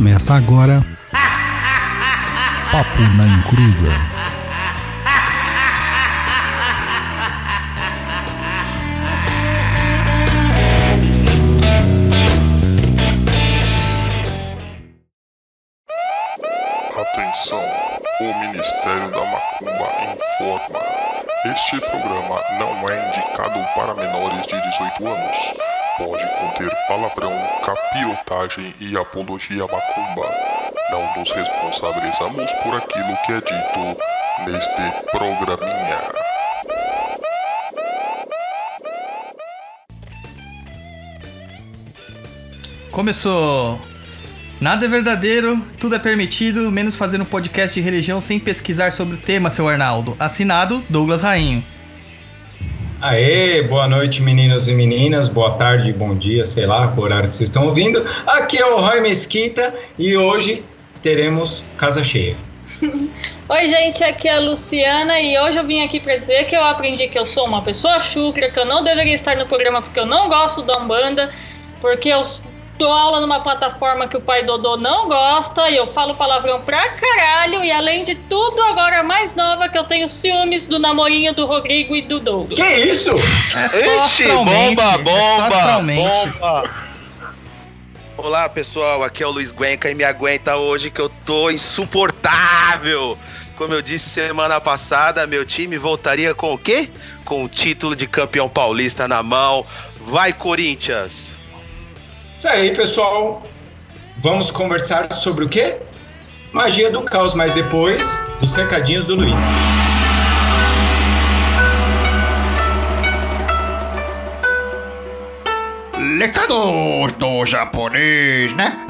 Começa agora. Papo na Encruza. Atenção, o Ministério da Macumba informa. Este programa não é indicado para menores de 18 anos. Pode conter palavrão, capirotagem e apologia macumba. Não nos responsabilizamos por aquilo que é dito neste programinha. Começou. Nada é verdadeiro, tudo é permitido, menos fazer um podcast de religião sem pesquisar sobre o tema, seu Arnaldo. Assinado Douglas Rainho. Aê, boa noite meninos e meninas, boa tarde, bom dia, sei lá, o horário que vocês estão ouvindo. Aqui é o Roy Mesquita e hoje teremos casa cheia. Oi, gente, aqui é a Luciana e hoje eu vim aqui para dizer que eu aprendi que eu sou uma pessoa chucra, que eu não deveria estar no programa porque eu não gosto da Umbanda, porque eu dou aula numa plataforma que o pai Dodô não gosta e eu falo palavrão pra caralho e além de tudo, agora mais nova que eu tenho ciúmes do namorinho do Rodrigo e do Douglas. Que isso? É só Ixi, bomba, é só bomba, astralmente. bomba. Olá, pessoal, aqui é o Luiz Guenca e me aguenta hoje que eu tô insuportável. Como eu disse semana passada, meu time voltaria com o quê? Com o título de campeão paulista na mão. Vai, Corinthians! Isso aí, pessoal. Vamos conversar sobre o quê? Magia do caos, mas depois dos recadinhos do Luiz. Lecados do japonês, né?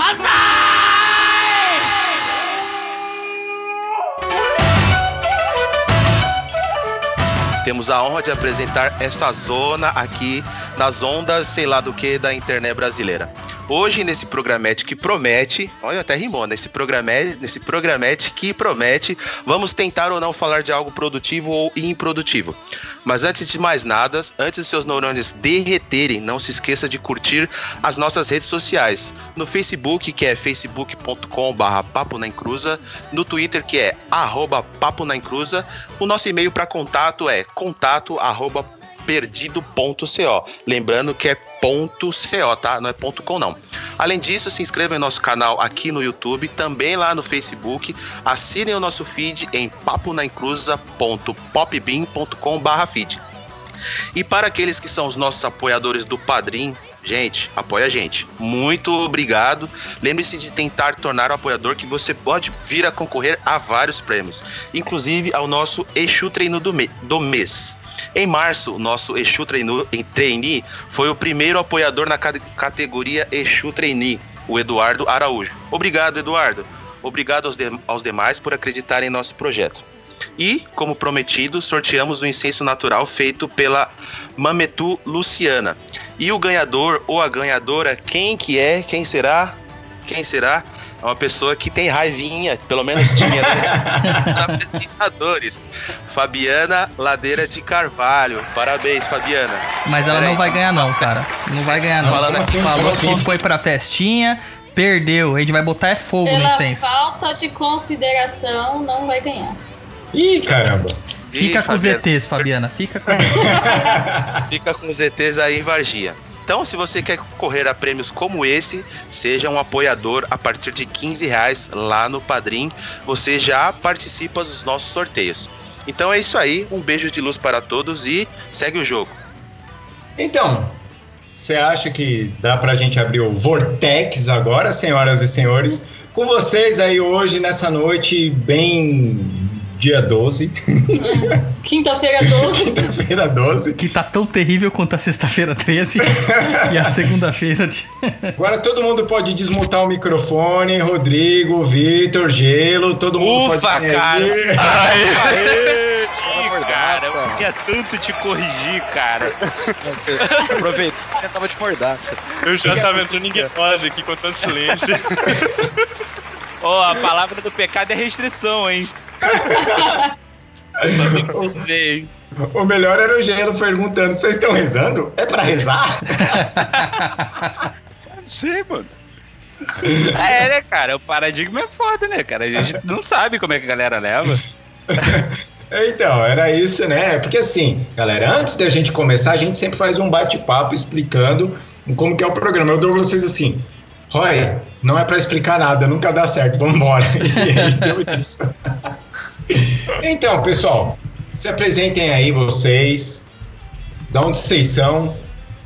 Temos a honra de apresentar essa zona aqui nas ondas, sei lá do que, da internet brasileira. Hoje, nesse programete que promete, olha, até rimou, nesse programete, nesse programete que promete, vamos tentar ou não falar de algo produtivo ou improdutivo. Mas antes de mais nada, antes de seus neurônios derreterem, não se esqueça de curtir as nossas redes sociais. No Facebook, que é facebook.com.br papo na encruza, no Twitter, que é arroba papo na encruza, o nosso e-mail para contato é contato arroba perdido.co. Lembrando que é ponto .co, tá? Não é ponto .com não. Além disso, se inscreva em nosso canal aqui no YouTube, também lá no Facebook. Assinem o nosso feed em paponaencruza.popbean.com.br feed. E para aqueles que são os nossos apoiadores do Padrim, gente, apoia a gente. Muito obrigado. Lembre-se de tentar tornar o apoiador que você pode vir a concorrer a vários prêmios, inclusive ao nosso Exu Treino do, me- do mês. Em março, nosso Exu Trainee foi o primeiro apoiador na cate- categoria Exu Trainee, o Eduardo Araújo. Obrigado, Eduardo. Obrigado aos, de- aos demais por acreditarem em nosso projeto. E, como prometido, sorteamos o incenso natural feito pela Mametu Luciana. E o ganhador ou a ganhadora, quem que é? Quem será? Quem será? É uma pessoa que tem raivinha, pelo menos tinha, né? Dos apresentadores. Fabiana Ladeira de Carvalho. Parabéns, Fabiana. Mas ela Peraí. não vai ganhar não, cara. Não vai ganhar não. Falando assim, Falou assim? quando foi pra festinha, perdeu. A gente vai botar é fogo no Pela incenso. falta de consideração, não vai ganhar. Ih, caramba. Fica Ih, com os Fabiana, ETs, Fabiana. Fica com os ETs. Fica com os ETs aí em Vargia. Então, se você quer concorrer a prêmios como esse, seja um apoiador a partir de 15 reais lá no Padrim. Você já participa dos nossos sorteios. Então é isso aí. Um beijo de luz para todos e segue o jogo. Então, você acha que dá pra gente abrir o Vortex agora, senhoras e senhores? Com vocês aí hoje, nessa noite, bem dia 12, Quinta-feira 12. quinta-feira 12. Que tá tão terrível quanto a sexta-feira 13 e a segunda-feira de... Agora todo mundo pode desmutar o microfone, Rodrigo, Vitor, Gelo, todo mundo Ufa, pode... cara! Aê! Aê! Ih, cara, eu queria tanto te corrigir, cara. Você aproveitou que tava de mordaça. Eu já tava entrando em gnose aqui com tanto silêncio. Ó, a palavra do pecado é restrição, hein? O melhor era o Gelo perguntando: vocês estão rezando? É pra rezar? Não sei, mano. É, né, cara? O paradigma é foda, né, cara? A gente não sabe como é que a galera leva. Então, era isso, né? Porque assim, galera, antes da gente começar, a gente sempre faz um bate-papo explicando como que é o programa. Eu dou vocês assim, Roy, não é pra explicar nada, nunca dá certo, vambora. E aí deu isso. Então, pessoal, se apresentem aí vocês, da onde vocês são,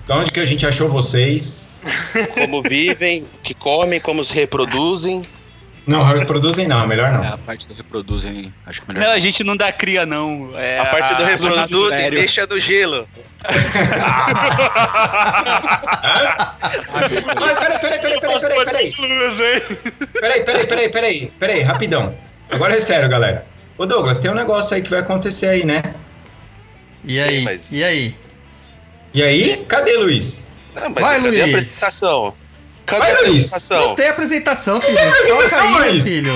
da onde que a gente achou vocês. Como vivem, o que comem, como se reproduzem. Não, reproduzem não, melhor É, não. a parte do reproduzem, acho que é Não, melhor. a gente não dá cria, não. É a parte do reproduzem sério. deixa do gelo. Mas peraí, peraí, peraí, peraí, peraí, peraí. Peraí, peraí, peraí, peraí, peraí, rapidão. Agora é sério, galera. Ô Douglas, tem um negócio aí que vai acontecer aí, né? E aí? mas- E aí? E aí, cadê Luiz? Mas Vai, cadê Luiz. a apresentação? Cadê Vai, a Luiz. Não apresentação? tem apresentação, filho. tem apresentação, Toca aí, meu Luiz. filho.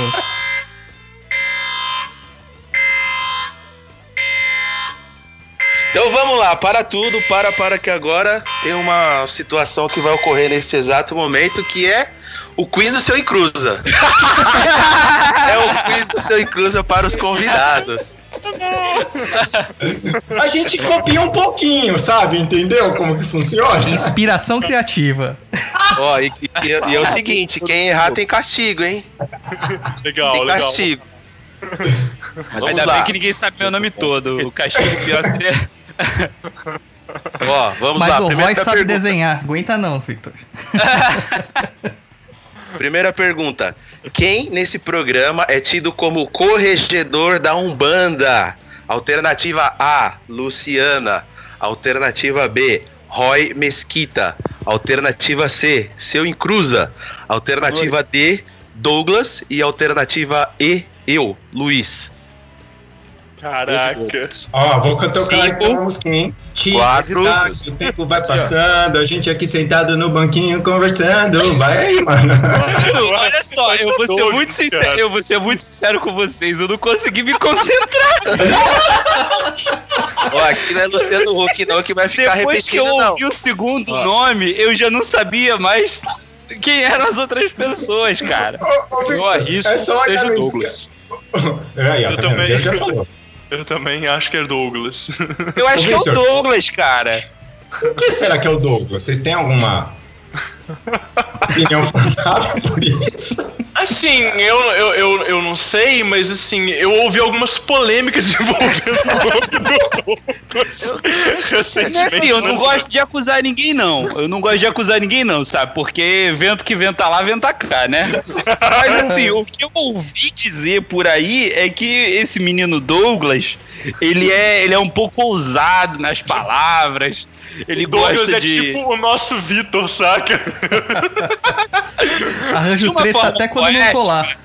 Então vamos lá, para tudo, para, para que agora tem uma situação que vai ocorrer neste exato momento que é o quiz do seu Encruza. é o quiz do seu Encruza para os convidados. A gente copia um pouquinho, sabe? Entendeu como que funciona? Inspiração criativa. Ó, e, e- e é o seguinte, quem errar tem castigo, hein? Legal, Tem legal. castigo. Vamos Ainda lá. bem que ninguém sabe meu nome todo. O castigo pior seria. Ó, vamos Mas lá. o Roy sabe pergunta. desenhar. Aguenta não, Victor. Primeira pergunta. Quem nesse programa é tido como corregedor da Umbanda? Alternativa A, Luciana. Alternativa B, Roy Mesquita. Alternativa C, Seu Encruza. Alternativa D, Douglas. E alternativa E, eu, Luiz. Caraca. Ó, vou tocar Cinco, aqui uma musiquinha, hein? Tic, quatro, tac, o tempo vai passando, a gente aqui sentado no banquinho conversando. Vai aí, mano. Olha só, eu vou ser muito sincero, eu vou ser muito sincero com vocês. Eu não consegui me concentrar. Ó, aqui não é Luciano Huck, não, que vai ficar Depois que eu repetindo, não. ouvi o segundo Ó. nome, eu já não sabia mais quem eram as outras pessoas, cara. Ô, ô, Eu arrisco é que só olhar no Douglas. Aí, ó, Eu tá também. Já, já falou. Eu também acho que é Douglas. Eu acho Ô, que é o Victor. Douglas, cara. Por que será que é o Douglas? Vocês têm alguma opinião formada por isso? Assim, eu, eu, eu, eu não sei, mas assim, eu ouvi algumas polêmicas envolvendo Não é recentemente. assim, eu não gosto de acusar ninguém, não. Eu não gosto de acusar ninguém, não, sabe? Porque vento que venta lá, venta cá, né? Mas assim, o que eu ouvi dizer por aí é que esse menino Douglas, ele é, ele é um pouco ousado nas palavras. Ele O Douglas gosta é de. tipo o nosso Vitor, saca? Arranjo treta até quando não poética. colar.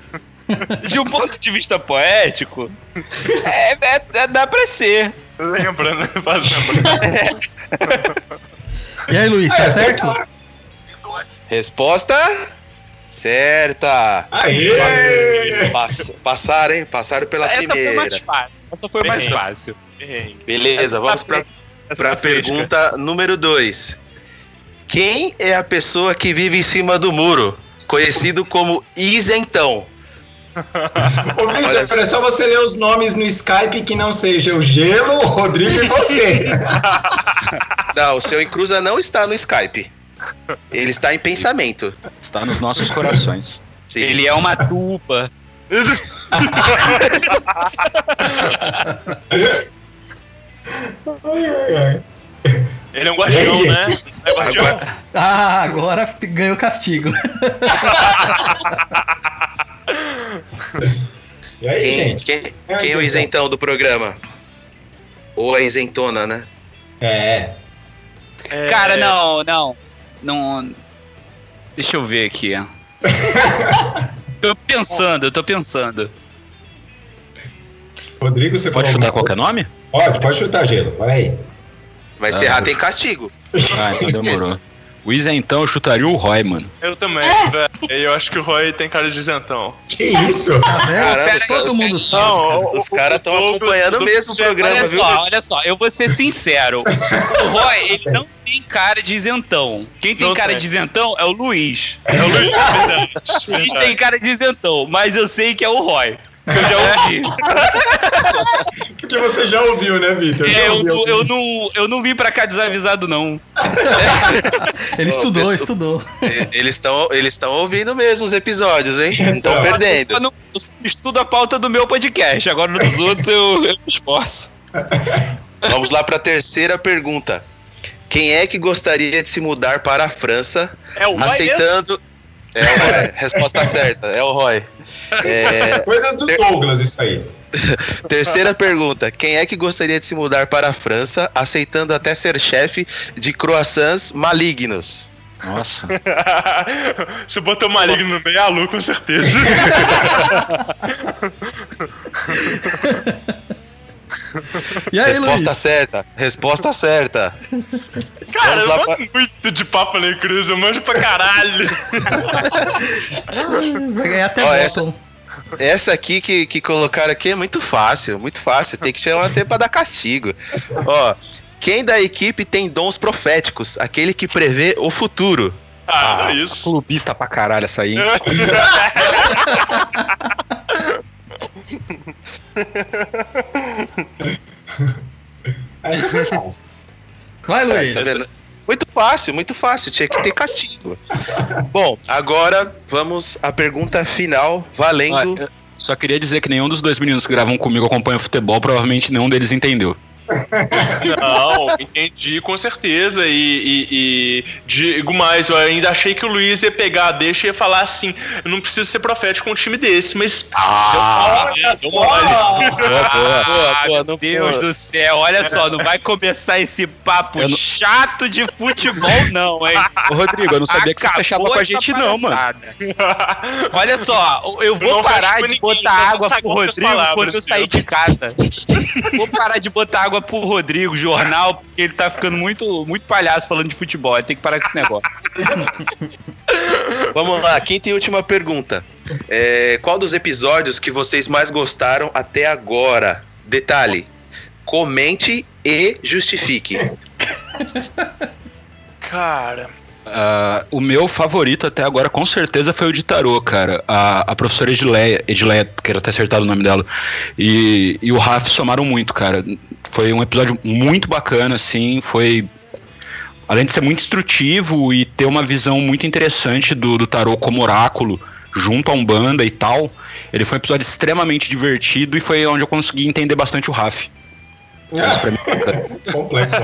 De um ponto de vista poético, é, é- é- dá pra ser. Lembra, né? E aí, Luiz, tá É, certo? Resposta certa. Aê! Pass- passaram, hein? Passaram pela Essa foi primeira. mais fácil. Essa foi mais fácil. Beleza, vamos pra, Essa pra tá fresca. pergunta número 2. Quem é a pessoa que vive em cima do muro? Conhecido como isentão. Ô, só. é só você ler os nomes no Skype que não seja o Gelo, o Rodrigo e você. Não, o seu Encruza não está no Skype. Ele está em pensamento. Está nos nossos corações. Sim. Ele é uma tupa. Ele é um guardião, aí, né? É guardião? Agora- Ah, agora ganhou castigo. E aí, quem, gente? quem, É o quem é o isentão. do programa? Ou a isentona, né? É. É, Cara, não, não. Não. Deixa eu ver aqui. tô pensando, eu tô pensando. Rodrigo, você Pode chutar qualquer nome? Pode, pode chutar, Gelo. Vai aí. Mas se Ah, errar eu- tem castigo. Ah, então demorou. O isentão eu chutaria o Roy, mano. Eu também, velho. Eu acho que o Roy tem cara de isentão. Que isso? Tá? Caramba, os Todo caras- mundo sabe. Não, Os caras estão acompanhando mesmo o programa, Olha viu? só, olha só, eu vou ser sincero. O Roy, ele não tem cara de isentão. Quem tem Não cara tem. de isentão é o Luiz. É o Luiz, verdade. O Luiz tem cara de isentão, mas eu sei que é o Roy. Que Eu já ouvi. Porque você já ouviu, né, Vitor? É, eu, não- eu, não, eu não vim pra cá desavisado, não. Ele Ô, estudou, pessoa- estudou. Eles estão eles estão ouvindo mesmo os episódios, hein? Não estão Então. perdendo. Eu não eu estudo a pauta do meu podcast, agora nos outros eu, eu esforço. Vamos lá para a terceira pergunta. Quem é que gostaria de se mudar para a França, É o Roy mesmo? aceitando... É o Roy. Resposta certa, é o Roy. É, Coisas do Douglas, isso aí. terceira pergunta. Quem é que gostaria de se mudar para a França, aceitando até ser chefe de croissants malignos? Nossa. Se botou maligno no meio, é a Lu, com certeza. E aí, Resposta Luiz? certa. Resposta certa. Cara, eu gosto muito de papo na cruz, eu manjo pra caralho. Vai ganhar até Ó, bottom. essa- Essa aqui que, que colocaram aqui é muito fácil, muito fácil. Tem que chamar até pra dar castigo. Ó, quem da equipe tem dons proféticos? Aquele que prevê o futuro. Ah, é isso. Clubista pra caralho essa aí. Aí fácil. Vai, Luiz. Tá vendo? Muito fácil, muito fácil. Tinha que ter castigo. Bom, agora vamos à pergunta final, valendo. Ah, Só queria dizer que nenhum dos dois meninos que gravam comigo acompanha futebol, provavelmente nenhum deles entendeu. Não, entendi com certeza. E, e- e digo mais, eu ainda achei que o Luiz ia pegar a deixa e ia falar assim: eu não preciso ser profético com um time desse, mas. Ah, Olha deu só! boa, boa, boa, meu Deus do céu, olha só, não vai começar esse papo Eu não- chato de futebol, não, hein? Ô, Rodrigo, eu não sabia que você fechava com a gente, não, mano. Olha só, eu vou não parar de ninguém, botar só água pro Rodrigo palavras, quando eu sair de casa. Vou parar de botar água pro Rodrigo, jornal, porque ele tá ficando muito, muito palhaço falando de futebol. Tem que parar com esse negócio. Vamos lá, quinta e última pergunta. É, qual dos episódios que vocês mais gostaram até agora? Detalhe: comente e justifique. Cara. Ah, o meu favorito até agora, com certeza, foi o de tarô, cara. A, a professora Edileia, Edileia, quero ter acertado o nome dela, e, e o Raf somaram muito, cara. Foi um episódio muito bacana, assim, foi... Além de ser muito instrutivo e ter uma visão muito interessante do, do tarô como oráculo, junto a Umbanda e tal, ele foi um episódio extremamente divertido e foi onde eu consegui entender bastante o Raf. É bacana. Complexo.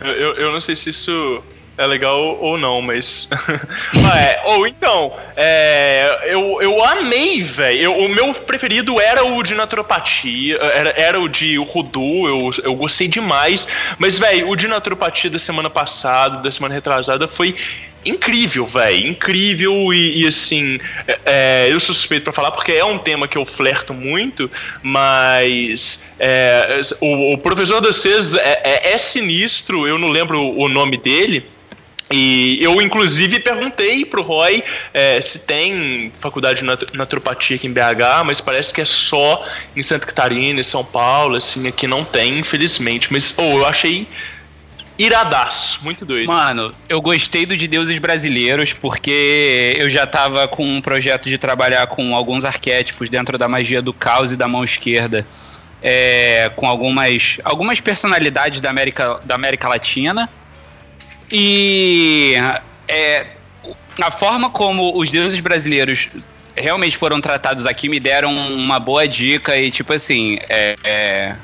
Eu, eu, eu não sei se isso é legal ou não, mas. Ah, é. Ou então, é, eu, eu amei, velho. O meu preferido era o de naturopatia, era, era o de Rudu, eu, eu gostei demais. Mas, velho, o de naturopatia da semana passada, da semana retrasada, foi incrível, velho. Incrível e, e, assim, é, é, eu sou suspeito pra falar porque é um tema que eu flerto muito, mas é, o, o professor de vocês é, é- é sinistro, eu não lembro o nome dele. E eu, inclusive, perguntei pro Roy é, se tem faculdade de nat- naturopatia aqui em BH, mas parece que é só em Santa Catarina, em São Paulo, assim, aqui não tem, infelizmente. Mas, oh, eu achei iradaço, muito doido. Mano, eu gostei do de deuses brasileiros porque eu já tava com um projeto de trabalhar com alguns arquétipos dentro da magia do caos e da mão esquerda, é, com algumas, algumas personalidades da América, da América Latina. E é, a forma como os deuses brasileiros realmente foram tratados aqui me deram uma boa dica e tipo assim, é, é,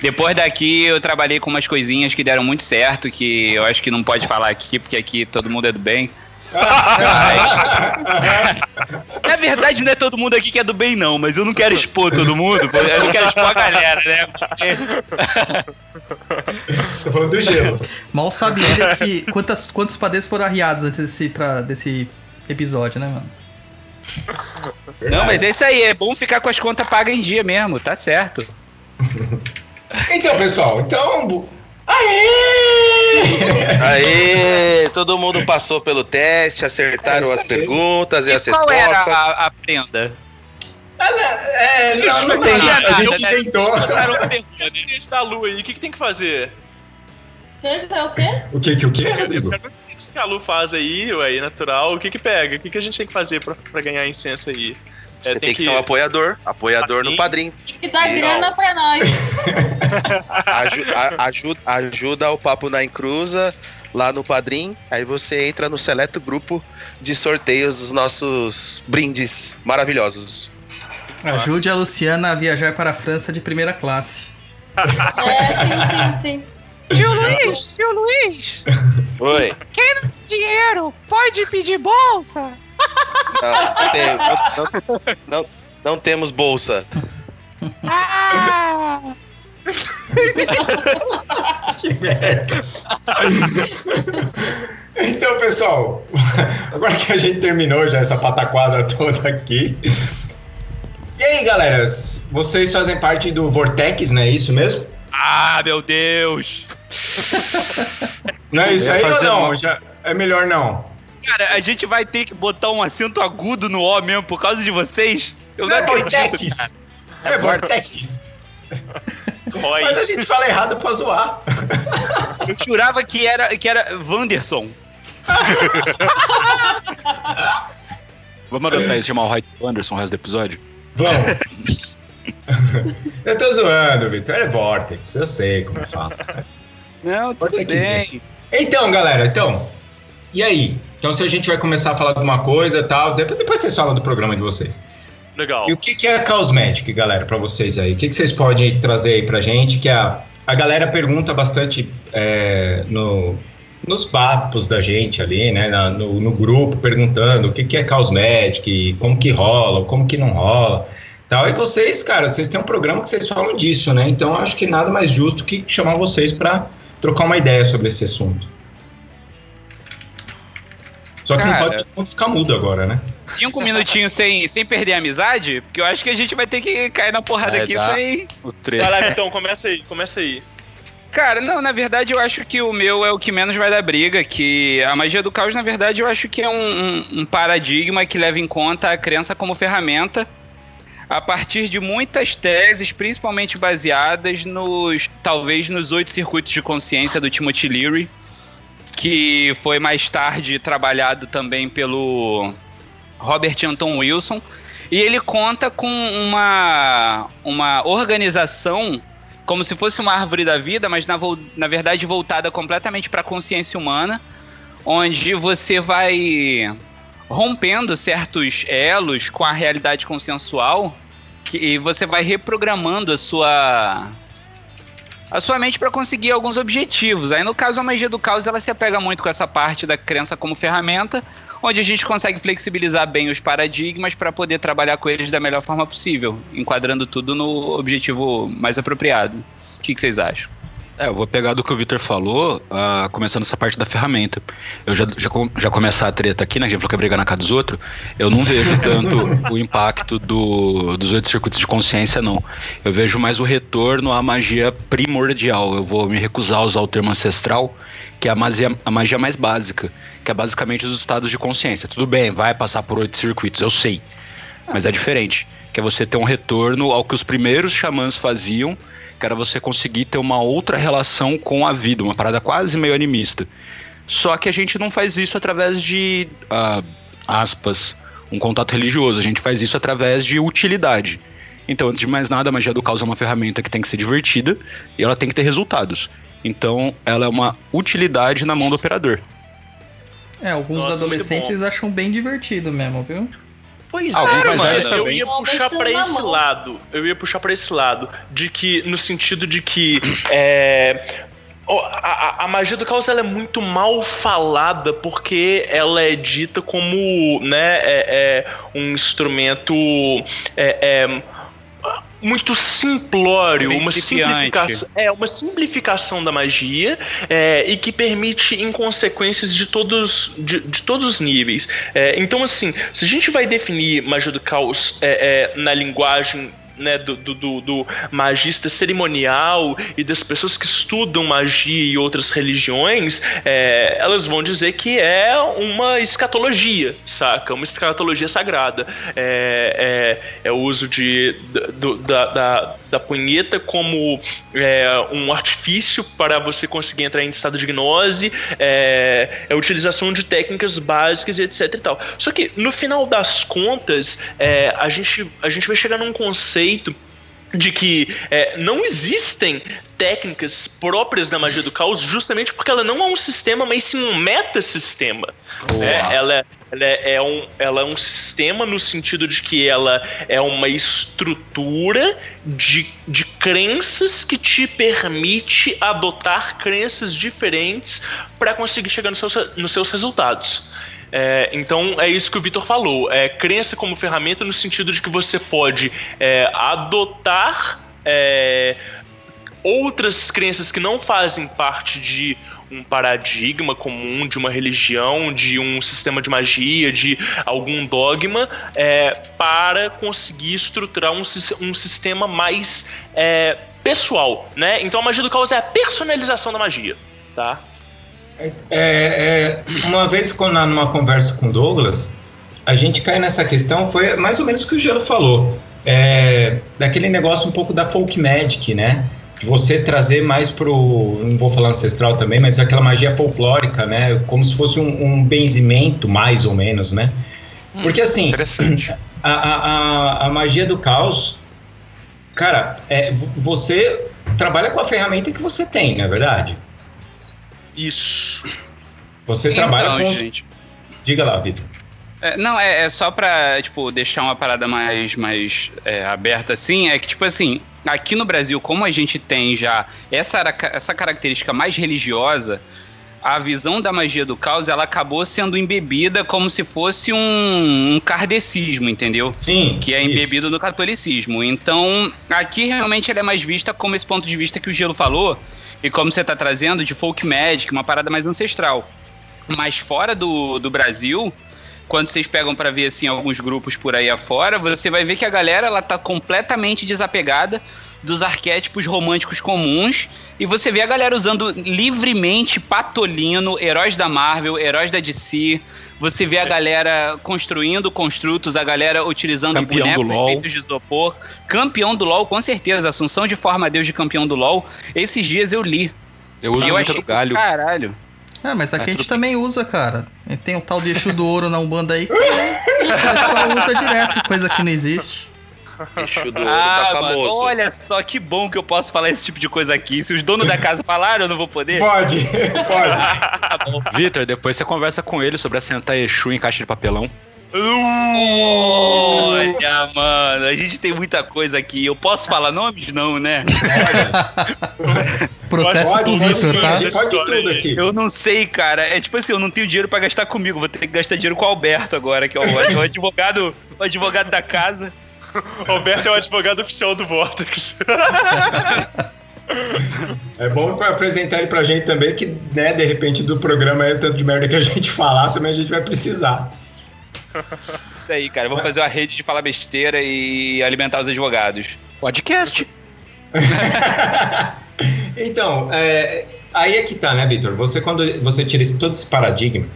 depois daqui eu trabalhei com umas coisinhas que deram muito certo, que eu acho que não pode falar aqui, porque aqui todo mundo é do bem. Na verdade, não é todo mundo aqui que é do bem, não, mas eu não quero expor todo mundo, eu não quero expor a galera, né? Tô falando do gelo. Mal sabe ele que quantas, quantos padeiros foram arriados antes desse, desse episódio, né, mano? Não, mas é isso aí, é bom ficar com as contas pagas em dia mesmo, tá certo. Então, pessoal, então. Aê! Aê, todo mundo passou pelo teste, acertaram É as aí. perguntas e, E as qual era respostas. a, a prenda? É, não, não, tinha a nada, gente né? tentou. Era? Teste da lua aí, o que, que tem que fazer? É o quê? O que que o que, Rodrigo? Isso que a Lu faz aí, ué, natural, o que que pega? O que que a gente tem que fazer pra, pra ganhar incenso aí? É, Você tem, que ser um apoiador, apoiador no padrinho. Tem que dar grana pra nós. Aju- a- ajuda, ajuda o Papo na Encruza lá no Padrim. Aí você entra no seleto grupo de sorteios dos nossos brindes maravilhosos. Ajude a Luciana a viajar para a França de primeira classe. É, sim, sim, sim. Tio Luiz, tio Luiz, Oi. quem não tem dinheiro pode pedir bolsa? Não, não tem- não- não- não- não temos bolsa. Ah, Que merda. Então, pessoal, agora que a gente terminou já essa pataquada toda aqui. E aí, galera, vocês fazem parte do Vortex, não é isso mesmo? Ah, meu Deus! Não é isso aí ou não? Já é melhor não. Cara, a gente vai ter que botar um acento agudo no O mesmo por causa de vocês? Eu Não não é acredito. Vortex. É Vortex. Mas a gente fala errado pra zoar. Eu jurava que era, que era Wanderson. Vamos adotar isso, chamar o Roy Anderson o resto do episódio? Vamos. eu tô zoando, Vitor. É Vortex, eu sei como fala. Não, tudo Vortex, bem. Então, galera, então. E aí? Então, se a gente vai começar a falar de uma coisa e tal, depois, depois vocês falam do programa de vocês. Legal. E o que, que é a Cosmetic, galera, pra vocês aí? O que, que vocês podem trazer aí pra gente? Que a, a galera pergunta bastante é, no, nos papos da gente ali, né? na- no, no grupo, perguntando o que, que é Cosmetic, como que rola, como que não rola. Tal. E vocês, cara, vocês têm um programa que vocês falam disso, né? Então acho que nada mais justo que chamar vocês pra trocar uma ideia sobre esse assunto. Só que Cara. não pode ficar mudo agora, né? Cinco minutinhos sem, sem perder a amizade? Porque eu acho que a gente vai ter que cair na porrada Vai aqui dar. sem. O Vai trecho. lá, então, começa aí, começa aí. Cara, não, na verdade eu acho que o meu é o que menos vai dar briga, que a magia do caos, na verdade, eu acho que é um, um- um paradigma que leva em conta a crença como ferramenta a partir de muitas teses, principalmente baseadas nos, talvez, nos oito circuitos de consciência do Timothy Leary, que foi mais tarde trabalhado também pelo Robert Anton Wilson, e ele conta com uma, uma organização como se fosse uma árvore da vida, mas na, na verdade voltada completamente para a consciência humana, onde você vai rompendo certos elos com a realidade consensual que, e você vai reprogramando a sua a sua mente para conseguir alguns objetivos. Aí no caso a magia do caos ela se apega muito com essa parte da crença como ferramenta, onde a gente consegue flexibilizar bem os paradigmas para poder trabalhar com eles da melhor forma possível, enquadrando tudo no objetivo mais apropriado. O que, que vocês acham? É, eu vou pegar do que o Victor falou, ah, começando essa parte da ferramenta. Eu já, já, já começar a treta aqui, né? A gente é brigar na casa dos outros. Eu não vejo tanto o impacto do, dos oito circuitos de consciência, não. Eu vejo mais o retorno à magia primordial. Eu vou me recusar a usar o termo ancestral, que é a magia, a magia mais básica, que é basicamente os estados de consciência. Tudo bem, vai passar por oito circuitos, eu sei. Mas é diferente. Que é você ter um retorno ao que os primeiros xamãs faziam que era você conseguir ter uma outra relação com a vida, uma parada quase meio animista. Só que a gente não faz isso através de, ah, aspas, um contato religioso, a gente faz isso através de utilidade. Então, antes de mais nada, a magia do caos é uma ferramenta que tem que ser divertida e ela tem que ter resultados. Então, ela é uma utilidade na mão do operador. É, alguns Nossa, adolescentes acham bem divertido mesmo, viu? Pois é, mais mano. Eu também. ia puxar na esse mão. lado. Eu ia puxar pra esse lado. De que, no sentido de que. É, a- a magia do caos ela é muito mal falada porque ela é dita como né, é, é um instrumento é, é, muito simplório, uma Principiante. simplificação, é uma simplificação da magia é, e que permite inconsequências de todos, de, de todos os níveis. É, então, assim, se a gente vai definir magia do caos é, é, na linguagem né, do, do, do, magista cerimonial e das pessoas que estudam magia e outras religiões, é, elas vão dizer que é uma escatologia, saca? Uma escatologia sagrada. É, é, é o uso de, do, da, da, da punheta como é, um artifício para você conseguir entrar em estado de gnose, é, é a utilização de técnicas básicas e etc e tal. Só que no final das contas, é, a, gente, a gente vai chegar num conceito de que é, não existem técnicas próprias da magia do caos justamente porque ela não é um sistema, mas sim um metasistema. Né? Ela, é, ela, é um, ela é um sistema no sentido de que ela é uma estrutura de, de crenças que te permite adotar crenças diferentes para conseguir chegar nos seus, nos seus resultados. É, então é isso que o Vitor falou. É crença como ferramenta no sentido de que você pode é, adotar é, outras crenças que não fazem parte de um paradigma comum, de uma religião, de um sistema de magia, de algum dogma, é, para conseguir estruturar um, um sistema mais é, pessoal, né? Então a magia do caos é a personalização da magia, tá? É, é, uma vez, quando, numa conversa com Douglas, a gente cai nessa questão, foi mais ou menos o que o Gelo falou. É, daquele negócio um pouco da folk magic, né? De você trazer mais pro. Não vou falar ancestral também, mas aquela magia folclórica, né? Como se fosse um, um benzimento, mais ou menos, né? Hum, Porque assim. A, a, a, magia do caos. Cara, é, você trabalha com a ferramenta que você tem, não é verdade? Isso. Você então, trabalha com. Gente. Diga lá, Vitor. É, não, é, é, só pra, tipo, deixar uma parada mais, mais é, aberta assim, é que, tipo assim, aqui no Brasil, como a gente tem já essa, essa característica mais religiosa, a visão da magia do caos, ela acabou sendo embebida como se fosse um, um kardecismo, entendeu? Sim. Que é embebido isso. no catolicismo. Então, aqui realmente ela é mais vista como esse ponto de vista que o Gelo falou, e como você tá trazendo de folk magic, uma parada mais ancestral. Mas fora do, do Brasil, quando vocês pegam para ver assim alguns grupos por aí afora, você vai ver que a galera ela tá completamente desapegada dos arquétipos românticos comuns e você vê a galera usando livremente Patolino, heróis da Marvel, heróis da DC. Você vê a galera construindo construtos, a galera utilizando campeão bonecos feitos de isopor. Campeão do LoL, com certeza. Assunção de forma Deus de campeão do LoL. Esses dias eu li. Eu uso eu muito do galho. Caralho. É, mas aqui é, a gente também usa, cara. Tem o tal de Exu do Ouro na Umbanda aí que o pessoal usa direto, coisa que não existe. Exu do Ouro tá ah, famoso. Mano, olha só que bom que eu posso falar esse tipo de coisa aqui. Se os donos da casa falaram, eu não vou poder? Pode, pode. tá Vitor, depois você conversa com ele sobre assentar Exu em caixa de papelão. Olha, mano, a gente tem muita coisa aqui. Eu posso falar nomes? Não, né? Processo pode, Vitor, tá? Pode tudo aqui. Eu não sei, cara. É tipo assim, eu não tenho dinheiro pra gastar comigo. Vou ter que gastar dinheiro com o Alberto agora, que é o, advogado, o advogado da casa. Alberto é o advogado oficial do Vortex. É bom para apresentar ele pra gente também, que, né, de repente, do programa aí, tanto de merda que a gente falar, também a gente vai precisar. Isso aí, cara. Vamos fazer uma rede de falar besteira e alimentar os advogados. Podcast. então, é, aí é que tá, né, Vitor? Você, quando você tira esse, todo esse paradigma,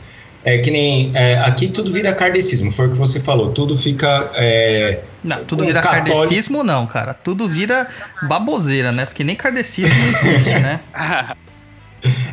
é que nem. É, aqui tudo vira kardecismo, foi o que você falou. Tudo fica. É, não, tudo vira católico... kardecismo, não, cara. Tudo vira baboseira, né? Porque nem kardecismo existe, né?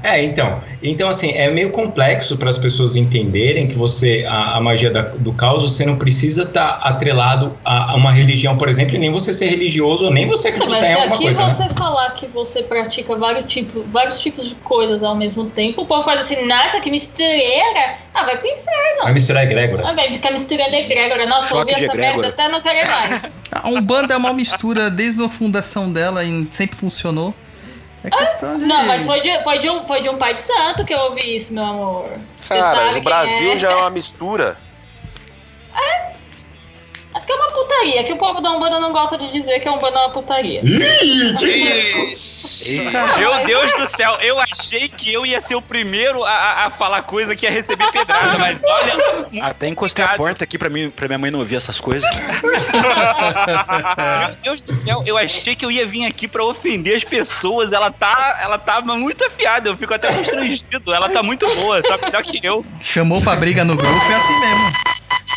É, então. Então, assim, é meio complexo para as pessoas entenderem que você, a, a magia da, do caos, você não precisa estar tá atrelado a, a, uma religião, por exemplo, e nem você ser religioso, nem você acreditar não, em alguma coisa. Mas se aqui você né? falar que você pratica vários tipos, vários tipos de coisas ao mesmo tempo, o povo fala assim, nossa, que mistureira. Ah, vai pro inferno. Vai misturar egrégora. Ah, vai ficar misturando egrégora. Nossa, Choque ouvi essa merda até não querer mais. a Umbanda é uma mistura desde a fundação dela e sempre funcionou. É questão de. Não, mas foi de, foi, de um, foi de um pai de santo que eu ouvi isso, meu amor. Cara, o Brasil é. já é uma mistura. É. Que é uma putaria que o povo da Umbanda não gosta de dizer que a Umbanda é uma putaria. Ih, que isso? Meu Deus do céu, eu achei que eu ia ser o primeiro a, a- a falar coisa que ia receber pedrada, mas olha. Até encostei a porta aqui pra, mim, pra minha mãe não ouvir essas coisas. Meu Deus do céu, eu achei que eu ia vir aqui pra ofender as pessoas. Ela tá, ela tá muito afiada, eu fico até constrangido. Ela tá muito boa, tá melhor que eu. Chamou pra briga no grupo, é assim mesmo.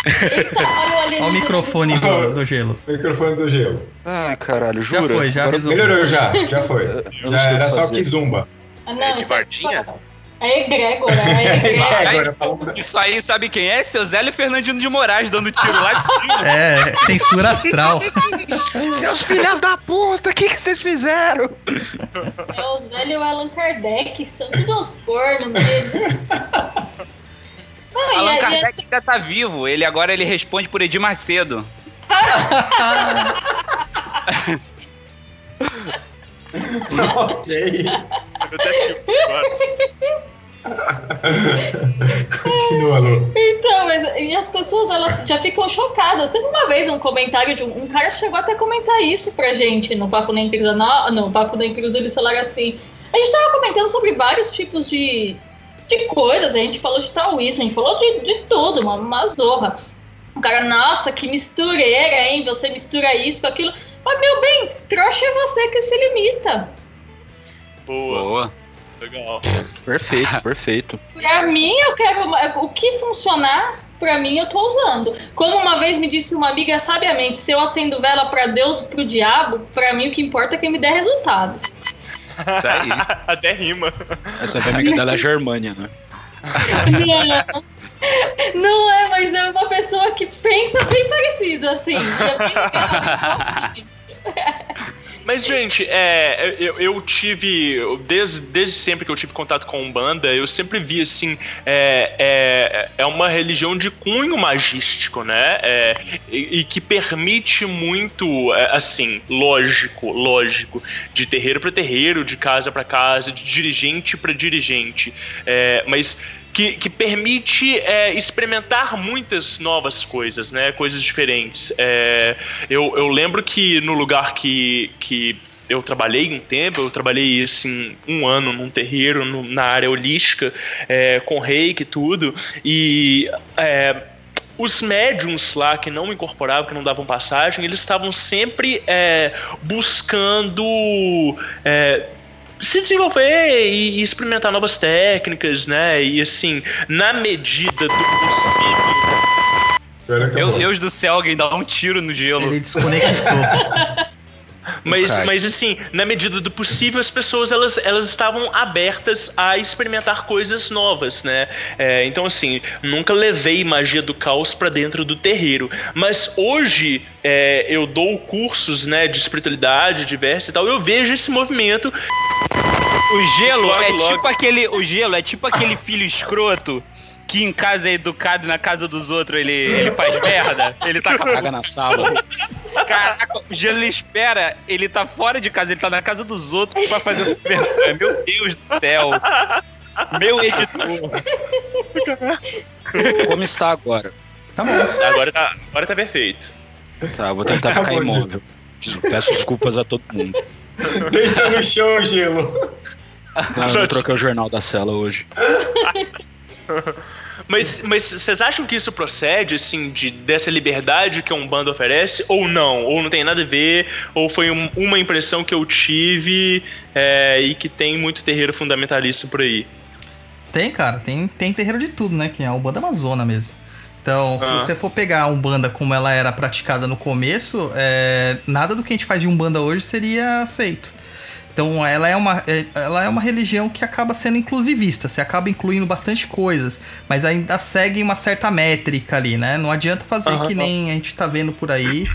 Eita, olha o Olha o microfone do, do gelo. Microfone do gelo. Ai, caralho, Já jura? foi, já Agora- resolveu. Melhorou já, já foi. Já era que só que zumba. Ah, não, É de isso é Varginha? tipo- É egrégora, é egrégora. Agora fala. Isso aí, sabe quem é? Seu Zélio Fernandino de Moraes dando tiro lá de cima. É, censura astral. Seus filhos da puta, o que, que vocês fizeram? É o Zélio e o Allan Kardec, são tudo uns cornos mesmo. Não, Allan Kardec essa- ainda tá vivo. Ele agora ele responde por Edir Macedo. ok. Continua, Lu. Então, mas, e as pessoas elas já ficam chocadas. Teve uma vez um comentário de um, um cara chegou até a comentar isso pra gente no Papo da Intrusa, no, no Papo da Intrusa do celular assim. A gente tava comentando sobre vários tipos de, de coisas, a gente falou de taoísmo, a gente falou de, de tudo, uma, uma zorra. O cara, nossa, que mistureira, hein? Você mistura isso com aquilo. Mas, meu bem, trouxa é você que se limita. Boa, Boa. legal. Perfeito, perfeito. Pra mim, eu quero. O que funcionar, pra mim, eu tô usando. Como uma vez me disse uma amiga sabiamente: se eu acendo vela pra Deus, pro diabo, pra mim o que importa é quem me der resultado. Isso aí. Até rima. Essa é a amiga dela é a Germânia, né? Não, não é, mas é uma pessoa que pensa bem parecido, assim. Eu gosto disso. Mas, gente, é, eu, eu tive, desde, desde sempre que eu tive contato com Umbanda, eu sempre vi, assim, é, é, é uma religião de cunho magístico, né? É, e, e que permite muito, é, assim, lógico, lógico, de terreiro para terreiro, de casa para casa, de dirigente para dirigente. É, mas que, que permite é, experimentar muitas novas coisas, né? Coisas diferentes. É, eu, eu lembro que no lugar que, que eu trabalhei um tempo, eu trabalhei assim um ano num terreiro no- na área holística, é, com reiki e tudo, e é, os médiums lá que não incorporavam, que não davam passagem, eles estavam sempre é, buscando é, se desenvolver e, e experimentar novas técnicas, né? E assim, na medida do possível. Meu. Deus do céu, alguém dá um tiro no gelo. Ele desconectou. Mas, mas assim, na medida do possível, as pessoas elas, elas estavam abertas a experimentar coisas novas, né? É, então, assim, nunca levei magia do caos pra dentro do terreiro. Mas hoje é, eu dou cursos né, de espiritualidade diversa e tal. Eu vejo esse movimento. O gelo Logo, é logo. tipo aquele. O gelo é tipo aquele filho escroto que em casa é educado e na casa dos outros ele, ele faz merda. Ele tá com a Caga na sala. Caraca, o gelo ele espera, ele tá fora de casa, ele tá na casa dos outros pra fazer vergonha. Meu Deus do céu. Meu editor. Como está agora? Tá bom. Agora tá, agora tá perfeito. Tá, vou tentar Tá ficar bom, imóvel. Peço desculpas a todo mundo. Deita no chão, gelo. Não, eu não troquei o jornal da cela hoje. Mas, mas vocês acham que isso procede, assim, de, dessa liberdade que a Umbanda oferece, ou não? Ou não tem nada a ver, ou foi um- uma impressão que eu tive é, e que tem muito terreiro fundamentalista por aí? Tem, cara, tem, tem terreiro de tudo, né? Que é a Umbanda Amazona mesmo. Então, se Ah. você for pegar a Umbanda como ela era praticada no começo, é, nada do que a gente faz de Umbanda hoje seria aceito. Então, ela é, uma, é- ela é uma religião que acaba sendo inclusivista, você acaba incluindo bastante coisas, mas ainda segue uma certa métrica ali, né? Não adianta fazer Aham. que nem a gente tá vendo por aí,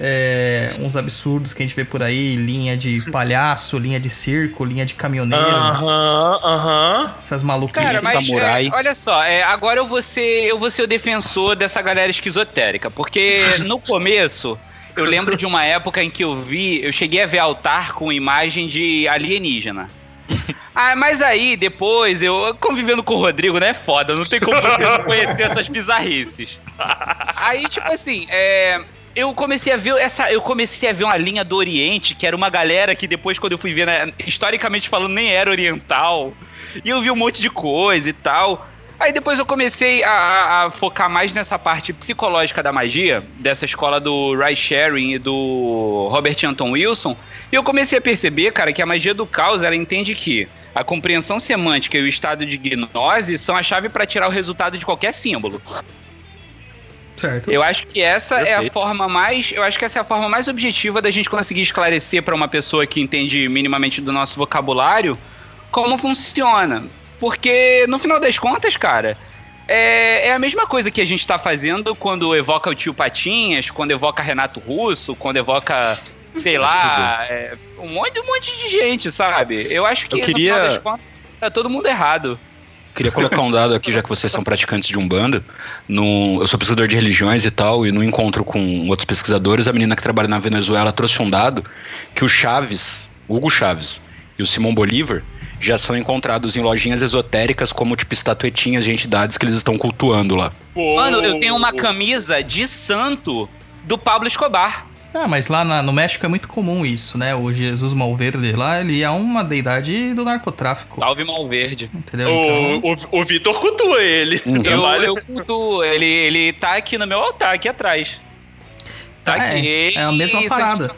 é, uns absurdos que a gente vê por aí, linha de palhaço, linha de circo, linha de caminhoneiro, Aham, aham. essas maluquices. Cara, mas samurai. é, olha só, é, agora eu vou, ser, eu vou ser o defensor dessa galera esquizotérica, porque no começo eu lembro de uma época em que eu vi, eu cheguei a ver altar com imagem de alienígena. Ah, mas aí, depois, eu convivendo com o Rodrigo, né? Foda, não tem como você não conhecer essas bizarrices. Aí, tipo assim, é, eu comecei a ver essa. Eu comecei a ver uma linha do Oriente, que era uma galera que depois, quando eu fui ver, né, historicamente falando, nem era oriental. E eu vi um monte de coisa e tal. Aí depois eu comecei a, a- a focar mais nessa parte psicológica da magia, dessa escola do Ray Sharing e do Robert Anton Wilson. E eu comecei a perceber, cara, que a magia do caos, ela entende que a compreensão semântica e o estado de gnose são a chave para tirar o resultado de qualquer símbolo. Certo. Eu acho que essa é a Perfeito. forma mais, eu acho que essa é a forma mais objetiva da gente conseguir esclarecer para uma pessoa que entende minimamente do nosso vocabulário como funciona. Porque no final das contas, cara, é, é a mesma coisa que a gente tá fazendo quando evoca o tio Patinhas, quando evoca Renato Russo, quando evoca, sei lá, é, um monte, um monte de gente, sabe? Eu acho que Eu queria- no final das contas tá todo mundo errado. Queria colocar um dado aqui, já que vocês são praticantes de Umbanda. No, eu sou pesquisador de religiões e tal, e no encontro com outros pesquisadores, a menina que trabalha na Venezuela trouxe um dado que o Chaves, Hugo Chaves e o Simão Bolívar já são encontrados em lojinhas esotéricas como tipo estatuetinhas de entidades que eles estão cultuando lá. Mano, eu tenho uma camisa de santo do Pablo Escobar. Ah, mas lá na- no México é muito comum isso, né? O Jesus Malverde lá, ele é uma deidade do narcotráfico. Salve Malverde. Entendeu? Então, O, o, o Vitor cultua ele. Uhum. Eu, eu cultuo, ele, ele tá aqui no meu altar, aqui atrás. Tá É, aqui. é a mesma parada.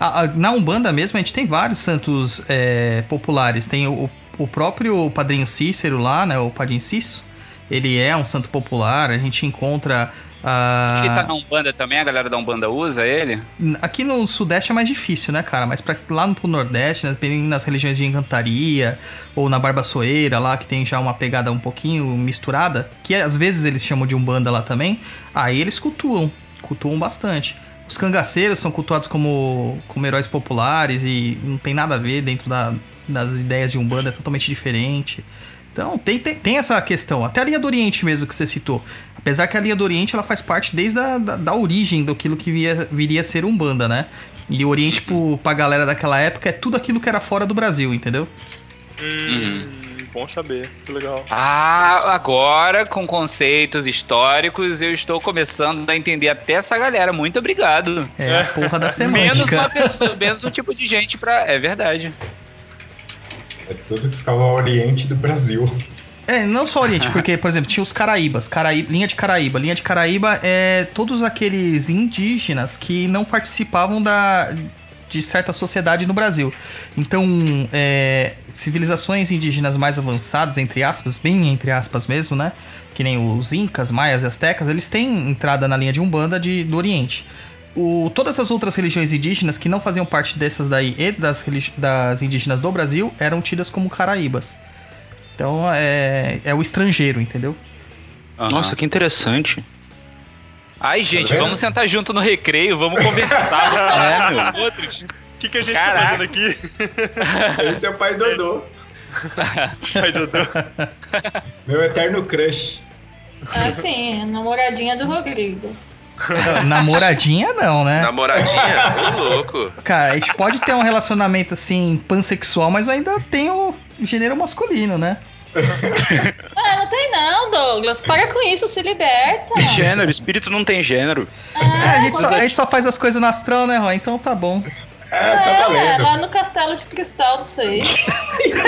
A- a- na Umbanda mesmo, a gente tem vários santos é, populares. Tem o, o próprio Padrinho Cícero lá, né? O Padrinho Cício. Ele é um santo popular. A gente encontra... ah, Ele tá na Umbanda também, a galera da Umbanda usa ele? Aqui no Sudeste é mais difícil, né, cara? Mas pra, lá no pro Nordeste, né, nas religiões de encantaria, ou na Barbassoeira lá, que tem já uma pegada um pouquinho misturada, que às vezes eles chamam de Umbanda lá também, aí eles cultuam, cultuam bastante. Os cangaceiros são cultuados como, como heróis populares e não tem nada a ver dentro da- das ideias de Umbanda, é totalmente diferente. Então, tem, tem, tem essa questão. Até a linha do Oriente mesmo que você citou. Apesar que a linha do Oriente ela faz parte desde a da, da origem daquilo que via, viria a ser Umbanda, né? E o Oriente, pro, pra galera daquela época, é tudo aquilo que era fora do Brasil, entendeu? Hum, Bom saber, que legal. Ah, agora, com conceitos históricos, eu estou começando a entender até essa galera. Muito obrigado. É a porra da Menos uma pessoa, menos um tipo de gente pra. É verdade. É tudo que ficava ao oriente do Brasil. É, não só Oriente, porque, por exemplo, tinha os Caraíbas, Caraíba, linha de Caraíba. Linha de Caraíba é todos aqueles indígenas que não participavam da, de certa sociedade no Brasil. Então, é, civilizações indígenas mais avançadas, entre aspas, bem entre aspas mesmo, né? Que nem os Incas, Maias e Aztecas, eles têm entrada na linha de Umbanda de, do Oriente. O, todas as outras religiões indígenas que não faziam parte dessas daí e das, das indígenas do Brasil eram tidas como caraíbas. Então é, é o estrangeiro, entendeu? Nossa, que interessante. Ai, gente, vendo? vamos sentar junto no recreio, vamos conversar. É, meu. com outros. O que, que a gente Caraca. tá fazendo aqui? Esse é o pai Dodô. Pai Dodô. Meu eterno crush. Assim, namoradinha do Rodrigo. Namoradinha não, né? Namoradinha? Ô, louco. Cara, a gente pode ter um relacionamento assim, pansexual, mas ainda tem o gênero masculino, né? Ah, não tem não, Douglas. Para com isso, se liberta. Gênero, espírito não tem gênero. É, a, gente só, a gente só faz as coisas no astral, né, Roy? Então tá bom. É, tá É, lá no castelo de cristal do seis.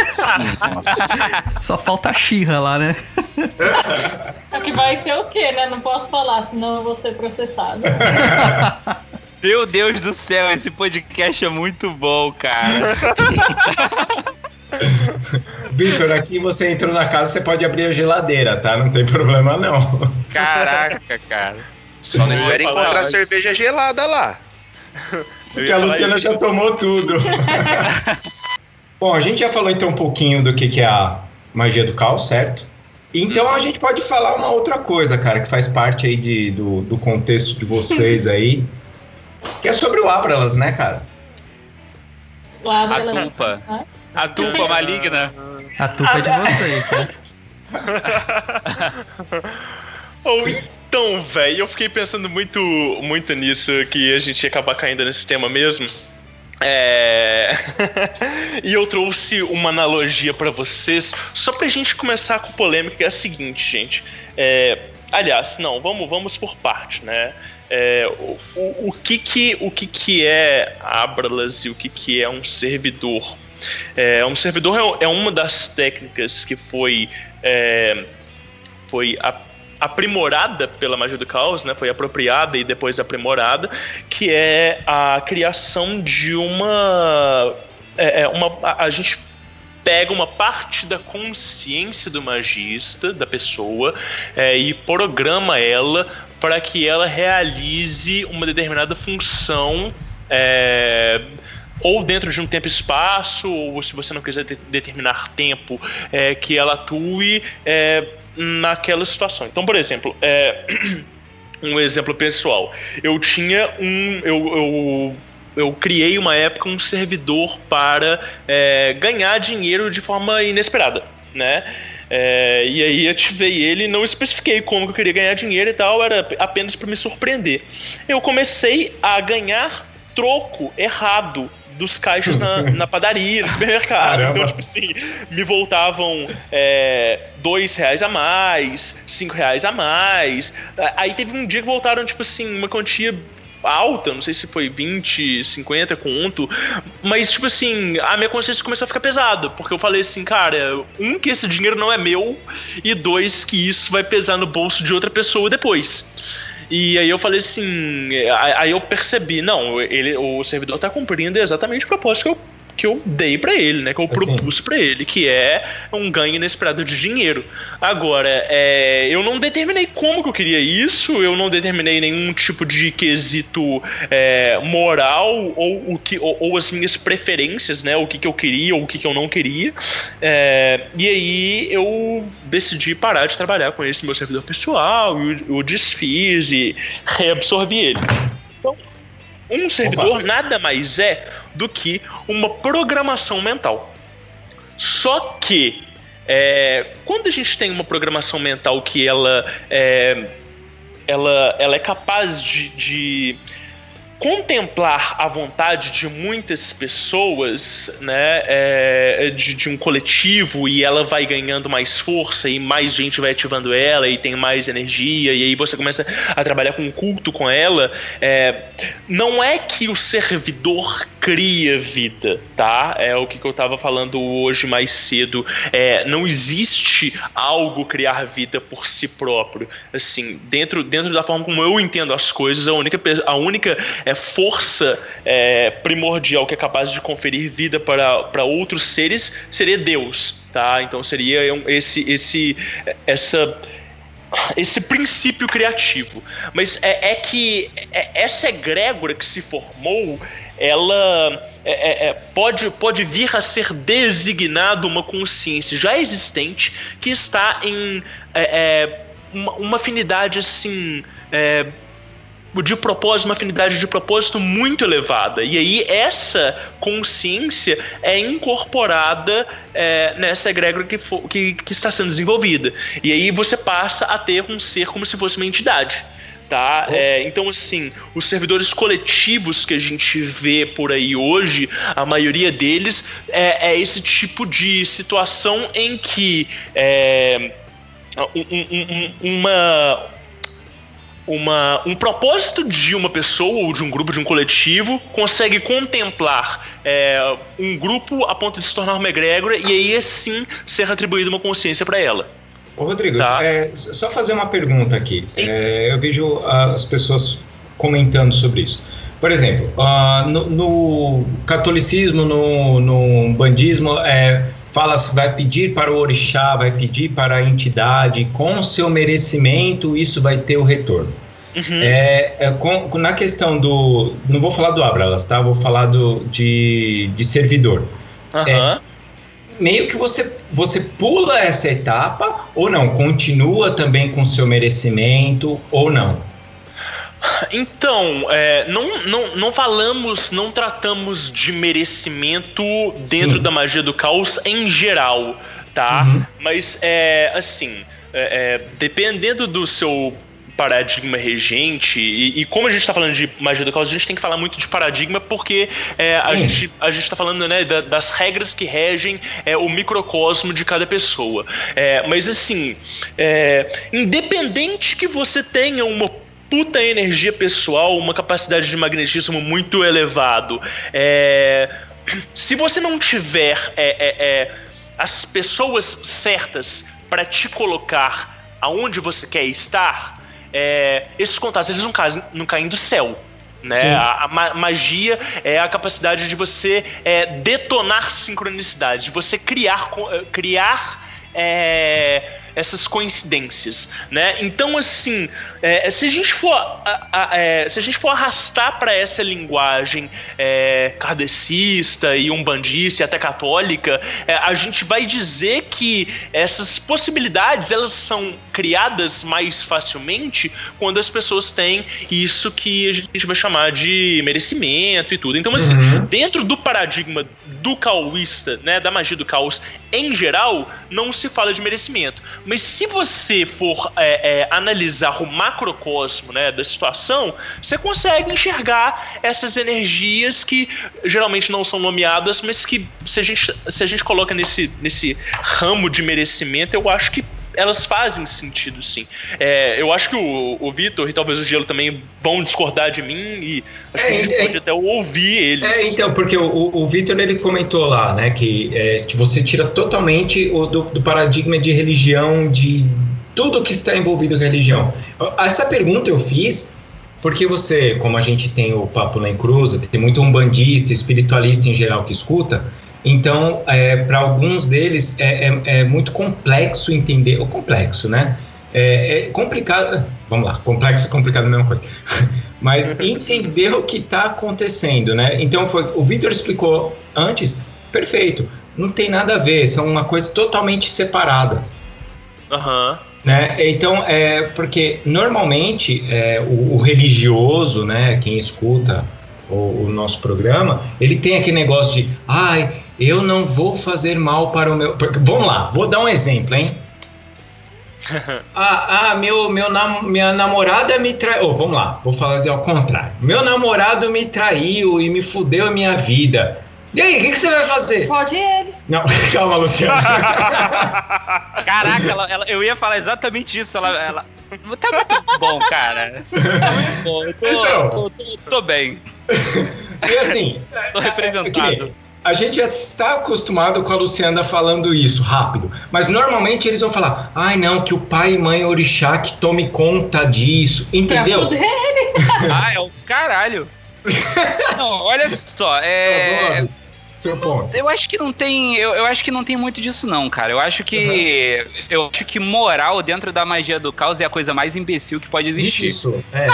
Nossa. Só falta a xirra lá, né? É que vai ser o quê, né? Não posso falar, senão eu vou ser processado. Meu Deus do céu, esse podcast é muito bom, cara. Vitor, aqui você entrou na casa, você pode abrir a geladeira, tá? Não tem problema não. Caraca, cara. Só não falar encontrar antes. cerveja gelada lá. Porque a Luciana já tomou tudo. Bom, a gente já falou então um pouquinho do que, que é a magia do caos, certo? Então a gente pode falar uma outra coisa, cara, que faz parte aí de, do, do contexto de vocês aí, que é sobre o Abralas, né, cara? Lá, A ela- tupa. Ah, A tupa maligna. A culpa é de vocês, né? Ou então, velho, eu fiquei pensando muito, muito nisso, que a gente ia acabar caindo nesse tema mesmo. É... e eu trouxe uma analogia pra vocês, só pra gente começar com polêmica, que é a seguinte, gente. É... Aliás, não, vamos, vamos por parte, né? é, o, o, o, que que, o que que é Abralas e o que que é um servidor? É, um servidor é, é uma das técnicas que foi, é, foi aprimorada pela magia do caos, né? Foi apropriada e depois aprimorada, que é a criação de uma, é, é uma a, a gente pega uma parte da consciência do magista, da pessoa, é, e programa ela para que ela realize uma determinada função. É, ou dentro de um tempo e espaço, ou se você não quiser de determinar tempo, é, que ela atue é, naquela situação. Então, por exemplo, é, um exemplo pessoal. Eu tinha um. Eu, eu, eu criei uma época um servidor para é, ganhar dinheiro de forma inesperada, né? É, e aí ativei ele, não especifiquei como que eu queria ganhar dinheiro e tal, era apenas para me surpreender. Eu comecei a ganhar troco errado dos caixas na, na padaria, no supermercado. Caramba. Então, tipo assim, me voltavam é, dois reais a mais, cinco reais a mais. Aí teve um dia que voltaram, tipo assim, uma quantia alta, não sei se foi 20, 50 conto, mas tipo assim, a minha consciência começou a ficar pesada, porque eu falei assim, cara, um que esse dinheiro não é meu e dois que isso vai pesar no bolso de outra pessoa depois. E aí eu falei assim, aí eu percebi, não, ele, o servidor tá cumprindo exatamente o propósito que eu que eu dei para ele, né? Que eu assim. propus para ele, que é um ganho inesperado de dinheiro. Agora, é, eu não determinei como que eu queria isso, eu não determinei nenhum tipo de quesito é, moral ou, o que, ou, ou, as minhas preferências, né? O que, que eu queria ou o que, que eu não queria. É, e aí eu decidi parar de trabalhar com esse meu servidor pessoal, o, o desfiz e reabsorvi ele. Um servidor Opa. nada mais é do que uma programação mental. Só que é, quando a gente tem uma programação mental que ela é, ela, ela é capaz de, de contemplar a vontade de muitas pessoas, né, é, de, de, um coletivo e ela vai ganhando mais força e mais gente vai ativando ela e tem mais energia e aí você começa a trabalhar com culto com ela, é, não é que o servidor cria vida, tá? É o que eu estava falando hoje mais cedo. É, não existe algo criar vida por si próprio. Assim, dentro, dentro da forma como eu entendo as coisas, a única, a única é, força é, primordial que é capaz de conferir vida para, para outros seres seria Deus, tá? Então seria esse, esse, essa esse princípio criativo. Mas é, é que é, essa egrégora que se formou, ela é, é, é, pode, pode vir a ser designado uma consciência já existente que está em é, é, uma, uma, afinidade assim de propósito, uma afinidade de propósito muito elevada. E aí essa consciência é incorporada é, nessa egrégora que, for, que, que está sendo desenvolvida. E aí você passa a ter um ser como se fosse uma entidade tá? É, então, assim, os servidores coletivos que a gente vê por aí hoje, a maioria deles é, é esse tipo de situação em que é, um, um, uma uma, um propósito de uma pessoa ou de um grupo, de um coletivo, consegue contemplar é, um grupo a ponto de se tornar uma egrégora e aí sim ser atribuída uma consciência para ela. Ô, Rodrigo, tá. é, só fazer uma pergunta aqui. É, eu vejo as pessoas comentando sobre isso. Por exemplo, uh, no, no, catolicismo, no, no bandismo, é, fala se vai pedir para o orixá, vai pedir para a entidade, com seu merecimento, isso vai ter o retorno. Uhum. É, é com, na questão do. Não vou falar do Abralas, tá? Vou falar do, de, de servidor. Uhum. É, meio que você, você pula essa etapa ou não? Continua também com seu merecimento ou não? Então, é, não, não, não falamos, não tratamos de merecimento dentro Sim. da magia do caos em geral, tá? Uhum. Mas, é, assim, é, é dependendo do seu paradigma regente, e, e, como a gente está falando de magia do caos, a gente tem que falar muito de paradigma, porque é, a, gente, a gente está falando né, da, das regras que regem é, o microcosmo de cada pessoa. É, mas assim, é, independente que você tenha uma puta energia pessoal, uma capacidade de magnetismo muito elevado. É, se você não tiver é, as pessoas certas para te colocar aonde você quer estar, é, esses contatos eles não caem, não caem do céu. Né? A, a ma- magia é a capacidade de você é, detonar sincronicidade, de você criar, eh, criar é, essas coincidências, né? Então, assim, é, se a gente for, a- a- é, se a gente for arrastar para essa linguagem é, kardecista e umbandista e até católica, é, a gente vai dizer que essas possibilidades elas são criadas mais facilmente quando as pessoas têm isso que a gente vai chamar de merecimento e tudo. Então, assim, dentro do paradigma do caoísta, né, da magia do caos em geral, não se fala de merecimento. Mas se você for é, é, analisar o macrocosmo né, da situação, você consegue enxergar essas energias que geralmente não são nomeadas, mas que se a gente, se a gente coloca nesse, nesse ramo de merecimento, eu acho que elas fazem sentido, sim. É, eu acho que o, o Vitor e talvez o Gelo também vão discordar de mim e acho que a gente pode até ouvir eles. É, então, porque o, o, Vitor ele comentou lá, né, que é, que você tira totalmente o do, do paradigma de religião, de tudo que está envolvido com religião. Essa pergunta eu fiz porque você, como a gente tem o Papo em Cruza, tem muito umbandista, espiritualista em geral que escuta, então, é, para alguns deles é, é, é muito complexo entender, ou complexo, né? É, é complicado, vamos lá, complexo e complicado é a mesma coisa. Mas entender o que está acontecendo, né? Então, foi, o Vitor explicou antes, perfeito, não tem nada a ver, são uma coisa totalmente separada. Aham. Né? Então, é porque normalmente é, o, o religioso, né, quem escuta o, o, nosso programa, ele tem aquele negócio de, ai, eu não vou fazer mal para o meu. Vamos lá, vou dar um exemplo, hein? ah, ah, meu, meu nam, minha namorada me traiu. Oh, vamos lá, vou falar ao contrário. Meu namorado me traiu e me fudeu a minha vida. E aí, o que, que, você vai fazer? Pode ele. Não, calma, Luciano. Caraca, ela, ela, eu ia falar exatamente isso. Ela, ela... Tá muito bom, cara. Tá muito bom. Eu tô, então, tô, tô, tô bem. E assim. tô representado. É, a gente já está acostumado com a Luciana falando isso rápido, mas normalmente eles vão falar: ai não, que o pai e mãe orixá que tome conta disso, entendeu? ah, é o caralho. Não, olha só, é. Seu ponto. Eu acho que não tem. Eu, eu acho que não tem muito disso, não, cara. Eu acho que. Uhum. Eu acho que moral dentro da magia do caos é a coisa mais imbecil que pode existir. Isso. É.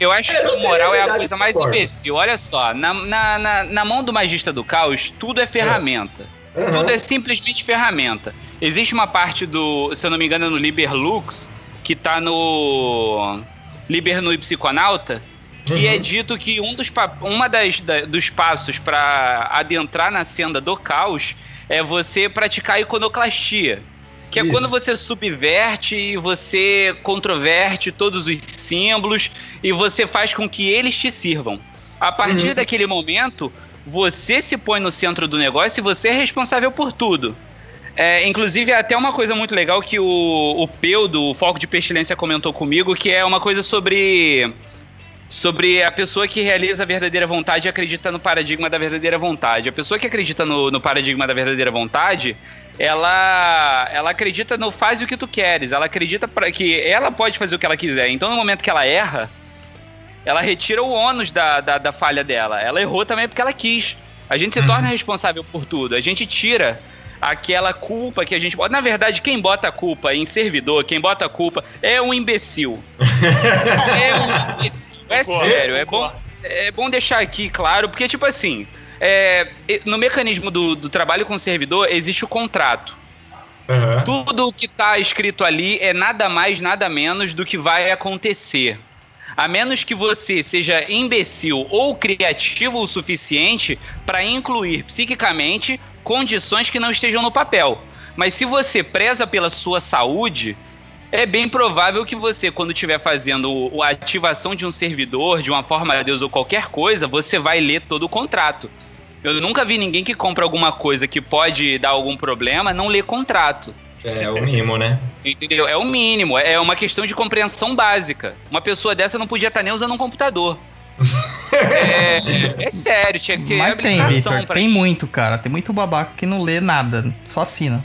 Eu acho que moral é a coisa mais imbecil. Olha só, na, na, na, na, mão do magista do caos, tudo é ferramenta. Uhum. Tudo é simplesmente ferramenta. Existe uma parte do, se eu não me engano, no Liber Lux, que tá no. Liber no Psiconauta, que uhum. é dito que um dos, uma das, da, dos passos para adentrar na senda do caos é você praticar iconoclastia. Que Isso. é quando você subverte e você controverte todos os símbolos e você faz com que eles te sirvam. A partir uhum. daquele momento, você se põe no centro do negócio e você é responsável por tudo. É, inclusive, é até uma coisa muito legal que o, o Peu, do Foco de Pestilência, comentou comigo, que é uma coisa sobre sobre a pessoa que realiza a verdadeira vontade e acredita no paradigma da verdadeira vontade. A pessoa que acredita no, no paradigma da verdadeira vontade, ela, ela acredita no faz o que tu queres. Ela acredita pra, que ela pode fazer o que ela quiser. Então, no momento que ela erra, ela retira o ônus da, da, da falha dela. Ela errou também porque ela quis. A gente se Uhum. torna responsável por tudo. A gente tira aquela culpa que a gente bota. Na verdade, quem bota a culpa em servidor, quem bota a culpa é um imbecil. é um imbecil. É Concordo, sério, é bom, é bom deixar aqui claro, porque, tipo assim, é, no mecanismo do, do trabalho com o servidor existe o contrato. Uhum. Tudo que está escrito ali é nada mais, nada menos do que vai acontecer. A menos que você seja imbecil ou criativo o suficiente para incluir psiquicamente condições que não estejam no papel. Mas se você preza pela sua saúde, é bem provável que você, quando estiver fazendo a ativação de um servidor, de uma forma de Deus ou qualquer coisa, você vai ler todo o contrato. Eu nunca vi ninguém que compra alguma coisa que pode dar algum problema não ler contrato. É o mínimo, né? Entendeu? É o mínimo, é uma questão de compreensão básica. Uma pessoa dessa não podia estar nem usando um computador. é, é sério, tinha que ter Mas tem, Victor. pra Tem muito, cara. Tem muito babaca que não lê nada. Só assina.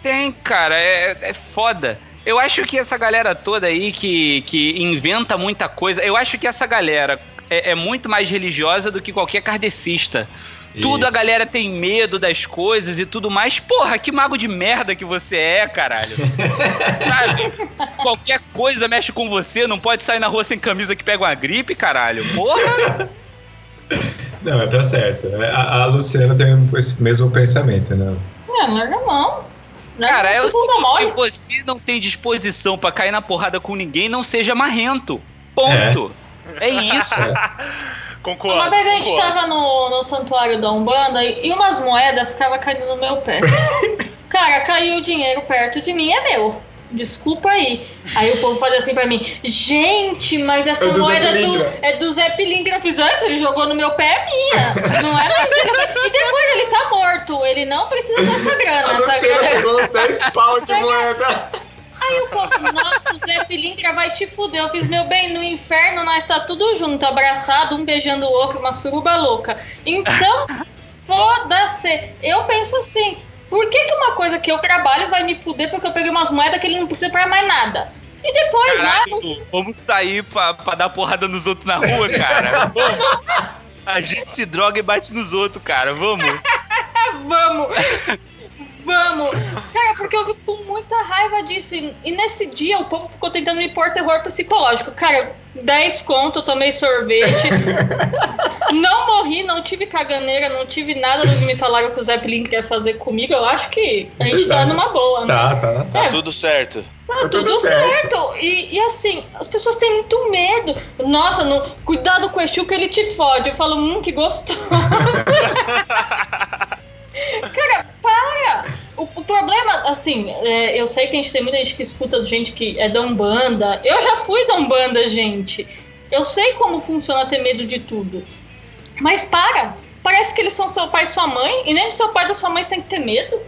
Tem, cara, é, é foda. Eu acho que essa galera toda aí que, que inventa muita coisa, eu acho que essa galera é, é muito mais religiosa do que qualquer kardecista. Tudo a Isso. galera tem medo das coisas e tudo mais. Porra, que mago de merda que você é, caralho. Sabe? Qualquer coisa mexe com você, não pode sair na rua sem camisa que pega uma gripe, caralho. Porra! Não, tá certo. A, a Luciana tem esse mesmo pensamento, né? É, mas Não Cara, é o se você não tem disposição pra cair na porrada com ninguém, não seja marrento. Ponto. É, isso. Concordo. Uma vez a gente tava no, no santuário da Umbanda e, e umas moedas ficavam caindo no meu pé. Cara, caiu o dinheiro perto de mim, é meu. Desculpa aí. Aí o povo fazia assim pra mim, gente, mas essa É moeda é do, Pilintra." é do Zé Pilintra. Eu fiz, ah, se ele jogou no meu pé, é minha. Não é mais. E depois ele tá morto. Ele não precisa dessa grana. Essa grana pegou uns 10 pau de moeda. Aí o povo, nossa, o Zé Pilintra vai te fuder. Eu fiz, meu bem, no inferno nós tá tudo junto, abraçado, um beijando o outro, uma suruba louca. Então, foda-se. Eu penso assim, por que, que uma coisa que eu trabalho vai me fuder porque eu peguei umas moedas que ele não precisa pra mais nada? E depois lá, no Caralho, vamos sair pra, pra dar porrada nos outros na rua, cara. Vamos. A gente se droga e bate nos outros, cara. Vamos. vamos! Vamos! Cara, porque eu fico com muita raiva disso. E, e nesse dia o povo ficou tentando me pôr terror psicológico. Cara, 10 conto, eu tomei sorvete. não morri, não tive caganeira, não tive nada do que me falaram que o Zé Pilintra ia fazer comigo. Eu acho que a gente tá numa boa, né? Tá, tá. Tá É, tudo certo. Tá Tá tudo, tudo certo. certo. E, e assim, as pessoas têm muito medo. Nossa, no, cuidado com o Exu que ele te fode. Eu falo, hum, que gostoso. Cara, para! O, o problema, assim, é, eu sei que a gente tem muita gente que escuta gente que é da Umbanda. Eu já fui da Umbanda, gente. Eu sei como funciona ter medo de tudo. Mas para! Parece que eles são seu pai e sua mãe, e nem seu pai e da sua mãe tem que ter medo.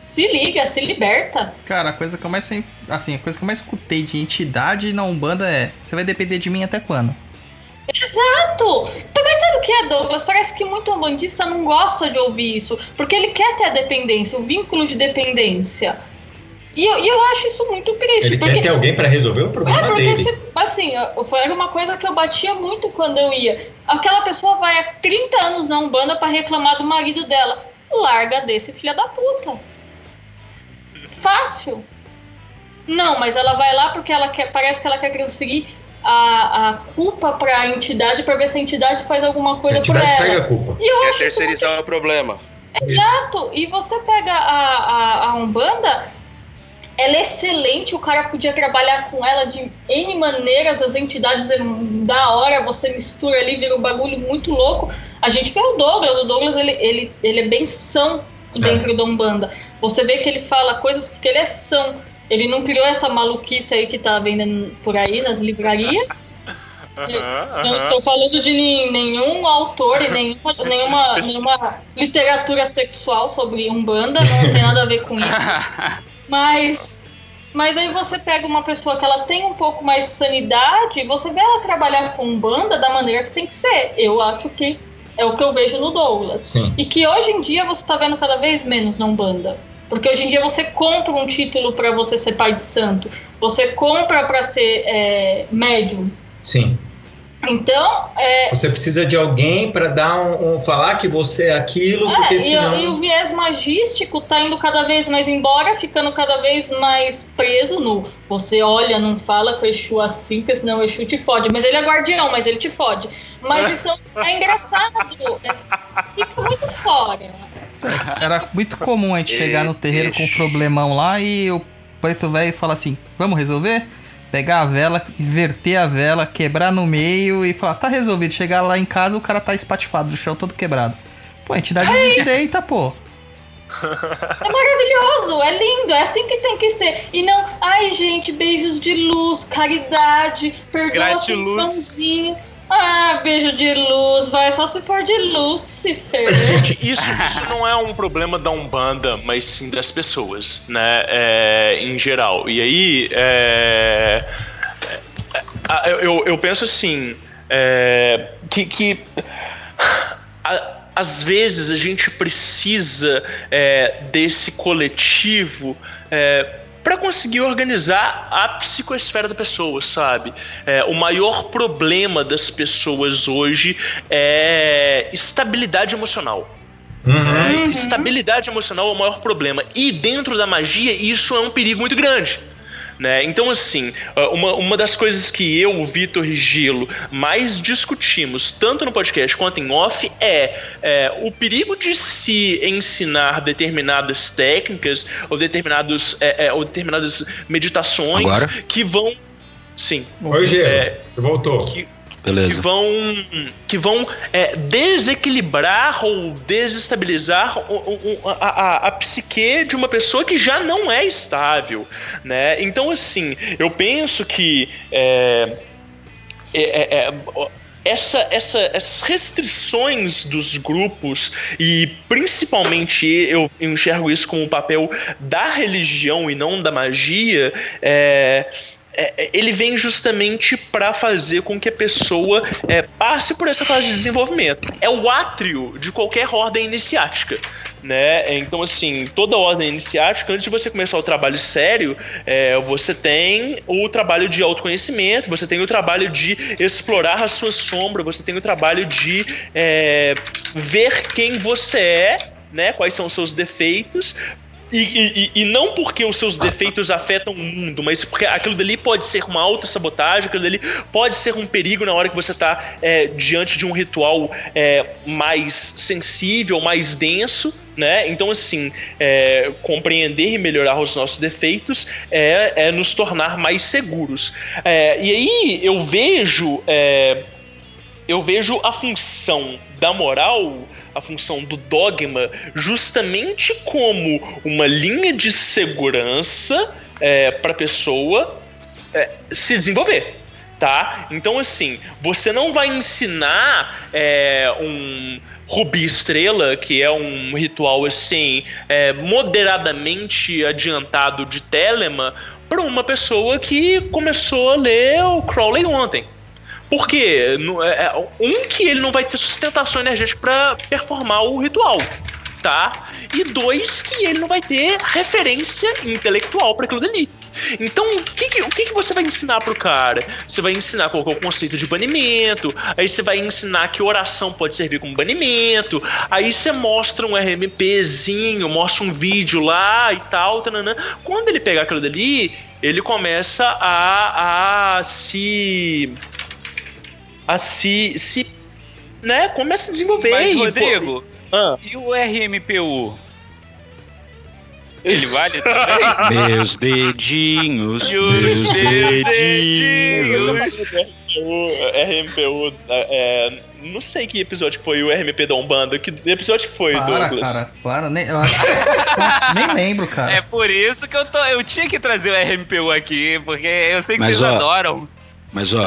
Se liga, se liberta. Cara, a coisa que eu mais. Assim, a coisa que eu mais escutei de entidade na Umbanda é: você vai depender de mim até quando? Exato! Também sabe o que é, Douglas? Parece que muito umbandista não gosta de ouvir isso, porque ele quer ter a dependência, o vínculo de dependência. E eu, e eu acho isso muito triste. Ele porque... quer ter alguém pra resolver o É, problema porque, dele. se, assim, foi era uma coisa que eu batia muito quando eu ia. Aquela pessoa vai há 30 anos na Umbanda pra reclamar do marido dela. Larga desse filha da puta. Fácil. Não, mas ela vai lá porque ela quer, parece que ela quer transferir a, a culpa pra entidade pra ver se a entidade faz alguma a coisa por entidade ela. pega a culpa. E eu muito terceirizar o problema. Exato! E você pega a, a, a Umbanda, ela é excelente, o cara podia trabalhar com ela de N maneiras, as entidades é da hora, você mistura ali, vira um bagulho muito louco. A gente vê o Douglas, o Douglas ele, ele, ele é bem são dentro da Umbanda. Você vê que ele fala coisas porque ele é são. Ele não criou essa maluquice aí que tá vendendo por aí nas livrarias. Aham, Não estou falando de nenhum autor e nenhuma, nenhuma, nenhuma literatura sexual sobre Umbanda, não tem nada a ver com isso. Mas, mas aí você pega uma pessoa que ela tem um pouco mais de sanidade e você vê ela trabalhar com Umbanda da maneira que tem que ser. Eu acho que é o que eu vejo no Douglas. Sim. E que hoje em dia você tá vendo cada vez menos na Umbanda. Porque hoje em dia você compra um título para você ser pai de santo. Você compra para ser é, médium. Sim. Então, é, Você precisa de alguém pra dar um, um- falar que você é aquilo, porque É, e, senão. e o viés magístico tá indo cada vez mais embora, ficando cada vez mais preso no. Você olha, não fala com o Exu assim, porque senão o Exu te fode. Mas ele é guardião, mas ele te fode. Mas isso é engraçado. É, fica muito fora. Era muito comum a gente chegar no terreiro com um problemão lá e o preto velho falar assim: vamos resolver? Pegar a vela, inverter a vela, quebrar no meio e falar, tá resolvido. Chegar lá em casa, o cara tá espatifado do chão todo quebrado. Pô, entidade de direita, pô. É maravilhoso, é lindo, é assim que tem que ser. E não, ai gente, beijos de luz, caridade, perdoa Gratiluz. pãozinho. Ah, beijo de luz, vai só se for de Lúcifer. Gente, isso, isso não é um problema da Umbanda, mas sim das pessoas, né? É, em geral. E aí, é, é, eu, eu penso assim, é, que, que a- às vezes a gente precisa é, desse coletivo é, para conseguir organizar a psicosfera da pessoa, sabe? É, o maior problema das pessoas hoje é estabilidade emocional. É, Estabilidade emocional é o maior problema. E dentro da magia, isso é um perigo muito grande. Né? Então, assim, ah, uma, uma das coisas que eu, o Vitor e Gilo mais discutimos, tanto no podcast quanto em off, é, é, o perigo de se ensinar determinadas técnicas ou, determinados, é, é, ou determinadas meditações Agora? que vão. Sim. Oi, Gê, É, você voltou. que, que Beleza. vão, que vão é, desequilibrar ou desestabilizar o- o- o- a, a- a psique de uma pessoa que já não é estável, né? Então, assim, eu penso que é, é, é, é, essa, essa, essas restrições dos grupos e principalmente eu enxergo isso como um papel da religião e não da magia é, é, ele vem justamente para fazer com que a pessoa é, passe por essa fase de desenvolvimento. É o átrio de qualquer ordem iniciática. Né? Então, assim, toda ordem iniciática, antes de você começar o trabalho sério, é, você tem o trabalho de autoconhecimento, você tem o trabalho de explorar a sua sombra, você tem o trabalho de é, ver quem você é, né? Quais são os seus defeitos, e, e- e- não porque os seus defeitos afetam o mundo, mas porque aquilo dali pode ser uma autossabotagem, aquilo dali pode ser um perigo na hora que você está diante de um ritual é, mais sensível, mais denso. Né? Então, assim, é, compreender e melhorar os nossos defeitos é, é nos tornar mais seguros. É, e aí eu vejo é, eu vejo a função da moral, a função do dogma, justamente como uma linha de segurança para a pessoa é, se desenvolver. Tá? Então, assim, você não vai ensinar é, um Rubi Estrela, que é um ritual assim, é, moderadamente adiantado de Telema, para uma pessoa que começou a ler o Crowley ontem. Por quê? No- é- é, Um, que ele não vai ter sustentação energética para performar o ritual, tá? E dois, que ele não vai ter referência intelectual para aquilo dali. Então, o que, que- o que, que você vai ensinar pro cara? Você vai ensinar qual é o conceito de banimento, aí você vai ensinar que oração pode servir como banimento, aí você mostra um RMPzinho, mostra um vídeo lá e tal, tananã. Quando ele pegar aquilo dali, ele começa a, a se a se, se né, começa a desenvolver. Mas, e, pô, Rodrigo, ah, e o RMPU? Ele vale também? Meus dedinhos, E os meus meus dedinhos. o RMPU, é, não sei que episódio foi o RMP da Umbanda, que episódio que foi, Para, Douglas? cara, para. Nem, eu nem lembro, cara. É por isso que eu, tô, eu tinha que trazer o RMPU aqui, porque eu sei que Mas, vocês ó, adoram. Mas ó,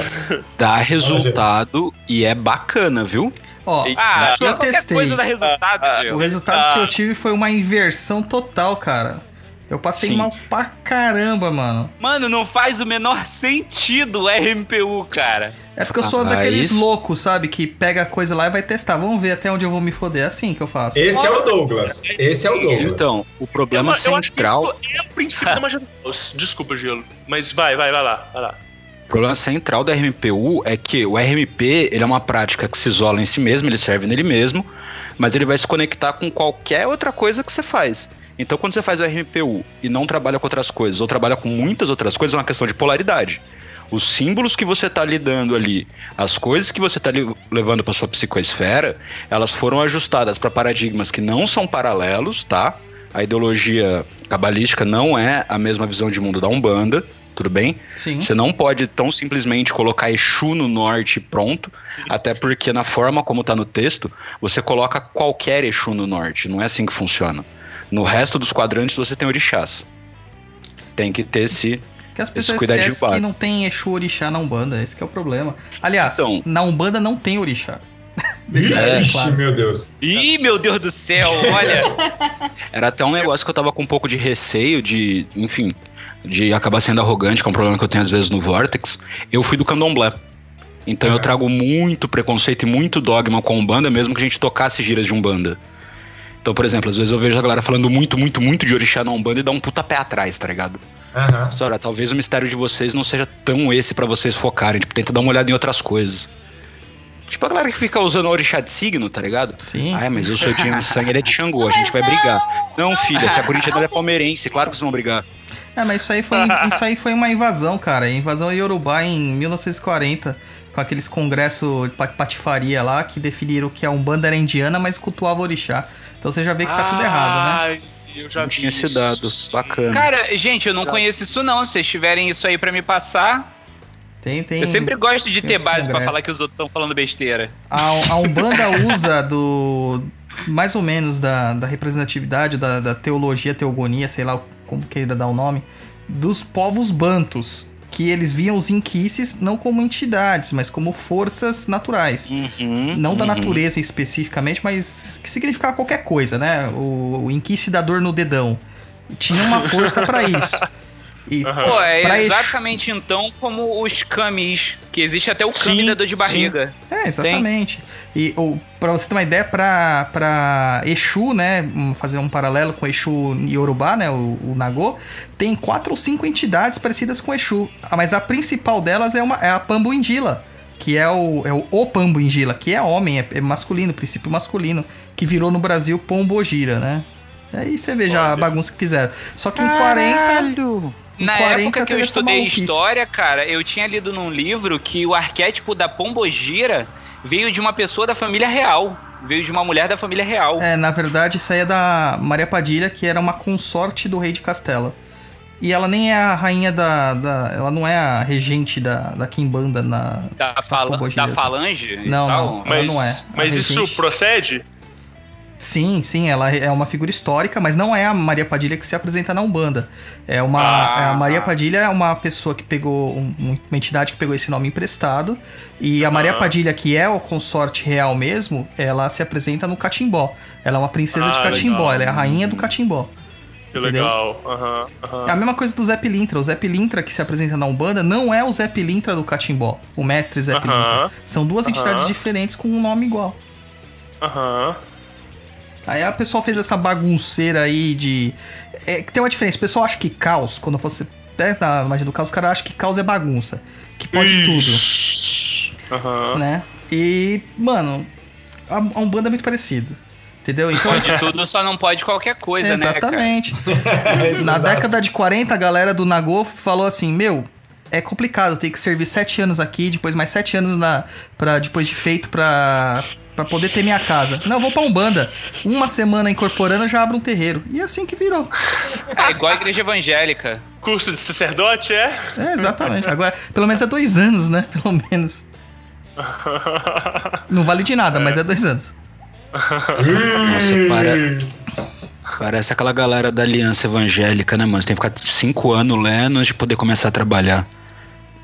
dá resultado e é bacana, viu? Ó, Ah, eu testei. coisa dá resultado, Ah. O resultado Ah. que eu tive foi uma inversão total, cara. Eu passei Sim. mal pra caramba, mano. Mano, não faz o menor sentido o RMPU, cara. É porque eu sou Ah, daqueles isso. loucos, sabe? Que pega a coisa lá e vai testar. Vamos ver até onde eu vou me foder. É assim que eu faço. Esse é o Douglas. Esse é o Douglas. Então, o Eu, problema eu acho que central. isso é o princípio da magia do caos. Desculpa, Gelo. Mas vai, vai, vai lá, vai lá. Problema central da RMPU é que o RMP ele é uma prática que se isola em si mesmo, ele serve nele mesmo, mas ele vai se conectar com qualquer outra coisa que você faz. Então, quando você faz o RMPU e não trabalha com outras coisas, ou trabalha com muitas outras coisas, é uma questão de polaridade. Os símbolos que você está lidando ali, as coisas que você está levando para sua psicoesfera, elas foram ajustadas para paradigmas que não são paralelos, tá? A ideologia cabalística não é a mesma visão de mundo da Umbanda, tudo bem? Sim. Você não pode tão simplesmente colocar Exu no norte e pronto, até porque na forma como tá no texto, você coloca qualquer Exu no norte, não é assim que funciona. No resto dos quadrantes você tem orixás. Tem que ter esse Que as pessoas cuidar de esquecem que não tem Exu Orixá na Umbanda, esse que é o problema. Aliás, Então. na Umbanda não tem Orixá. É, Ixi, claro. meu Deus. Ih, meu Deus do céu, olha. Era até um negócio que eu tava com um pouco de receio de, enfim, de acabar sendo arrogante, que é um problema que eu tenho às vezes no Vortex. Eu fui do candomblé. Então eu trago muito preconceito e muito dogma com Umbanda, mesmo que a gente tocasse giras de Umbanda. Então, por exemplo, às vezes eu vejo a galera falando muito, muito, muito de orixá na Umbanda e dá um puta pé atrás, tá ligado? Aham. Mas, Olha, talvez o mistério de vocês não seja tão esse pra vocês focarem. Tipo, tenta dar uma olhada em outras coisas. Tipo a galera que fica usando orixá de signo, tá ligado? Sim. Sim. mas eu sou de sangue, ele é de Xangô, a gente vai brigar. Não, filha, se a corintiana é palmeirense, claro que vocês vão brigar. É, mas isso aí foi, isso aí foi uma invasão, cara. Invasão Yorubá em 1940, com aqueles congressos de pa- patifaria lá que definiram que a Umbanda era indiana, mas cultuava orixá. Então você já vê que tá tudo errado, né? Eu já Não vi tinha esse dado. Bacana. Cara, gente, eu não conheço isso não. Se vocês tiverem isso aí pra me passar, Tem, tem. eu sempre gosto de ter base pra congressos. falar que os outros estão falando besteira. A, a Umbanda usa do. Mais ou menos da, da representatividade, da, da teologia, teogonia, sei lá como queira dar o nome, dos povos bantus. Que eles viam os inquices não como entidades, mas como forças naturais. Uhum, Não da uhum. natureza especificamente, mas que significava qualquer coisa, né? O, o inquice da dor no dedão. Tinha uma força pra isso. E Pô, é exatamente então como os camis, que existe até o kami Sim, da dor de barriga. É, exatamente. E o, pra você ter uma ideia, pra, pra Exu, né? Fazer um paralelo com Exu Yorubá, né? O, o Nagô, tem quatro ou cinco entidades parecidas com Exu. Mas a principal delas é, uma, é a Pambuindila, que é o, é o, o Pambuindila, que é homem, é, é masculino, princípio masculino, que virou no Brasil Pombogira, né? Aí você vê já a bagunça que fizeram. Só que em 40. Na 40 época que eu estudei maluquice. história, cara, eu tinha lido num livro que o arquétipo da pombogira veio de uma pessoa da família real. Veio de uma mulher da família real. É, na verdade, isso aí é da Maria Padilha, que era uma consorte do rei de Castela. E ela nem é a rainha da. da- ela não é a regente da, da Kimbanda na. Da, fala, da pombogiras. falange Não, não. Ela Mas, não é. mas isso procede? Sim, sim, ela é uma figura histórica, mas não é a Maria Padilha que se apresenta na Umbanda. É uma. Ah. é a Maria Padilha é uma pessoa que pegou. um- uma entidade que pegou esse nome emprestado. E a Maria. Padilha, que é o consorte real mesmo, ela se apresenta no Catimbó. Ela é uma princesa de Ah, Catimbó, legal. ela é a rainha do Catimbó. Que Entendeu? legal. Aham, aham. É a mesma coisa do Zé Pilintra. O Zé Pilintra que se apresenta na Umbanda não é o Zé Pilintra do Catimbó, o mestre Zé Aham. Pilintra. São duas entidades diferentes com um nome igual. Aham. Aí a pessoa fez essa bagunceira aí de. É que tem uma diferença. O pessoal acha que caos, quando você. Até na imagem do caos, o cara acha que caos é bagunça. Que pode tudo, Aham. né? E, mano, a, a Umbanda é muito parecido. Entendeu? Então. Pode tudo, só não pode qualquer coisa, né, cara? Exatamente. Na década de 40, a galera do Nagô falou assim: Meu, é complicado, tem que servir sete anos aqui, depois mais sete anos na, pra, depois de feito pra, pra poder ter minha casa. Não, eu vou pra Umbanda. Uma semana incorporando, eu já abro um terreiro. E é assim que virou. É igual a igreja evangélica. Curso de sacerdote, é? É, exatamente. Agora, pelo menos é dois anos, né? Pelo menos. Não vale de nada, mas é dois anos. Nossa, para- Parece aquela galera da aliança evangélica, né, mano? Você tem que ficar cinco anos lendo antes de poder começar a trabalhar.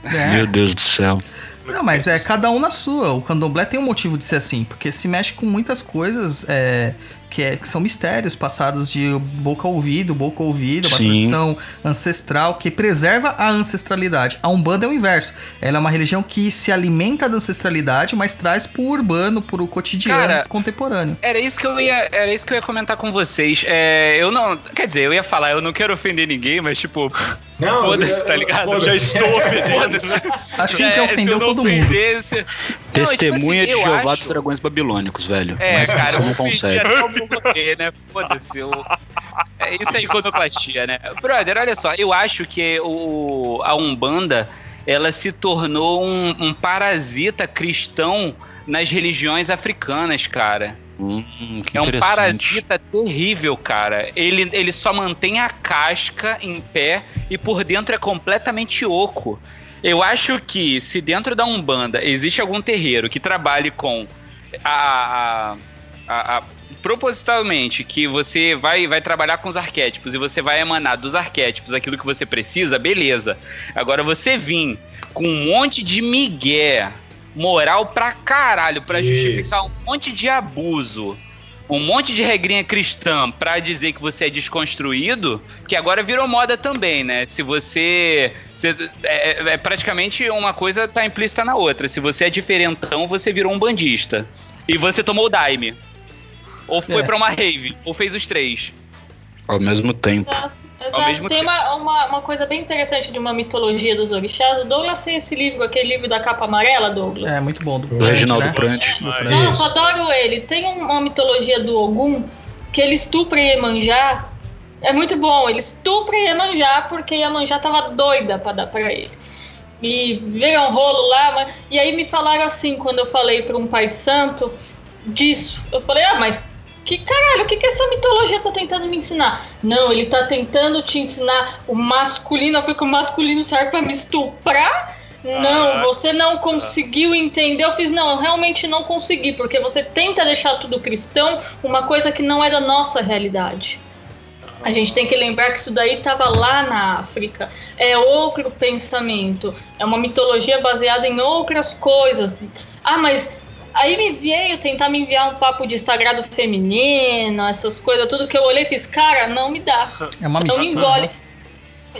É. Meu Deus do céu. Não, mas é cada um na sua. O candomblé tem um motivo de ser assim, porque se mexe com muitas coisas é, que, é- que são mistérios passados de boca a ouvido, boca a ouvido, uma Sim. tradição ancestral que preserva a ancestralidade. A Umbanda é o inverso. Ela é uma religião que se alimenta da ancestralidade, mas traz pro urbano, pro cotidiano Cara, contemporâneo. Era isso que eu ia, era isso que eu ia comentar com vocês. É, eu não, quer dizer, eu ia falar, eu não quero ofender ninguém, mas tipo, Não, foda-se, tá ligado? foda-se. Já estou ofendendo. Acho que a É, ofendeu todo mundo. Não, Testemunha tipo assim, de Jeová acho- dos Dragões Babilônicos, velho. É, Mas cara, você não consegue. roteiro, né? Foda-se. eu- É isso aí, iconoclastia, né? Brother, olha só, eu acho que o, a Umbanda, ela se tornou um, um parasita cristão nas religiões africanas, cara. Hum, É um parasita terrível, cara. Ele, ele só mantém a casca em pé e por dentro é completamente oco. Eu acho que se dentro da Umbanda existe algum terreiro que trabalhe com a, a, a- a propositalmente que você vai, vai trabalhar com os arquétipos e você vai emanar dos arquétipos aquilo que você precisa, beleza. Agora você vir com um monte de migué, moral pra caralho, pra Isso. justificar um monte de abuso, um monte de regrinha cristã pra dizer que você é desconstruído, que agora virou moda também, né? Se você. você- é, é praticamente uma coisa tá implícita na outra. Se você é diferentão, você virou um bandista. E você tomou o Daime. Ou foi É. pra uma rave, ou fez os três. Ao mesmo tempo. Exato. mesmo Tem tempo. uma, uma, uma coisa bem interessante de uma mitologia dos orixás. O Douglas tem esse livro, aquele livro da capa amarela, Douglas. É muito bom. Do O Reginaldo né? Prante. Do Prante. Nossa, adoro ele. Tem um- uma mitologia do Ogum que ele estupra Iemanjá. É muito bom. Ele estupra Iemanjá porque Iemanjá tava doida pra dar pra ele. E vira um rolo lá. mas- E aí me falaram assim, quando eu falei pra um pai de santo disso. Eu falei, ah, mas que caralho, o que, que essa mitologia tá tentando me ensinar? Não, ele tá tentando te ensinar o masculino. Eu fui que o masculino serve pra me estuprar? Não, Ah. você não conseguiu entender. Eu fiz, não, eu realmente não consegui, porque você tenta deixar tudo cristão uma coisa que não é da nossa realidade. A gente tem que lembrar que isso daí estava lá na África. É outro pensamento. É uma mitologia baseada em outras coisas. Ah, mas aí me veio tentar me enviar um papo de sagrado feminino, essas coisas, tudo que eu olhei e fiz, cara, não me dá. É uma Não mistura. engole.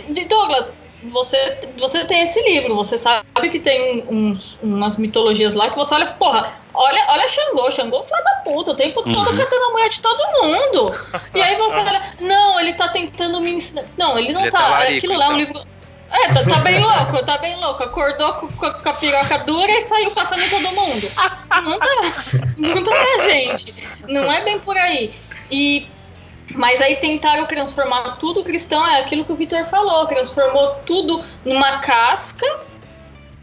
De- Douglas, você, você tem esse livro, você sabe que tem uns, umas mitologias lá que você olha, porra, olha, olha Xangô, Xangô é filho da puta, o tempo todo Uhum. catando a mulher de todo mundo. E aí você olha, não, ele tá tentando me ensinar. Não, ele não Ele é tá. talarico, aquilo lá é um então. livro. É, tá, tá bem louco, tá bem louco. Acordou com, com a- piroca dura e saiu passando em todo mundo. Não tá, não tá, gente. Não é bem por aí. E mas aí tentaram transformar tudo cristão, é aquilo que o Vitor falou, transformou tudo numa casca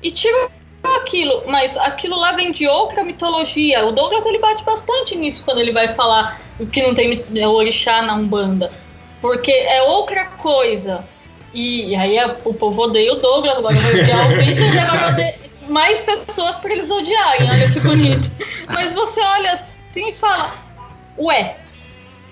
e tirou aquilo. Mas aquilo lá vem de outra mitologia. O Douglas ele bate bastante nisso quando ele vai falar que não tem orixá na Umbanda. Porque é outra coisa. E, aí é- o povo odeia o Douglas, agora vai odiar o e agora odeia mais pessoas para eles odiarem. Olha que bonito. Mas você olha assim e fala, ué,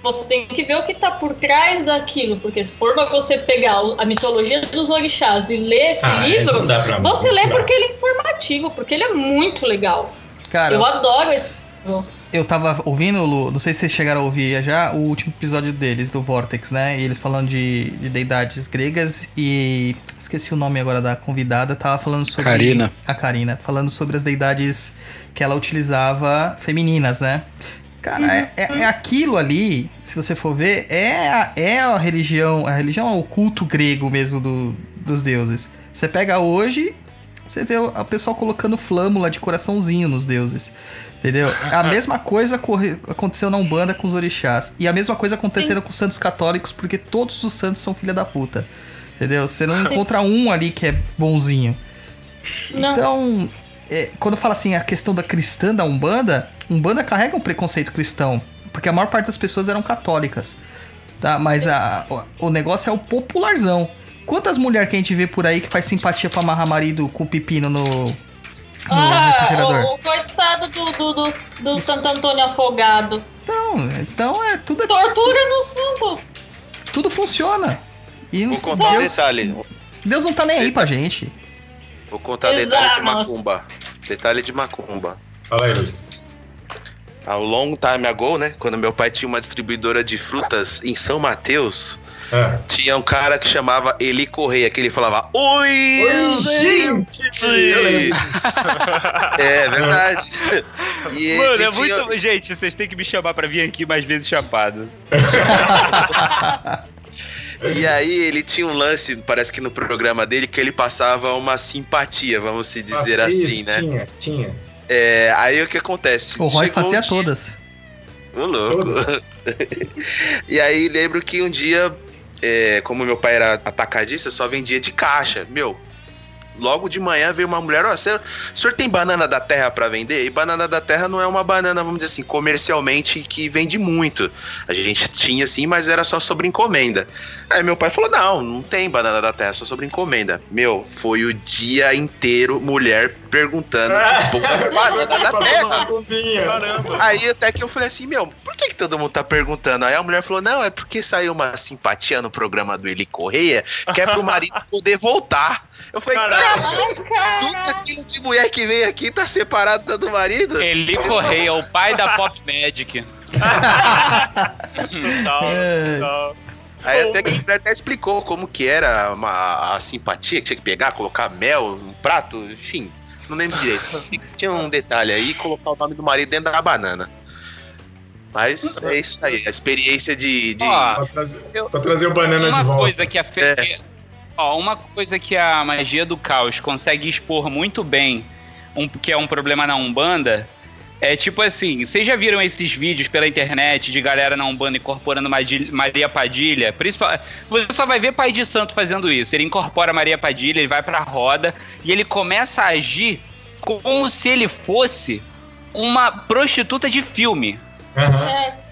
você tem que ver o que tá por trás daquilo, porque se for pra você pegar a mitologia dos orixás e ler esse Ah, é, livro, você lê porque ele é informativo, porque ele é muito legal. Cara, Eu adoro esse livro. Eu tava ouvindo, Lu, não sei se vocês chegaram a ouvir já o último episódio deles, do Vortex, né? E eles falando de, de deidades gregas e. Esqueci o nome agora da convidada, tava falando sobre. Karina. A Karina, falando sobre as deidades que ela utilizava femininas, né? Cara, é, é- é aquilo ali, se você for ver, é a, é a religião, a religião é o culto grego mesmo do, dos deuses. Você pega hoje, você vê o pessoal colocando flâmula de coraçãozinho nos deuses. Entendeu? A mesma coisa aconteceu na Umbanda com os orixás. E a mesma coisa aconteceu com os santos católicos, porque todos os santos são filha da puta. Entendeu? Você não encontra um ali que é bonzinho. Não. Então, é, quando fala assim a questão da cristã da Umbanda, Umbanda carrega um preconceito cristão. Porque a maior parte das pessoas eram católicas. Tá? Mas a- o, o negócio é o popularzão. Quantas mulheres que a gente vê por aí que faz simpatia pra amarrar marido com pepino no, no Ah, refrigerador? o, o coitado do, do, do, do Santo Antônio afogado. Então, então é tudo, é, Tortura no santo. tudo funciona. E Vou contar um Deus, detalhe. Deus não tá nem aí pra gente. Vou contar detalhe de Exato. macumba. Detalhe de macumba. Fala aí, Luiz. Há um long time ago, né? Quando meu pai tinha uma distribuidora de frutas em São Mateus, Ah. tinha um cara que chamava Eli Correia, que ele falava: Oi, Oi, gente! Eu lembro. É verdade. E Mano, é tinha- muito. Gente, vocês têm que me chamar pra vir aqui mais vezes chapado. E aí ele tinha um lance, parece que no programa dele, que ele passava uma simpatia, vamos se dizer Nossa, assim, isso, né? Tinha, tinha. É, aí o que acontece? O Roy Chegou fazia um dia- todas. Ô, louco. Todas. e aí lembro que um dia, é, como meu pai era atacadista, só vendia de caixa. Meu, logo de manhã veio uma mulher, ó, o senhor, o senhor tem banana da terra pra vender? E banana da terra não é uma banana, vamos dizer assim, comercialmente que vende muito. A gente tinha sim, mas era só sobre encomenda. Aí meu pai falou: não, não tem banana da terra, só sobre encomenda. Meu, foi o dia inteiro mulher perguntando é banana da terra. Aí até que eu falei assim, meu, por que, que todo mundo tá perguntando? Aí a mulher falou, não, é porque saiu uma simpatia no programa do Eli Correia, que é pro marido poder voltar. Eu falei, Caraca. cara, tudo aquilo de mulher que veio aqui tá separado do marido? Eli Correia, o pai da Pop Magic. Total, total. Aí até que até explicou como que era uma, a simpatia, que tinha que pegar, colocar mel no prato, enfim, não lembro direito. Tinha um detalhe aí, colocar o nome do marido dentro da banana. Mas é isso aí, a experiência de... de... Ó, Pra trazer, Eu- pra trazer o banana de Uma volta. coisa que a fe... É. Ó, uma coisa que a magia do caos consegue expor muito bem, um, que é um problema na Umbanda, é tipo assim, vocês já viram esses vídeos pela internet de galera na Umbanda incorporando Maria Padilha? Principal, você só vai ver pai de santo fazendo isso. Ele incorpora Maria Padilha, ele vai pra roda e ele começa a agir como se ele fosse uma prostituta de filme. Aham. É,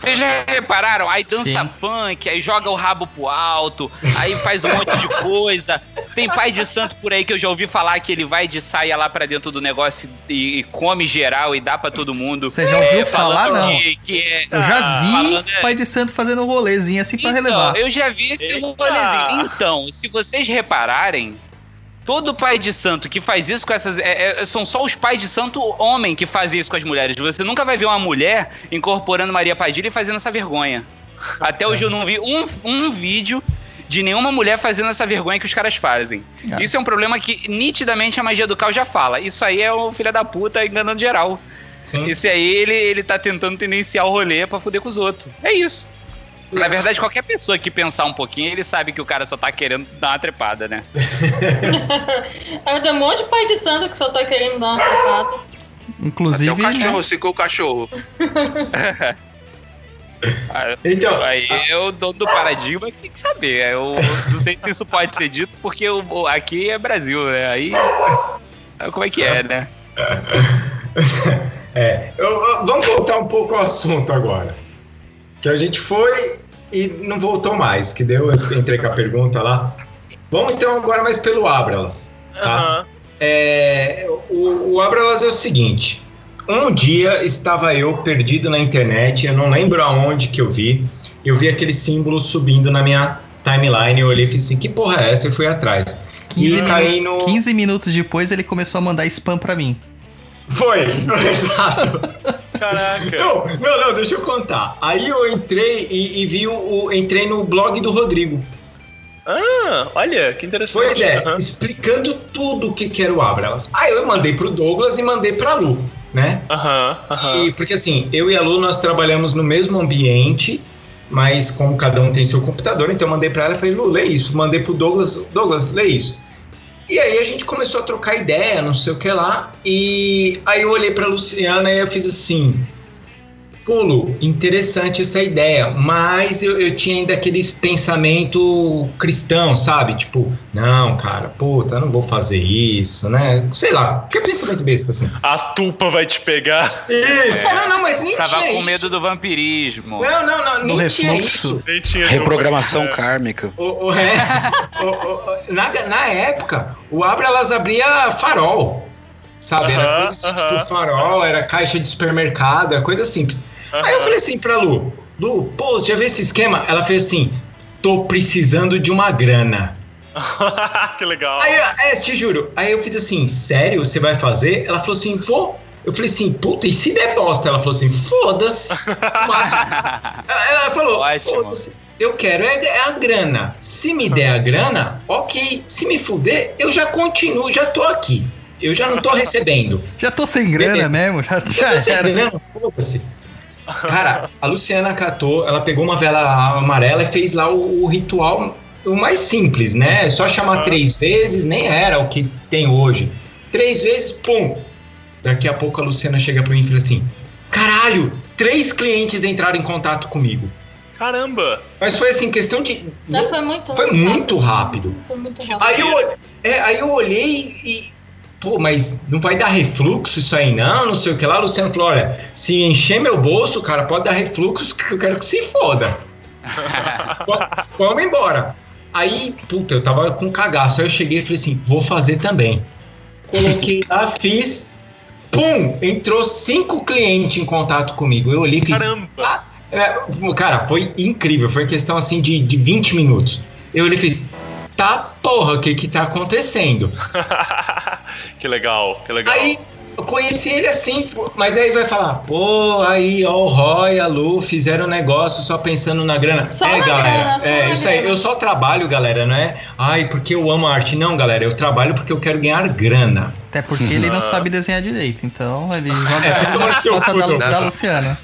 Vocês já repararam? Aí dança Sim. funk, aí joga o rabo pro alto, aí faz um monte de coisa. Tem pai de santo por aí que eu já ouvi falar que ele vai de saia lá pra dentro do negócio e, e come geral e dá pra todo mundo. Você já ouviu É, falar, não? Que, que é... Eu já vi falando, é. pai de santo fazendo um rolezinho assim pra Então, relevar. eu já vi esse Eita. rolezinho. Então, se vocês repararem, todo pai de santo que faz isso com essas. é- é- são só os pais de santo homem que fazem isso com as mulheres. Você nunca vai ver uma mulher incorporando Maria Padilha e fazendo essa vergonha. Até hoje eu não vi um, um vídeo de nenhuma mulher fazendo essa vergonha que os caras fazem. É. Isso é um problema que nitidamente a magia do caos já fala. Isso aí é o filho da puta enganando geral. Sim. Esse aí, ele, ele tá tentando tendenciar o rolê pra fuder com os outros. É isso. Na verdade, qualquer pessoa que pensar um pouquinho, ele sabe que o cara só tá querendo dar uma trepada, né? Tem um monte de pai de santo que só tá querendo dar uma. Até Inclusive, o cachorro, né, secou o cachorro. Então, Aí é o dono do paradigma que tem que saber. Eu não sei se isso pode ser dito, porque o- aqui é Brasil, né? Aí. aí Como é que é, né? É, eu- eu- vamos voltar um pouco ao assunto agora. Que a gente foi e não voltou mais, que deu, eu entrei com a pergunta lá. Vamos então agora mais pelo Abralas. Tá? Aham. É, o, o Abralas é o seguinte. Um dia estava eu perdido na internet, eu não lembro aonde que eu vi. Eu vi aquele símbolo subindo na minha timeline, eu olhei e falei assim, que porra é essa? Eu fui atrás. 15, e caí no... 15 minutos depois ele começou a mandar spam pra mim. Foi, exato. Caraca. Não, não, não, deixa eu contar. Aí eu entrei e, e vi o, o- Entrei no blog do Rodrigo. Ah, olha, que interessante. Pois é, Aham. explicando tudo o que, que era o Abralas. Aí eu mandei pro Douglas e mandei pra Lu, né? Aham, aham. E, porque assim, eu e a Lu nós trabalhamos no mesmo ambiente, mas como cada um tem seu computador, então eu mandei pra ela e falei, Lu, lê isso. Mandei pro Douglas, Douglas, lê isso. E aí a gente começou a trocar ideia, não sei o que lá. E aí eu olhei pra Luciana e eu fiz assim. Pô, Lu, interessante essa ideia, mas eu, eu tinha ainda aquele pensamento cristão, sabe? Tipo, não, cara, puta, eu não vou fazer isso, né? Sei lá, que pensamento besta assim. A tupa vai te pegar. Isso, não, não, mas nem Tava tinha com isso. medo do vampirismo. Não, não, não, No nem tinha refluxo. isso. Nem tinha Reprogramação jogo. kármica. O, o, é, o- o- na, na época, o Abra elas abria farol. Sabe? Era coisa assim, tipo farol, era caixa de supermercado, era coisa simples. Aí eu falei assim pra Lu, Lu, pô, você já viu esse esquema? Ela fez assim, tô precisando de uma grana. que legal. Aí, é, te juro. Aí eu fiz assim, sério, você vai fazer? Ela falou assim, vou. Eu falei assim, puta, e se der bosta? Ela falou assim, foda-se. Mas- ela, ela falou, foda-se. Eu quero é, é a grana. Se me der a grana, ok. Se me fuder, eu já continuo, já tô aqui. Eu já não tô recebendo. Já tô sem grana Beleza. mesmo, já, já tô sem era. grana, foda-se. Cara, a Luciana catou, ela pegou uma vela amarela e fez lá o, o ritual o mais simples, né? Só chamar três vezes, nem era o que tem hoje. Três vezes, pum! Daqui a pouco a Luciana chega pra mim e fala assim: Caralho, três clientes entraram em contato comigo. Caramba! Mas foi assim, questão de. Já foi muito Foi muito rápido. Foi muito rápido. Aí eu, é, aí eu olhei e. Pô, mas não vai dar refluxo isso aí, não? Não sei o que lá. O Luciano falou: olha, se encher meu bolso, cara, pode dar refluxo que eu quero que se foda. Vamos embora. Aí, puta, eu tava com cagaço. Aí eu cheguei e falei assim: vou fazer também. Coloquei lá, fiz. Pum! Entrou cinco clientes em contato comigo. Eu olhei e fiz. Caramba! É, cara, foi incrível. Foi questão assim de, de 20 minutos. Eu olhei e fiz. Tá, porra, o que que tá acontecendo? que legal, que legal. Aí eu conheci ele assim, mas aí vai falar, pô, aí, ó, o Roy, a Lu fizeram um negócio só pensando na grana. Só é, na galera, grana, só é na isso aí. grana. Eu só trabalho, galera, não é? Ai, porque eu amo a arte. Não, galera, eu trabalho porque eu quero ganhar grana. Até porque ele não sabe desenhar direito, então ele joga É, tudo cu, da, da Luciana.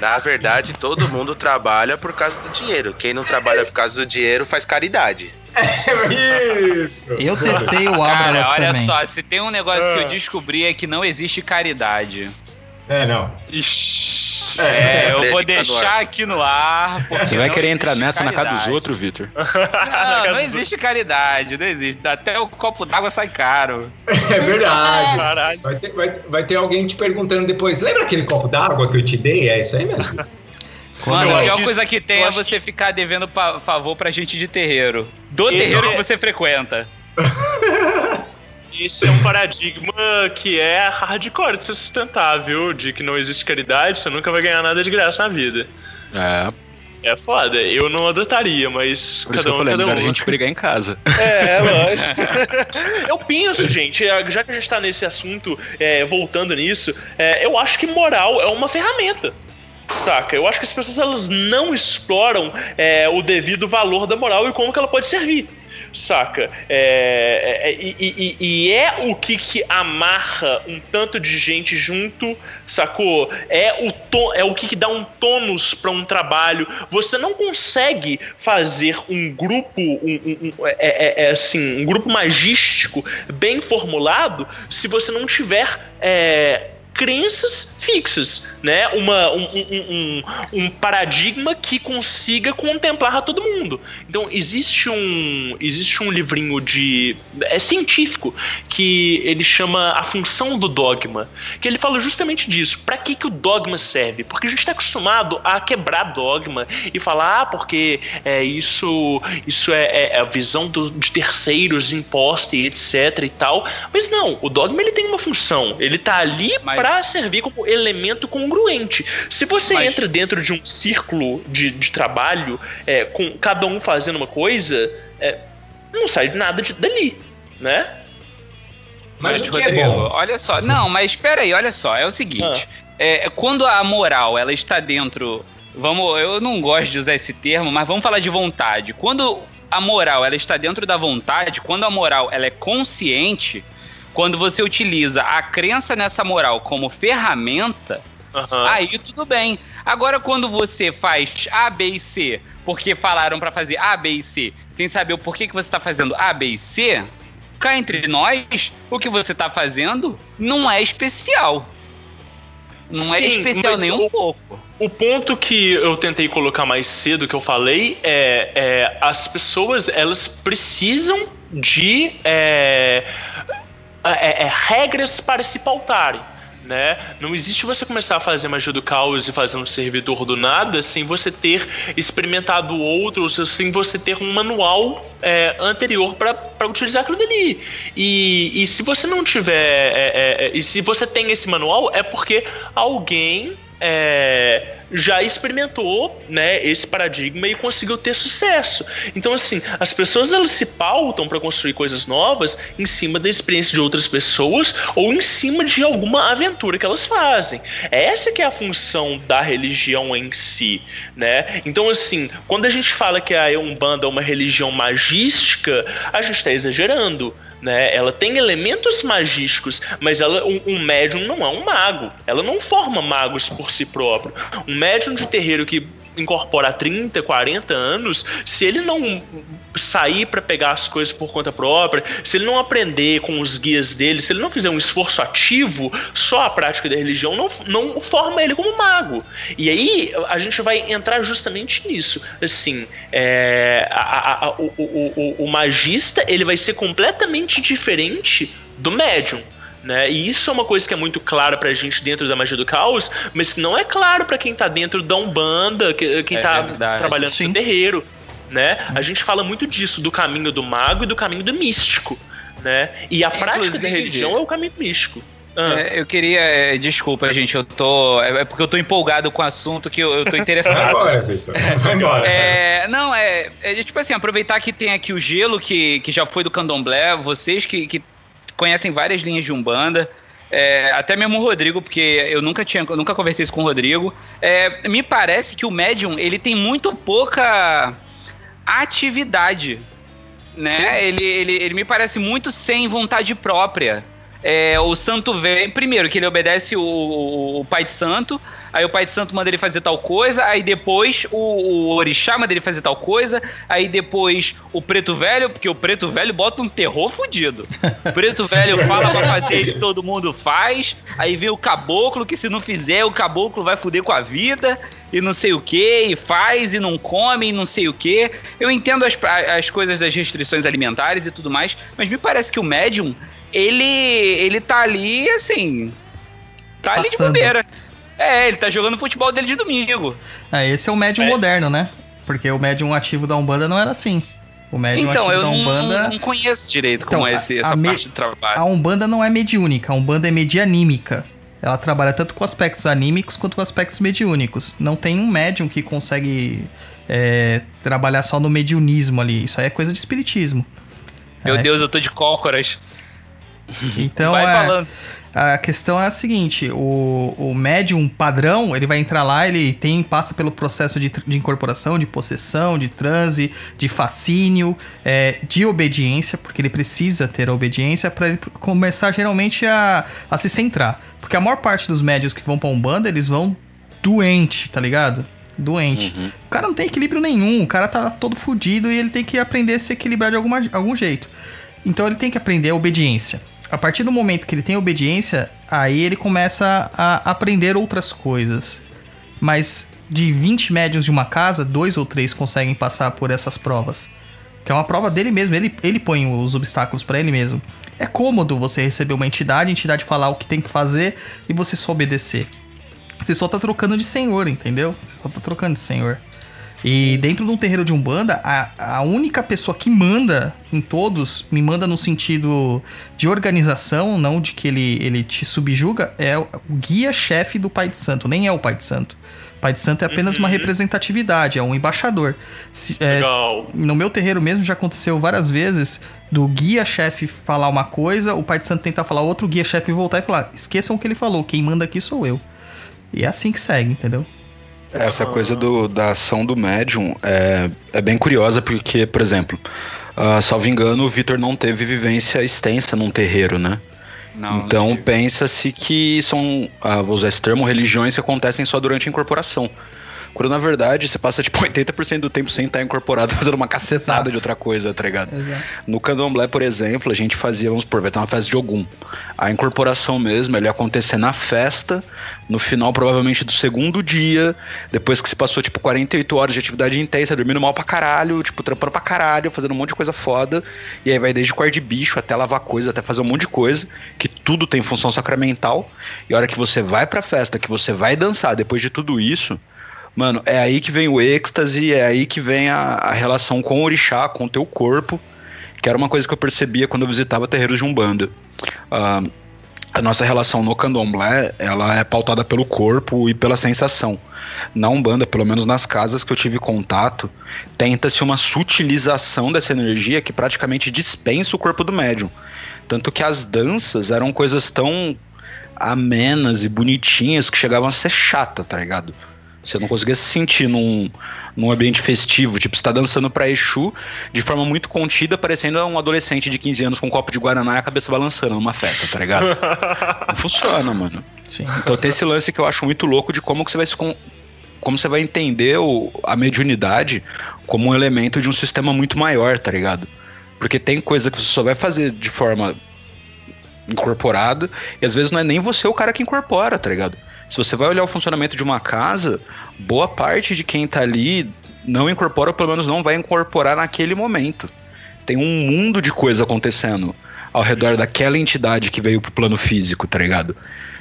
Na verdade, todo mundo trabalha por causa do dinheiro. Quem não trabalha por causa do dinheiro faz caridade. Isso! Eu testei o Abra Cara, olha também. só, se tem um negócio que Ah. eu descobri é que não existe caridade. É, não. Ixi. É, eu vou deixar aqui no ar. Você vai querer entrar nessa na casa dos caridade. outros, Vitor? Não, não existe caridade, não existe. Até o copo d'água sai caro. É verdade. Caralho. Vai ter, vai, vai ter alguém te perguntando depois, lembra aquele copo d'água que eu te dei? É isso aí mesmo. Mano, a pior que coisa que tem é você ficar devendo pa- favor pra gente de terreiro. Do Esse terreiro é- que você frequenta. Isso é um paradigma que é hardcore de se sustentar, viu? De que não existe caridade, você nunca vai ganhar nada de graça na vida. É, É foda, eu não adotaria, mas por que cada eu um, falei, cada melhor um. a gente brigar em casa. É, lógico. eu penso, gente, é, já que a gente tá nesse assunto, é, voltando nisso, é, eu acho que moral é uma ferramenta. Saca? Eu acho que as pessoas elas não exploram é, o devido valor da moral e como que ela pode servir. Saca? É, é, e, e- e é o que, que amarra um tanto de gente junto, sacou? É o, to, é o que, que dá um tônus para um trabalho. Você não consegue fazer um grupo, um, um- um- é, é- é assim, um grupo magístico bem formulado se você não tiver é, crenças fixas, né? Uma, um, um- um- um paradigma que consiga contemplar a todo mundo. Então existe um existe um livrinho de é científico que ele chama a função do dogma, que ele fala justamente disso. Para que que o dogma serve? Porque a gente está acostumado a quebrar dogma e falar ah, porque é isso isso é, é a visão do- de terceiros imposta e etc e tal. Mas não, o dogma ele tem uma função. Ele tá ali Mas- para servir como elemento congruente. Se você Mas- entra dentro de um círculo de, de trabalho, é, com cada um fazendo uma coisa, é, não sai nada de, dali, né? Mas o que é Rodrigo, bom? olha só. Não, mas espera aí, olha só. É o seguinte. É, quando a moral ela está dentro. Vamos, eu não gosto de usar esse termo, mas vamos falar de vontade. Quando a moral ela está dentro da vontade, quando a moral ela é consciente, quando você utiliza a crença nessa moral como ferramenta, Aham. Aí tudo bem. Agora, quando você faz A, B e C, porque falaram pra fazer A, B e C, sem saber o porquê que você tá fazendo A, B e C, cá entre nós, o que você tá fazendo não é especial. Não é Sim, especial mas nem um pouco. O ponto que eu tentei colocar mais cedo, que eu falei, é, é as pessoas elas precisam de é, é, é, regras para se pautarem. Né? Não existe você começar a fazer magia do caos e fazer um servidor do nada sem você ter experimentado outros, sem você ter um manual é, anterior para utilizar aquilo dali. E, e se você não tiver. é, é, é, e se você tem esse manual, é porque alguém é, já experimentou né, esse paradigma e conseguiu ter sucesso. Então, assim, as pessoas elas se pautam para construir coisas novas em cima da experiência de outras pessoas ou em cima de alguma aventura que elas fazem. Essa que é a função da religião em si, né? Então, assim, quando a gente fala que a Umbanda é uma religião magística, a gente está exagerando né? Ela tem elementos magísticos, mas ela, um, um médium não é um mago. Ela não forma magos por si próprio. Um médium de terreiro que incorpora há 30, 40 anos, se ele não sair para pegar as coisas por conta própria, se ele não aprender com os guias dele, se ele não fizer um esforço ativo, só a prática da religião não, não forma ele como mago. E aí a gente vai entrar justamente nisso. Assim, é, a, a, o, o, o, o magista ele vai ser completamente diferente do médium. Né? E isso é uma coisa que é muito clara pra gente dentro da magia do caos, mas que não é claro para quem tá dentro da Umbanda, quem É tá verdade. trabalhando Sim. no terreiro, né? A gente fala muito disso, do caminho do mago e do caminho do místico, né? E a prática da religião é o caminho místico. Ah, É, eu queria. é, desculpa, gente, eu tô. É é porque eu tô empolgado com o assunto que eu, eu tô Vai interessado. embora, Victor. Vai embora. É, não, é, é tipo assim, aproveitar que tem aqui o gelo, que, que já foi do candomblé, vocês que, que conhecem várias linhas de Umbanda, é, até mesmo o Rodrigo, porque eu nunca tinha, eu nunca conversei isso com o Rodrigo. É, me parece que o médium ele tem muito pouca atividade, né? Ele, ele, ele me parece muito sem vontade própria. É, o santo vem. Primeiro, que ele obedece o, o- pai de santo. Aí o pai de santo manda ele fazer tal coisa. Aí depois o, o orixá manda ele fazer tal coisa. Aí depois o preto velho, porque o preto velho bota um terror fudido. O preto velho fala pra fazer e todo mundo faz. Aí vem o caboclo, que se não fizer, o caboclo vai fuder com a vida. E não sei o que, e faz, e não come, e não sei o que. Eu entendo as, as coisas das restrições alimentares e tudo mais, mas me parece que o médium, ele, ele tá ali, assim. Tá ali de Passando. bobeira. É, ele tá jogando futebol dele de domingo. Ah, esse é o médium moderno, né? Porque o médium ativo da Umbanda não era assim. O médium Então, ativo eu da não, Umbanda. não conheço direito Então, como é esse, a essa me- parte do trabalho. A Umbanda não é mediúnica, a Umbanda é medianímica. Ela trabalha tanto com aspectos anímicos quanto com aspectos mediúnicos. Não tem um médium que consegue é, trabalhar só no mediunismo ali. Isso aí é coisa de espiritismo. Meu É, Deus, eu tô de cócoras. Então, Vai é, falando. a questão é a seguinte: o, o médium padrão, ele vai entrar lá, ele tem passa pelo processo de, de incorporação, de possessão, de transe, de fascínio, é, de obediência, porque ele precisa ter a obediência para ele começar geralmente a, a se centrar. Porque a maior parte dos médios que vão pra Umbanda, eles vão doente, tá ligado? Doente. O cara não tem equilíbrio nenhum, o cara tá todo fudido e ele tem que aprender a se equilibrar de alguma, algum jeito. Então ele tem que aprender a obediência. A partir do momento que ele tem obediência, aí ele começa a aprender outras coisas. Mas de 20 médios de uma casa, dois ou três conseguem passar por essas provas. Que é uma prova dele mesmo, ele, ele põe os obstáculos pra ele mesmo. É cômodo você receber uma entidade, a entidade falar o que tem que fazer e você só obedecer. Você só tá trocando de senhor, entendeu? Você só tá trocando de senhor. E dentro de um terreiro de Umbanda, a, a única pessoa que manda em todos, me manda no sentido de organização, não de que ele, ele te subjuga, é o guia-chefe do Pai de Santo, nem é o Pai de Santo. O Pai de Santo é apenas uma representatividade, é um embaixador. Se- é, Legal. no meu terreiro mesmo já aconteceu várias vezes do guia-chefe falar uma coisa, o Pai de Santo tentar falar outro, o guia-chefe voltar e falar: esqueçam o que ele falou, quem manda aqui sou eu. E é assim que segue, entendeu? Essa coisa do, da ação do médium é, é bem curiosa, porque, por exemplo, ah, salvo engano, o Vitor não teve vivência extensa num terreiro, né? Não, então pensa-se que são, ah, vou usar esse termo, religiões que acontecem só durante a incorporação. Quando na verdade você passa tipo 80% do tempo sem estar incorporado fazendo uma cacetada Exato. de outra coisa, tá ligado? Exato. No candomblé, por exemplo, a gente fazia, vamos supor, vai ter uma festa de Ogum. A incorporação mesmo, ele ia acontecer na festa, no final provavelmente do segundo dia, depois que se passou tipo 48 horas de atividade intensa, dormindo mal pra caralho, tipo trampando pra caralho, fazendo um monte de coisa foda, e aí vai desde quarto de bicho até lavar coisa, até fazer um monte de coisa, que tudo tem função sacramental, e a hora que você vai pra festa, que você vai dançar depois de tudo isso, Mano, é aí que vem o êxtase, é aí que vem a, a relação com o orixá, com o teu corpo, que era uma coisa que eu percebia quando eu visitava terreiros de Umbanda. Ah, a nossa relação no candomblé, ela é pautada pelo corpo e pela sensação. Na Umbanda, pelo menos nas casas que eu tive contato, tenta-se uma sutilização dessa energia que praticamente dispensa o corpo do médium. Tanto que as danças eram coisas tão amenas e bonitinhas que chegavam a ser chata, tá ligado? Você não conseguia se sentir num, num ambiente festivo. Tipo, você tá dançando pra Exu de forma muito contida, parecendo um adolescente de 15 anos com um copo de Guaraná e a cabeça balançando numa festa, tá ligado? não funciona, mano. Sim. Então tem esse lance que eu acho muito louco de como que você vai se con- como você vai entender o, a mediunidade como um elemento de um sistema muito maior, tá ligado? Porque tem coisa que você só vai fazer de forma incorporada e às vezes não é nem você o cara que incorpora, tá ligado? Se você vai olhar o funcionamento de uma casa, boa parte de quem tá ali não incorpora, ou pelo menos não vai incorporar naquele momento. Tem um mundo de coisa acontecendo ao redor daquela entidade que veio pro plano físico, tá ligado?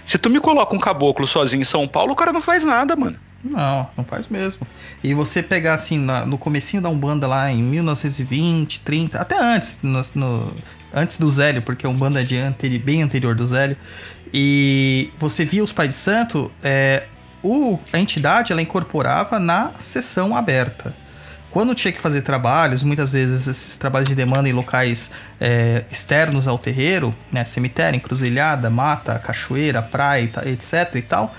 Se tu me coloca um caboclo sozinho em São Paulo, o cara não faz nada, mano. Não, não faz mesmo. E você pegar assim, na- no comecinho da Umbanda lá em 1920, 30, até antes, no, no- antes do Zélio, porque é de anteri- bem anterior do Zélio, e você via os pais de santo, é, o, a entidade ela incorporava na sessão aberta. Quando tinha que fazer trabalhos, muitas vezes esses trabalhos de demanda em locais é, externos ao terreiro, né, cemitério, encruzilhada, mata, cachoeira, praia, etc e tal,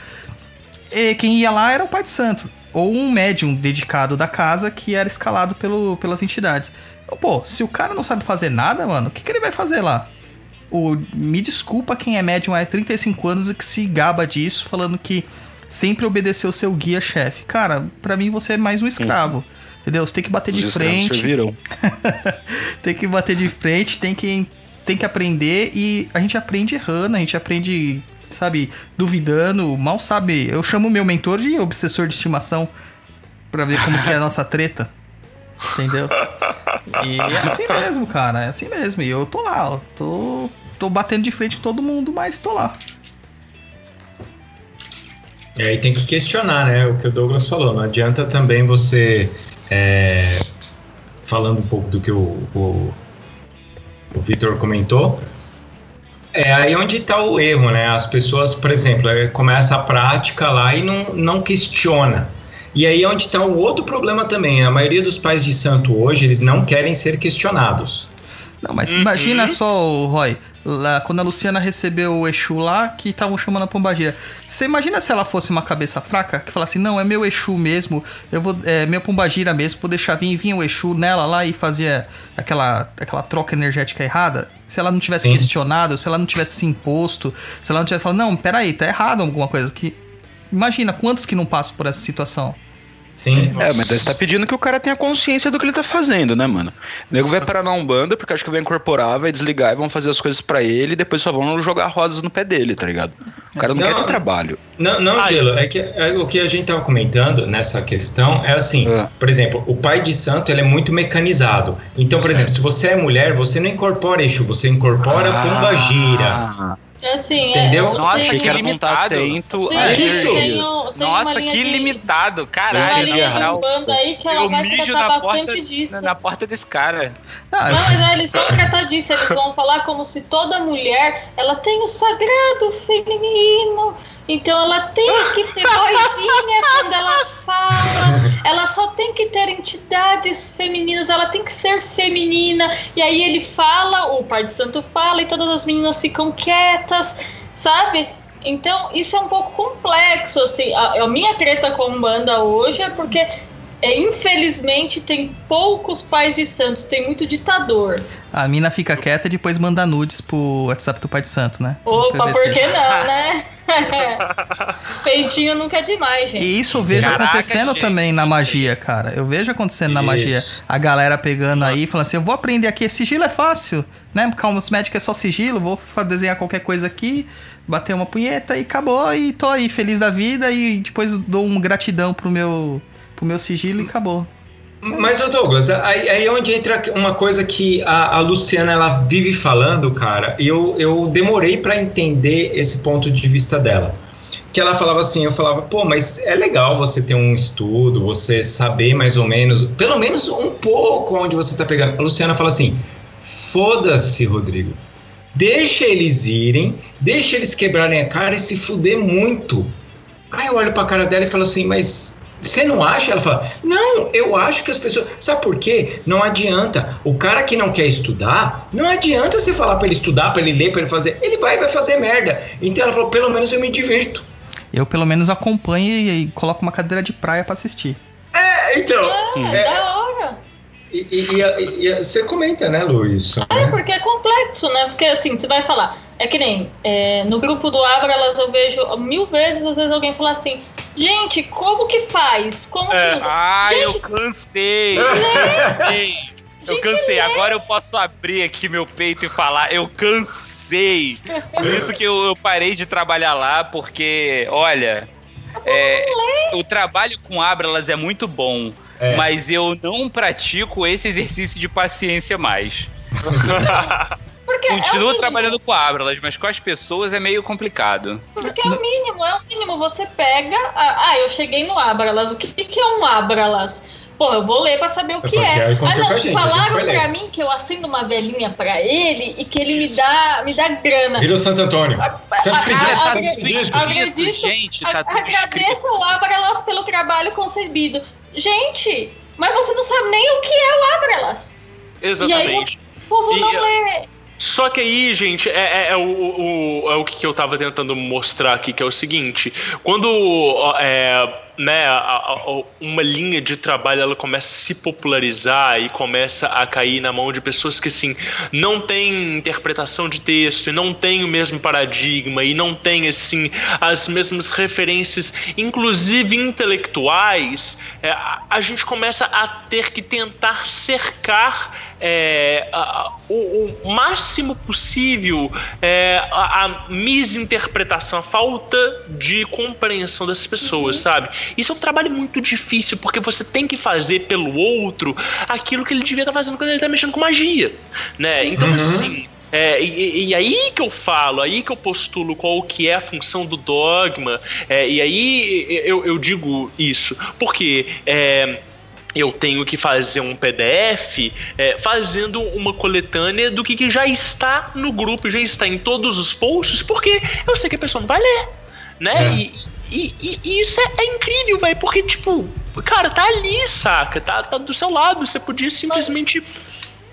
e quem ia lá era o pai de santo. Ou um médium dedicado da casa que era escalado pelo, pelas entidades. Pô, se o cara não sabe fazer nada, mano, o que, que ele vai fazer lá? O, me desculpa quem é médium há 35 anos e que se gaba disso, falando que sempre obedeceu seu guia-chefe. Cara, pra mim você é mais um escravo. Entendeu? Você tem que bater Os de frente. serviram. tem que bater de frente, tem que, tem que aprender e a gente aprende errando, a gente aprende, sabe, duvidando, mal sabe. Eu chamo meu mentor de obsessor de estimação pra ver como que é a nossa treta. Entendeu? E é assim mesmo, cara, é assim mesmo. E eu tô lá, tô, tô batendo de frente com todo mundo, mas tô lá. E aí tem que questionar, né? O que o Douglas falou. Não adianta também você. é, falando um pouco do que o, o, o Vitor comentou. É aí onde está o erro, né? As pessoas, por exemplo, é, começa a prática lá e não, não questiona. E aí é onde está o outro problema também. A maioria dos pais de santo hoje, eles não querem ser questionados. Não, mas imagina só, o Roy, lá, quando a Luciana recebeu o Exu lá, que estavam chamando a Pombagira. Você imagina se ela fosse uma cabeça fraca, que falasse, não, é meu Exu mesmo, eu vou, é meu Pombagira mesmo, vou deixar vir, e vinha o Exu nela lá e fazia aquela, aquela troca energética errada? Se ela não tivesse Sim. questionado, se ela não tivesse se imposto, se ela não tivesse falado, não, peraí, tá errado alguma coisa. que Imagina quantos que não passam por essa situação. Sim. É, mas você tá pedindo que o cara tenha consciência do que ele tá fazendo, né, mano? O nego vai parar na Umbanda porque acho que vai incorporar, vai desligar e vão fazer as coisas pra ele e depois só vão jogar rosas no pé dele, tá ligado? O cara não, Não. quer ter trabalho. Não, não. Gelo, é que é, o que a gente estava comentando nessa questão é assim, É. por exemplo, o pai de santo ele é muito mecanizado. Então, por exemplo, se você é mulher, você não incorpora Exu, você incorpora pomba gira. Assim, Entendeu? é, Nossa, tem- achei que limitado. Sim, É isso. tem, tem uma Nossa, que de- limitado, Tem uma caralho. linha de errado. Umbanda aí que ela vai mijo na bastante porta, disso. na porta desse cara. Ah, Não, mas é, eles vão tratar disso, eles vão falar como se toda mulher ela tem o sagrado feminino. Então ela tem que ter vozinha quando ela fala. Ela só tem que ter entidades femininas, ela tem que ser feminina. E aí ele fala, o pai de santo fala, e todas as meninas ficam quietas, sabe? Então isso é um pouco complexo, assim. A, a minha treta com banda hoje é porque é, infelizmente tem poucos pais de santos, tem muito ditador. a mina fica quieta e depois manda nudes pro WhatsApp do pai de santo, né? Opa, por que não, né? Peitinho nunca é demais, gente. E isso eu vejo Caraca, acontecendo gente. também na magia, cara. Eu vejo acontecendo na magia. Isso. A galera pegando aí, falando assim: eu vou aprender aqui, sigilo é fácil, né? Calma, os médicos é só sigilo, vou desenhar qualquer coisa aqui, bater uma punheta e acabou. E tô aí feliz da vida e depois dou uma gratidão pro meu, pro meu sigilo e acabou. Mas, Douglas, aí, aí é onde entra uma coisa que a, a Luciana ela vive falando, cara, e eu, eu demorei para entender esse ponto de vista dela. Que ela falava assim, eu falava, pô, mas é legal você ter um estudo, você saber mais ou menos, pelo menos um pouco onde você tá pegando. A Luciana fala assim: foda-se, Rodrigo. Deixa eles irem, deixa eles quebrarem a cara e se fuder muito. Aí eu olho pra cara dela e falo assim, mas você não acha? Ela fala, não, eu acho que as pessoas. Sabe por quê? Não adianta. O cara que não quer estudar, não adianta você falar pra ele estudar, pra ele ler, pra ele fazer. Ele vai e vai fazer merda. Então ela falou, pelo menos eu me divirto. Eu pelo menos acompanho e, e coloco uma cadeira de praia pra assistir. É, então. É, É. da hora. E, e- e- e- você comenta, né, Luiz? É, porque é complexo, né? Porque assim, você vai falar, é que nem é, no grupo do Abralas eu vejo mil vezes, às vezes alguém fala assim, Gente, como que faz? Como É. que usa? Ai, eu Gente, cansei. Eu cansei. Eu Gente, cansei. lê. Agora eu posso abrir aqui meu peito e falar. Eu cansei. Por isso que eu, eu parei de trabalhar lá, porque, olha, é, o trabalho com Abralas é muito bom. É. Mas eu não pratico esse exercício de paciência mais. porque é Continuo mínimo. trabalhando com Abralas, mas com as pessoas é meio complicado. Porque é o mínimo, é o mínimo. Você pega. Ah, ah, eu cheguei no Abralas. O que, que é um Abralas? Pô, eu vou ler pra saber o que é. aí Ah, não, a gente, a falaram pra mim que eu acendo uma velhinha pra ele e que ele me dá, me dá grana. Vira o Santo Antônio. Santos Ah, ah, Santos ah, Acredito. gente, tá tudo. Agradeço ao Abralas pelo trabalho concebido. Gente, mas você não sabe nem o que é o Abralas. Exatamente. O povo E, não lê. Só que aí, gente, é, é- é o, o- é o que eu tava tentando mostrar aqui, que é o seguinte: quando é, né, a- a- uma linha de trabalho ela começa a se popularizar e começa a cair na mão de pessoas que assim não têm interpretação de texto e não têm o mesmo paradigma e não têm assim as mesmas referências, inclusive intelectuais, é, a, a gente começa a ter que tentar cercar é, a- o, o máximo possível é, a, a misinterpretação, a falta de compreensão das pessoas, sabe? Isso é um trabalho muito difícil, porque você tem que fazer pelo outro aquilo que ele devia estar fazendo quando ele está mexendo com magia, né? Então, Uhum. assim... É, e, e aí que eu falo, aí que eu postulo qual que é a função do dogma, é, e aí eu, eu digo isso, porque é, eu tenho que fazer um PDF é, fazendo uma coletânea do que, que já está no grupo, já está em todos os posts, porque eu sei que a pessoa não vai ler, né? E, e- e- e isso é, é incrível, velho, porque, tipo, cara, tá ali, saca? Tá, tá do seu lado, você podia simplesmente,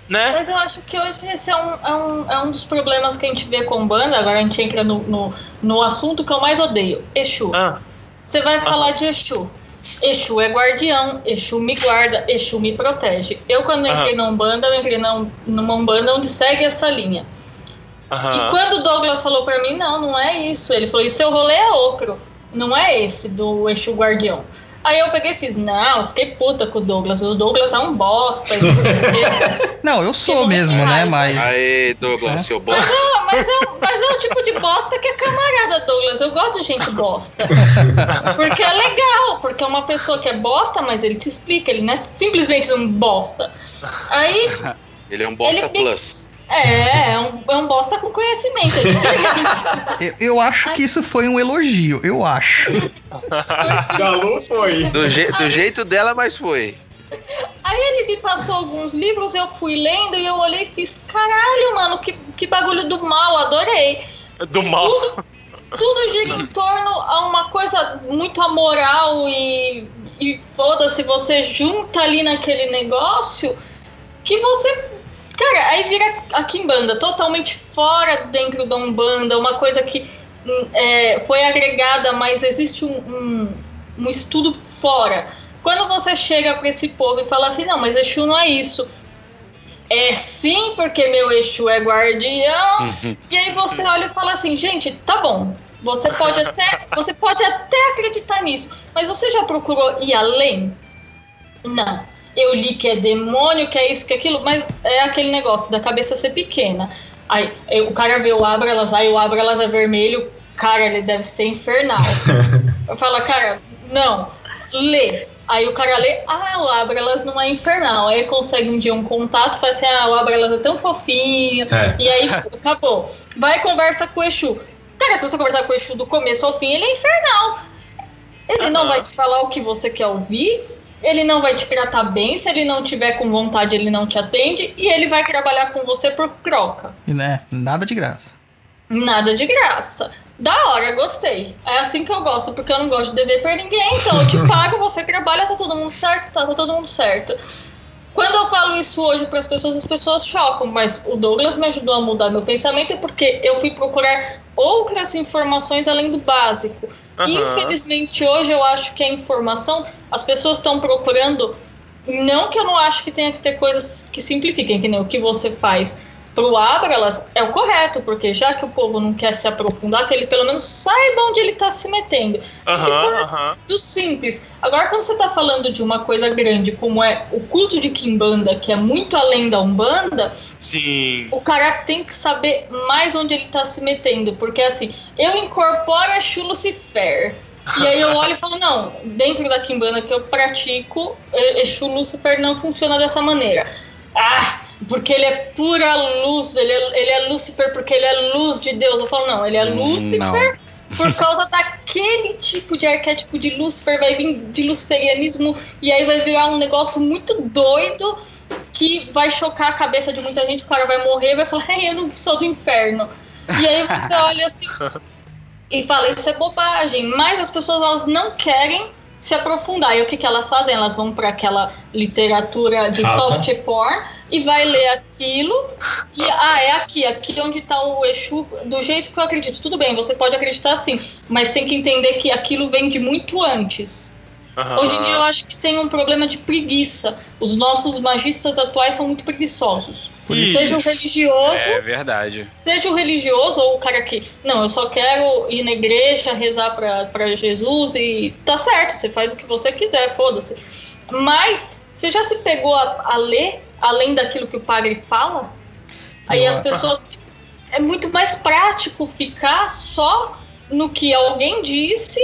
né? Mas eu acho que hoje esse é um, é, um, é um dos problemas que a gente vê com banda. Agora a gente entra no, no, no assunto que eu mais odeio: Exu. Ah, Você vai falar de Exu. Exu é guardião, Exu me guarda, Exu me protege. Eu, quando entrei na Umbanda, eu entrei na, numa Umbanda onde segue essa linha. E quando o Douglas falou pra mim, não, não é isso. Ele falou, e seu rolê é outro. Não é esse do Exu Guardião. Aí eu peguei e fiz, não, fiquei puta com o Douglas. O Douglas é um bosta. não eu sou mesmo, né? Mas. Aê, Douglas, seu bosta. Não, mas é, mas é o tipo de bosta que é camarada, Douglas. Eu gosto de gente bosta. Porque é legal, porque é uma pessoa que é bosta, mas ele te explica, ele não é simplesmente um bosta. Aí, Ele é um bosta Ele me- plus. É, é um, é um bosta com conhecimento, é diferente. Eu, eu acho que isso foi um elogio, eu acho. Galu foi. Do, je- do jeito dela, mas foi. Aí ele me passou alguns livros, eu fui lendo e eu olhei e fiz, caralho, mano, que, que bagulho do mal, adorei. Do mal. Tudo, tudo gira em torno a uma coisa muito amoral e, e foda-se, você junta ali naquele negócio que você. Cara, aí vira a Kimbanda totalmente fora dentro da Umbanda, uma coisa que hum, é, foi agregada, mas existe um, um, um estudo fora. Quando você chega para esse povo e fala assim, não, mas Exu não é isso. É sim, porque meu Exu é guardião. E aí você olha e fala assim, gente, tá bom. Você pode até, você pode até acreditar nisso, mas você já procurou ir além? Não. Eu li que é demônio, que é isso, que é aquilo, mas é aquele negócio da cabeça ser pequena. Aí o cara vê o Abralas, aí o Abralas é vermelho, cara, ele deve ser infernal. Eu falo, cara, não, lê. Aí o cara lê, ah, o Abralas não é infernal. Aí consegue um dia um contato, fala assim, ah, o Abralas é tão fofinho. É. E aí, acabou. Vai conversa com o Exu. Cara, se você conversar com o Exu do começo ao fim, ele é infernal. Ele não vai te falar o que você quer ouvir, ele não vai te tratar bem, se ele não tiver com vontade, ele não te atende, e ele vai trabalhar com você por troca. Né? Nada de graça. Nada de graça. Da hora, gostei. É assim que eu gosto, porque eu não gosto de dever pra ninguém, então eu te pago, você trabalha, tá todo mundo certo, tá, tá todo mundo certo. Quando eu falo isso hoje para as pessoas, as pessoas chocam, mas o Douglas me ajudou a mudar meu pensamento porque eu fui procurar outras informações além do básico. Aham. Infelizmente, hoje eu acho que a informação, as pessoas estão procurando. Não que eu não acho que tenha que ter coisas que simplifiquem, que nem o que você faz. Pro Abralas é o correto, porque já que o povo não quer se aprofundar, que ele pelo menos saiba onde ele tá se metendo. Aham, aham. Do simples. Agora, quando você tá falando de uma coisa grande, como é o culto de Kimbanda, que é muito além da Umbanda, Sim. o cara tem que saber mais onde ele tá se metendo. Porque assim, eu incorporo Exu Lucifer. E aí eu olho e falo, não, dentro da Kimbanda que eu pratico, Exu Lucifer não funciona dessa maneira. Ah, porque ele é pura luz, ele é, ele é Lúcifer porque ele é luz de Deus. Eu falo, não, ele é Hum, Lúcifer por causa daquele tipo de arquétipo de Lúcifer, vai vir de luciferianismo e aí vai virar um negócio muito doido que vai chocar a cabeça de muita gente, o cara vai morrer e vai falar, "Ei, eu não sou do inferno. E aí você olha assim e fala, isso é bobagem, mas as pessoas elas não querem se aprofundar. E o que, que elas fazem? Elas vão para aquela literatura de Rasa. soft porn e vai ler aquilo e ah, é aqui, aqui onde está o Exu, do jeito que eu acredito. Tudo bem, você pode acreditar sim, mas tem que entender que aquilo vem de muito antes. Aham. Hoje em dia eu acho que tem um problema de preguiça. Os nossos magistas atuais são muito preguiçosos. Isso. Seja o religioso, É verdade. seja o religioso ou o cara que, não, eu só quero ir na igreja, rezar pra, pra Jesus e tá certo, você faz o que você quiser, foda-se. Mas você já se pegou a, a ler além daquilo que o padre fala? Aí as pessoas. É muito mais prático ficar só no que alguém disse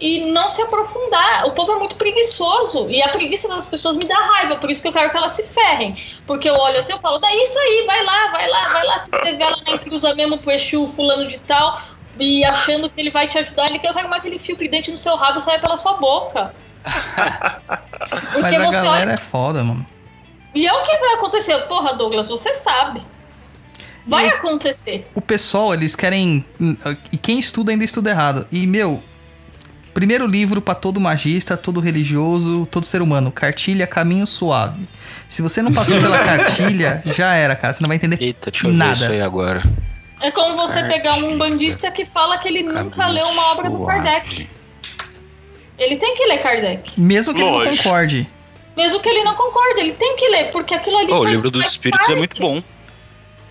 e não se aprofundar. O povo é muito preguiçoso e a preguiça das pessoas me dá raiva, por isso que eu quero que elas se ferrem. Porque eu olho assim, eu falo, dá isso aí, vai lá, vai lá, vai lá, se revela na intrusa mesmo pro Exu fulano de tal e achando que ele vai te ajudar, ele quer mais que ele filtre dentro no seu rabo e saia pela sua boca. Mas Porque a você galera olha. é foda, mano. E é o que vai acontecer. Porra, Douglas, você sabe. Vai E- acontecer. O pessoal, eles querem. E quem estuda ainda estuda errado. E, meu. Primeiro livro pra todo magista, todo religioso, todo ser humano. Cartilha Caminho Suave. Se você não passou pela cartilha, já era, cara. Você não vai entender Eita, deixa eu nada. ver isso aí agora. É como você pegar um bandista que fala que ele nunca Caminho leu uma obra do suave. Kardec. Ele tem que ler Kardec. Mesmo que ele não Lógico. concorde. Mesmo que ele não concorde, ele tem que ler, porque aquilo ali Ô, o livro dos espíritos é parte. muito bom.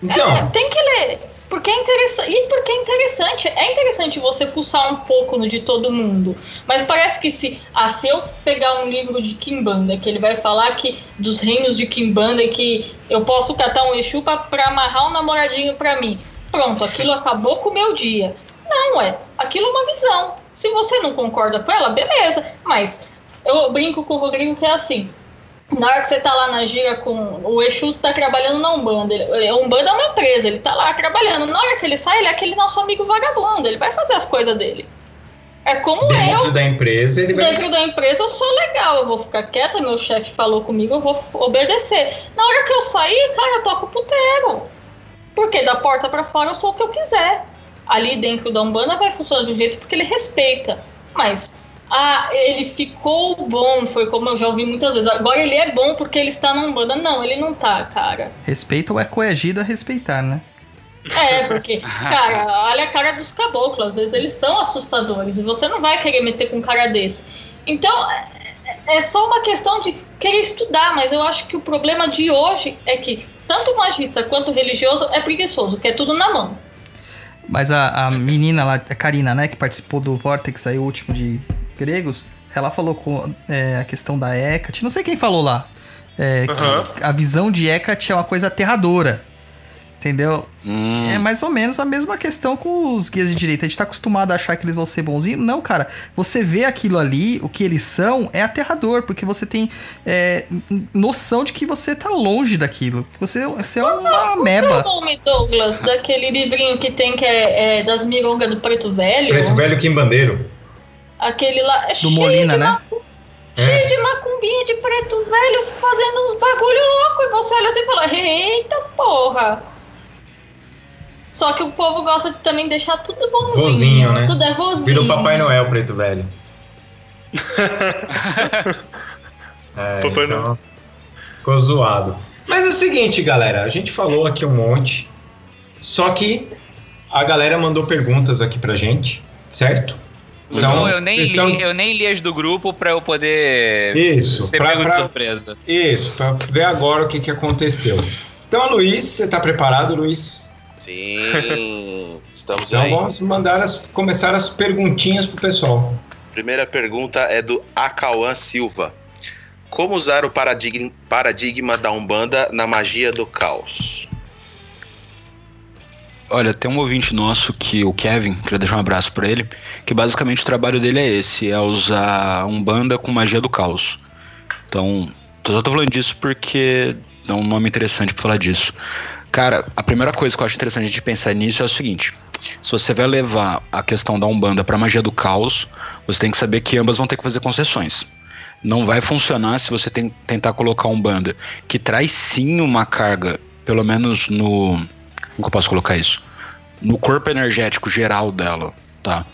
Então, É, tem que ler. Porque é interessante. E porque é interessante. É interessante você fuçar um pouco no de todo mundo. Mas parece que se, ah, se eu pegar um livro de Kimbanda, que ele vai falar que dos reinos de Kimbanda e que eu posso catar um Exu pra, pra amarrar um namoradinho pra mim. Pronto, aquilo acabou com o meu dia. Não, é. Aquilo é uma visão. Se você não concorda com ela, beleza. Mas eu brinco com o Rodrigo que é assim. Na hora que você tá lá na gira com o Exu, tá trabalhando na Umbanda. Ele, Umbanda é uma empresa, ele tá lá trabalhando. Na hora que ele sai, ele é aquele nosso amigo vagabundo, ele vai fazer as coisas dele. É como dentro eu, da empresa, ele vai. dentro da empresa eu sou legal, eu vou ficar quieta, meu chefe falou comigo, eu vou obedecer. Na hora que eu sair, cara, eu toco puteiro. Porque da porta pra fora eu sou o que eu quiser. Ali dentro da Umbanda vai funcionar do jeito porque ele respeita. Mas, ah, ele ficou bom, foi como eu já ouvi muitas vezes. Agora ele é bom porque ele está na Umbanda. Não, ele não tá, cara. Respeita ou é coagido a respeitar, né? É, porque, cara, olha a cara dos caboclos, às vezes eles são assustadores e você não vai querer meter com um cara desse. Então, é- é só uma questão de querer estudar, mas eu acho que o problema de hoje é que tanto o magista quanto o religioso é preguiçoso, quer tudo na mão. Mas a, a menina lá, a Karina, né, que participou do Vortex aí, o último de gregos, ela falou com é, a questão da Hecate. Não sei quem falou lá. é, que Aham. a visão de Hecate é uma coisa aterradora. Entendeu? Hum, É mais ou menos a mesma questão com os guias de direita. A gente tá acostumado a achar que eles vão ser bonzinhos. Não, cara. Você vê aquilo ali, o que eles são, é aterrador, porque você tem é, noção de que você tá longe daquilo. Que Você, você é uma O meba. nome, Douglas, daquele livrinho que tem que é, é das mirongas do Preto Velho, Preto Velho Quimbandeiro. Aquele lá, é Do cheio Molina, de né? macu- Cheio É. de macumbinha de preto velho fazendo uns bagulho louco. E você olha assim e fala: Eita porra! Só que o povo gosta de também deixar tudo bonzinho. Vozinho, né? Tudo é vozinho. Virou Papai Noel, Preto Velho. é, Papai então, Noel. Ficou zoado. Mas é o seguinte, galera. A gente falou aqui um monte. Só que a galera mandou perguntas aqui pra gente, certo? Então, eu, nem li, estão- eu nem li as do grupo pra eu poder Isso, ser pra- pego de pra- surpresa. Isso, pra ver agora o que, que aconteceu. Então, Luiz, você tá preparado, Luiz? Sim, estamos Então aí. vamos mandar as, começar as perguntinhas pro pessoal. Primeira pergunta é do Acauã Silva. Como usar o paradigma, paradigma da Umbanda na magia do caos? Olha, tem um ouvinte nosso que o Kevin, queria deixar um abraço pra ele, que basicamente o trabalho dele é esse, é usar Umbanda com magia do caos. Então, tô só tô falando disso porque é um nome interessante pra falar disso. Cara, a primeira coisa que eu acho interessante a gente pensar nisso é o seguinte: se você vai levar a questão da Umbanda pra magia do caos, você tem que saber que ambas vão ter que fazer concessões. Não vai funcionar se você tem- tentar colocar um banda que traz sim uma carga, pelo menos no. Como que eu posso colocar isso? No corpo energético geral dela, tá?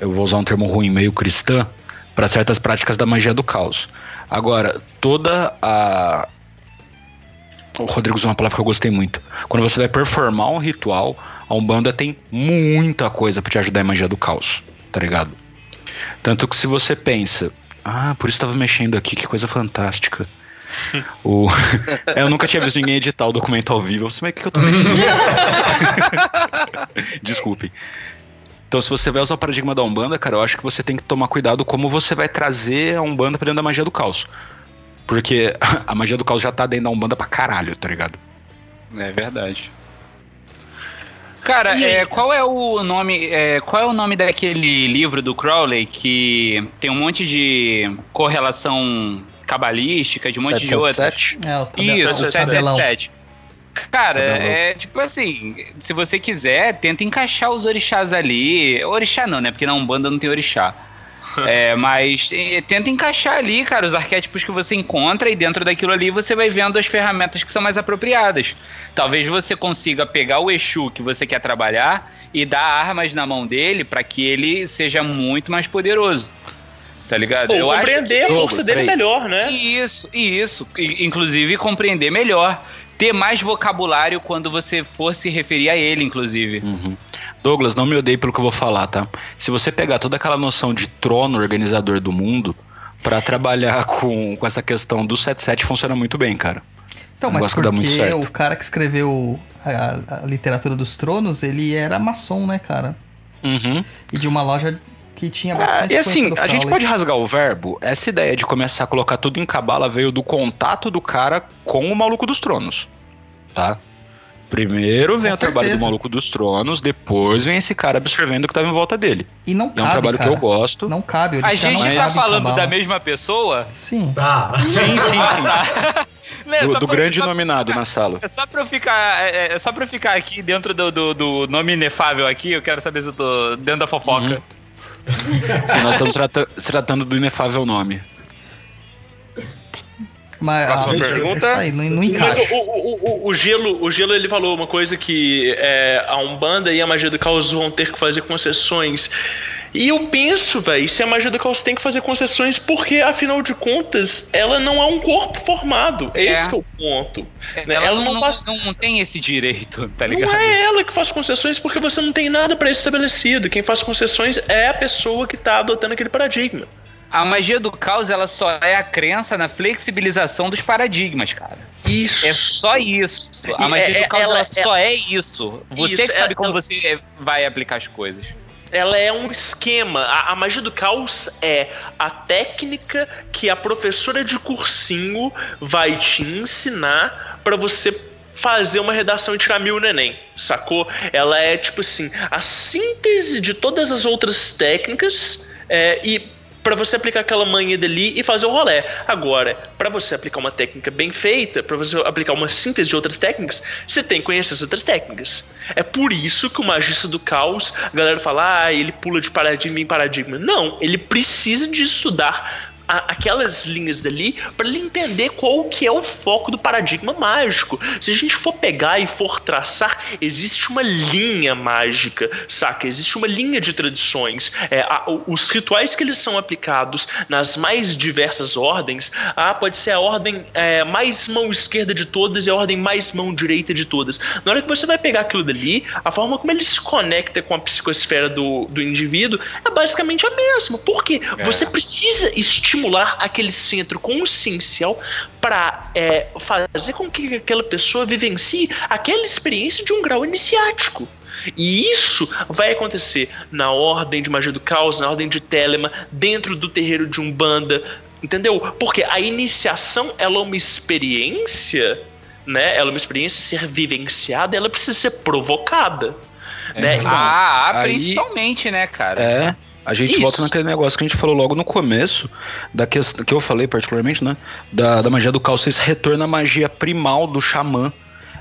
Eu vou usar um termo ruim, meio cristã, para certas práticas da magia do caos. Agora, toda a. O Rodrigo usou uma palavra que eu gostei muito. Quando você vai performar um ritual, a Umbanda tem muita coisa pra te ajudar em magia do caos, tá ligado? Tanto que se você pensa, ah, por isso tava mexendo aqui, que coisa fantástica. o... É, eu nunca tinha visto ninguém editar o documento ao vivo. Eu falei, mas o que que eu tô mexendo? Desculpem. Então, se você vai usar o paradigma da Umbanda, cara, eu acho que você tem que tomar cuidado como você vai trazer a Umbanda pra dentro da magia do caos. Porque a magia do caos já tá dentro da Umbanda pra caralho, tá ligado? É verdade. Cara, é, qual é o nome? é, qual é o nome daquele livro do Crowley que tem um monte de correlação cabalística, de um monte de outras? 777? É, o Isso, o tabelão. 777. Cara, é tipo assim, se você quiser, tenta encaixar os orixás ali. Orixá não, né? Porque na Umbanda não tem orixá. É, mas tenta encaixar ali, cara, os arquétipos que você encontra e dentro daquilo ali você vai vendo as ferramentas que são mais apropriadas. Talvez você consiga pegar o Exu que você quer trabalhar e dar armas na mão dele para que ele seja muito mais poderoso. Tá ligado? Ou acho compreender a que- força dele peraí. melhor, né? isso, isso. Inclusive compreender melhor. Ter mais vocabulário quando você for se referir a ele, inclusive. Uhum. Douglas, não me odeie pelo que eu vou falar, tá? Se você pegar toda aquela noção de trono organizador do mundo pra trabalhar com, com essa questão do 77 funciona muito bem, cara. Então, Um mas porque certo. o cara que escreveu a, a literatura dos tronos, ele era maçom, né, cara? Uhum. E de uma loja que tinha Ah, bastante e influência assim, a gente pode rasgar o verbo. Essa ideia de começar a colocar tudo em cabala veio do contato do cara com o maluco dos tronos. Tá? Primeiro vem Com o trabalho do certeza. maluco dos tronos, depois vem esse cara absorvendo o que tava em volta dele. E não E é cabe, um trabalho cara. que eu gosto. Não cabe. A gente não tá falando cabala. da mesma pessoa? Sim. Tá. Sim, sim, sim. Né, Do, do grande só- nominado na sala. É só pra eu ficar. É, é só pra eu ficar aqui dentro do, do, do nome inefável aqui, eu quero saber se eu tô dentro da fofoca. Uhum. Sim, nós estamos trata- se tratando do inefável nome. Mas, Próxima ah, pergunta. Aí, não, não Mas encaixa. o, o, o, o gelo, o gelo ele falou uma coisa que é, a Umbanda e a magia do caos vão ter que fazer concessões. E eu penso, velho, se a magia do caos tem que fazer concessões, porque afinal de contas, ela não é um corpo formado. É. Esse que é o ponto. Né? Ela, Ela não, não faz- não tem esse direito, tá ligado? Não é ela que faz concessões porque você não tem nada pra estabelecido. Quem faz concessões é a pessoa que tá adotando aquele paradigma. A magia do caos, ela só é a crença na flexibilização dos paradigmas, cara. Isso. É só isso. A magia é- do caos, ela- ela, só é isso. Você Isso, que sabe é- como você é- vai aplicar as coisas. Ela é um esquema. A, a magia do caos é a técnica que a professora de cursinho vai te ensinar pra você fazer uma redação e tirar mil no Enem, sacou? Ela é tipo assim, a síntese de todas as outras técnicas é, e pra você aplicar aquela manha dali e fazer o rolé. Agora, pra você aplicar uma técnica bem feita, pra você aplicar uma síntese de outras técnicas, você tem que conhecer as outras técnicas. É por isso que o magista do caos, a galera fala, ah, ele pula de paradigma em paradigma. Não, ele precisa de estudar a- aquelas linhas dali para ele entender qual que é o foco do paradigma mágico. Se a gente for pegar e for traçar, existe uma linha mágica, saca? Existe uma linha de tradições. É, a- os rituais que eles são aplicados nas mais diversas ordens, ah, pode ser a ordem é, mais mão esquerda de todas e a ordem mais mão direita de todas. Na hora que você vai pegar aquilo dali, a forma como ele se conecta com a psicosfera do, do indivíduo é basicamente a mesma. Por quê? É. Você precisa estimular estimular aquele centro consciencial para fazer com que aquela pessoa vivencie aquela experiência de um grau iniciático. E isso vai acontecer na ordem de magia do caos, na ordem de Telema, dentro do terreiro de Umbanda, entendeu? Porque a iniciação ela é uma experiência, né? Ela é uma experiência ser vivenciada, ela precisa ser provocada. Né? Então, ah, aí- principalmente, né, cara? É. A gente Isso. volta naquele negócio que a gente falou logo no começo, da questão que eu falei particularmente, né? Da, da magia do caos, esse retorno à magia primal do xamã.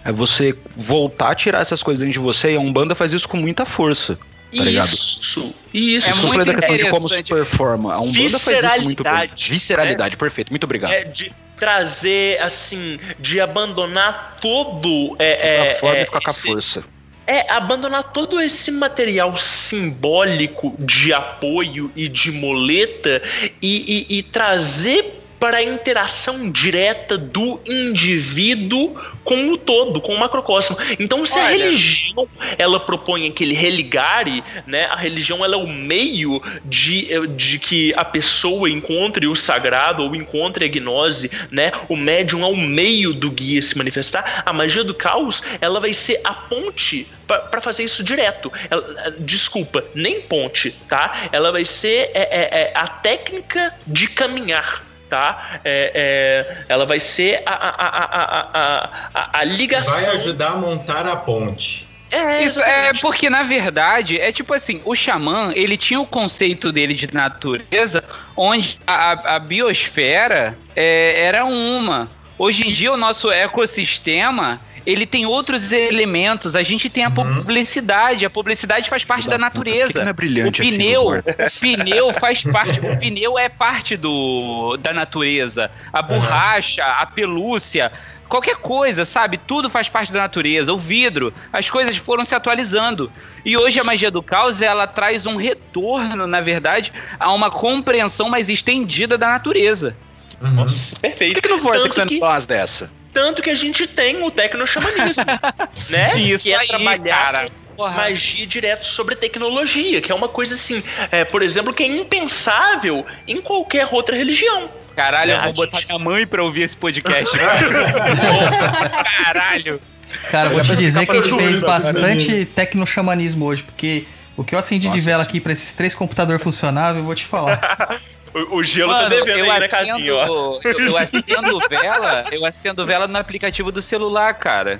É você voltar a tirar essas coisas dentro de você e a Umbanda faz isso com muita força. Tá ligado? isso, isso. É Isso muito da questão de como se interessante. performa. A Umbanda faz isso muito bem. Visceralidade, Visceralidade, perfeito. Muito obrigado. é de trazer assim, de abandonar todo é, a é, forma é, e ficar com a esse- força. É, abandonar todo esse material simbólico de apoio e de moleta e, e- e trazer para a interação direta do indivíduo com o todo, com o macrocosmo. Então, se a Olha. religião ela propõe aquele religare, né? A religião ela é o meio de, de que a pessoa encontre o sagrado ou encontre a gnose, né? O médium é o meio do guia se manifestar. A magia do caos, ela vai ser a ponte para fazer isso direto. Ela- desculpa, nem ponte, tá? Ela vai ser é, é, é, a técnica de caminhar. Tá? É, é, ela vai ser a, a, a, a, a, a, a ligação. Vai ajudar a montar a ponte. É, Isso é porque, na verdade, é tipo assim, o xamã, ele tinha o conceito dele de natureza, onde a, a- a biosfera é, era uma. Hoje em dia, o nosso ecossistema, ele tem outros elementos. A gente tem a publicidade, a publicidade faz parte da que natureza. é brilhante o assim, pneu, o pneu faz parte, o pneu é parte do, da natureza. A borracha, a pelúcia, qualquer coisa, sabe? Tudo faz parte da natureza. O vidro, as coisas foram se atualizando. E hoje a magia do caos, ela traz um retorno, na verdade, a uma compreensão mais estendida da natureza. Nossa, Por perfeito. que, que Vortex Tanto não que- faz dessa? Tanto que a gente tem o tecnoxamanismo, né? Isso que é aí, trabalhar cara. Porra. magia direto sobre tecnologia, que é uma coisa assim, é, por exemplo, que é impensável em qualquer outra religião. Caralho, eu vou botar minha mãe pra ouvir esse podcast. Caralho. Cara, vou te dizer que a gente fez bastante tecnoxamanismo hoje, porque o que eu acendi de Nossa, vela sim. aqui pra esses três computadores funcionáveis, eu vou te falar. O, o gelo Mano, tá devendo eu aí na acendo, casinha, ó. eu, eu acendo vela, eu acendo vela no aplicativo do celular, cara.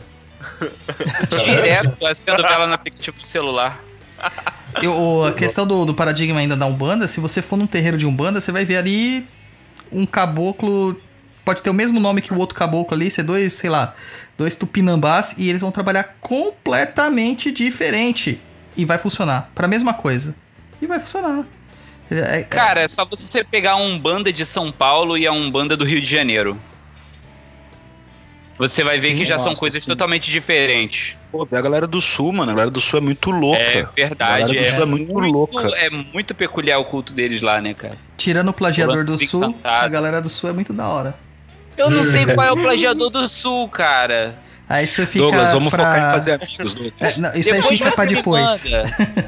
Direto, eu acendo vela no aplicativo do celular. Eu- o- a questão do, do paradigma ainda da Umbanda, se você for num terreiro de Umbanda, você vai ver ali um caboclo. Pode ter o mesmo nome que o outro caboclo ali, ser dois, sei lá, dois tupinambás, e eles vão trabalhar completamente diferente. E vai funcionar. Pra mesma coisa. E vai funcionar. É- é- Cara, é só você pegar um banda de São Paulo e a um banda do Rio de Janeiro. Você vai ver Sim, que já são nossa, coisas sim. totalmente diferentes. Pô, a galera do sul, mano. A galera do sul é muito louca. É A verdade. galera do É, sul é muito louca. É muito peculiar o culto deles lá, né, cara? tirando o plagiador do sul, encantado. a galera do sul é muito da hora. Eu não sei qual é o plagiador do Sul, cara. Aí isso fica. Douglas, vamos pra... focar em fazer amigos, Douglas. É, não, isso aí fica pra depois.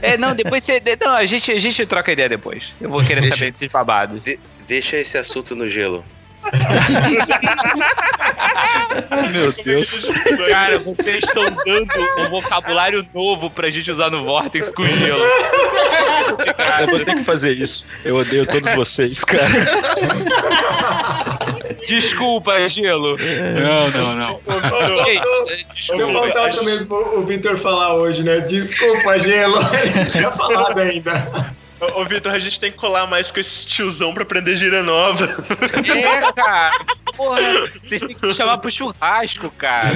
É, não, depois você. Não, a gente, a gente troca ideia depois. Eu vou querer Deixa- saber desses babados. De- deixa esse assunto no gelo. Meu Deus. Cara, vocês estão dando um vocabulário novo pra gente usar no Vortex com gelo. Eu vou ter que fazer isso. Eu odeio todos vocês, cara. Desculpa, gelo. Não, não, não. Tinha desculpa. faltado mesmo o Vitor falar hoje, né? Desculpa, gelo. Ele tinha falado ainda. Ô, Vitor, a gente tem que colar mais com esse tiozão pra aprender gíria nova. É, cara. Porra, vocês têm que me chamar pro churrasco, cara.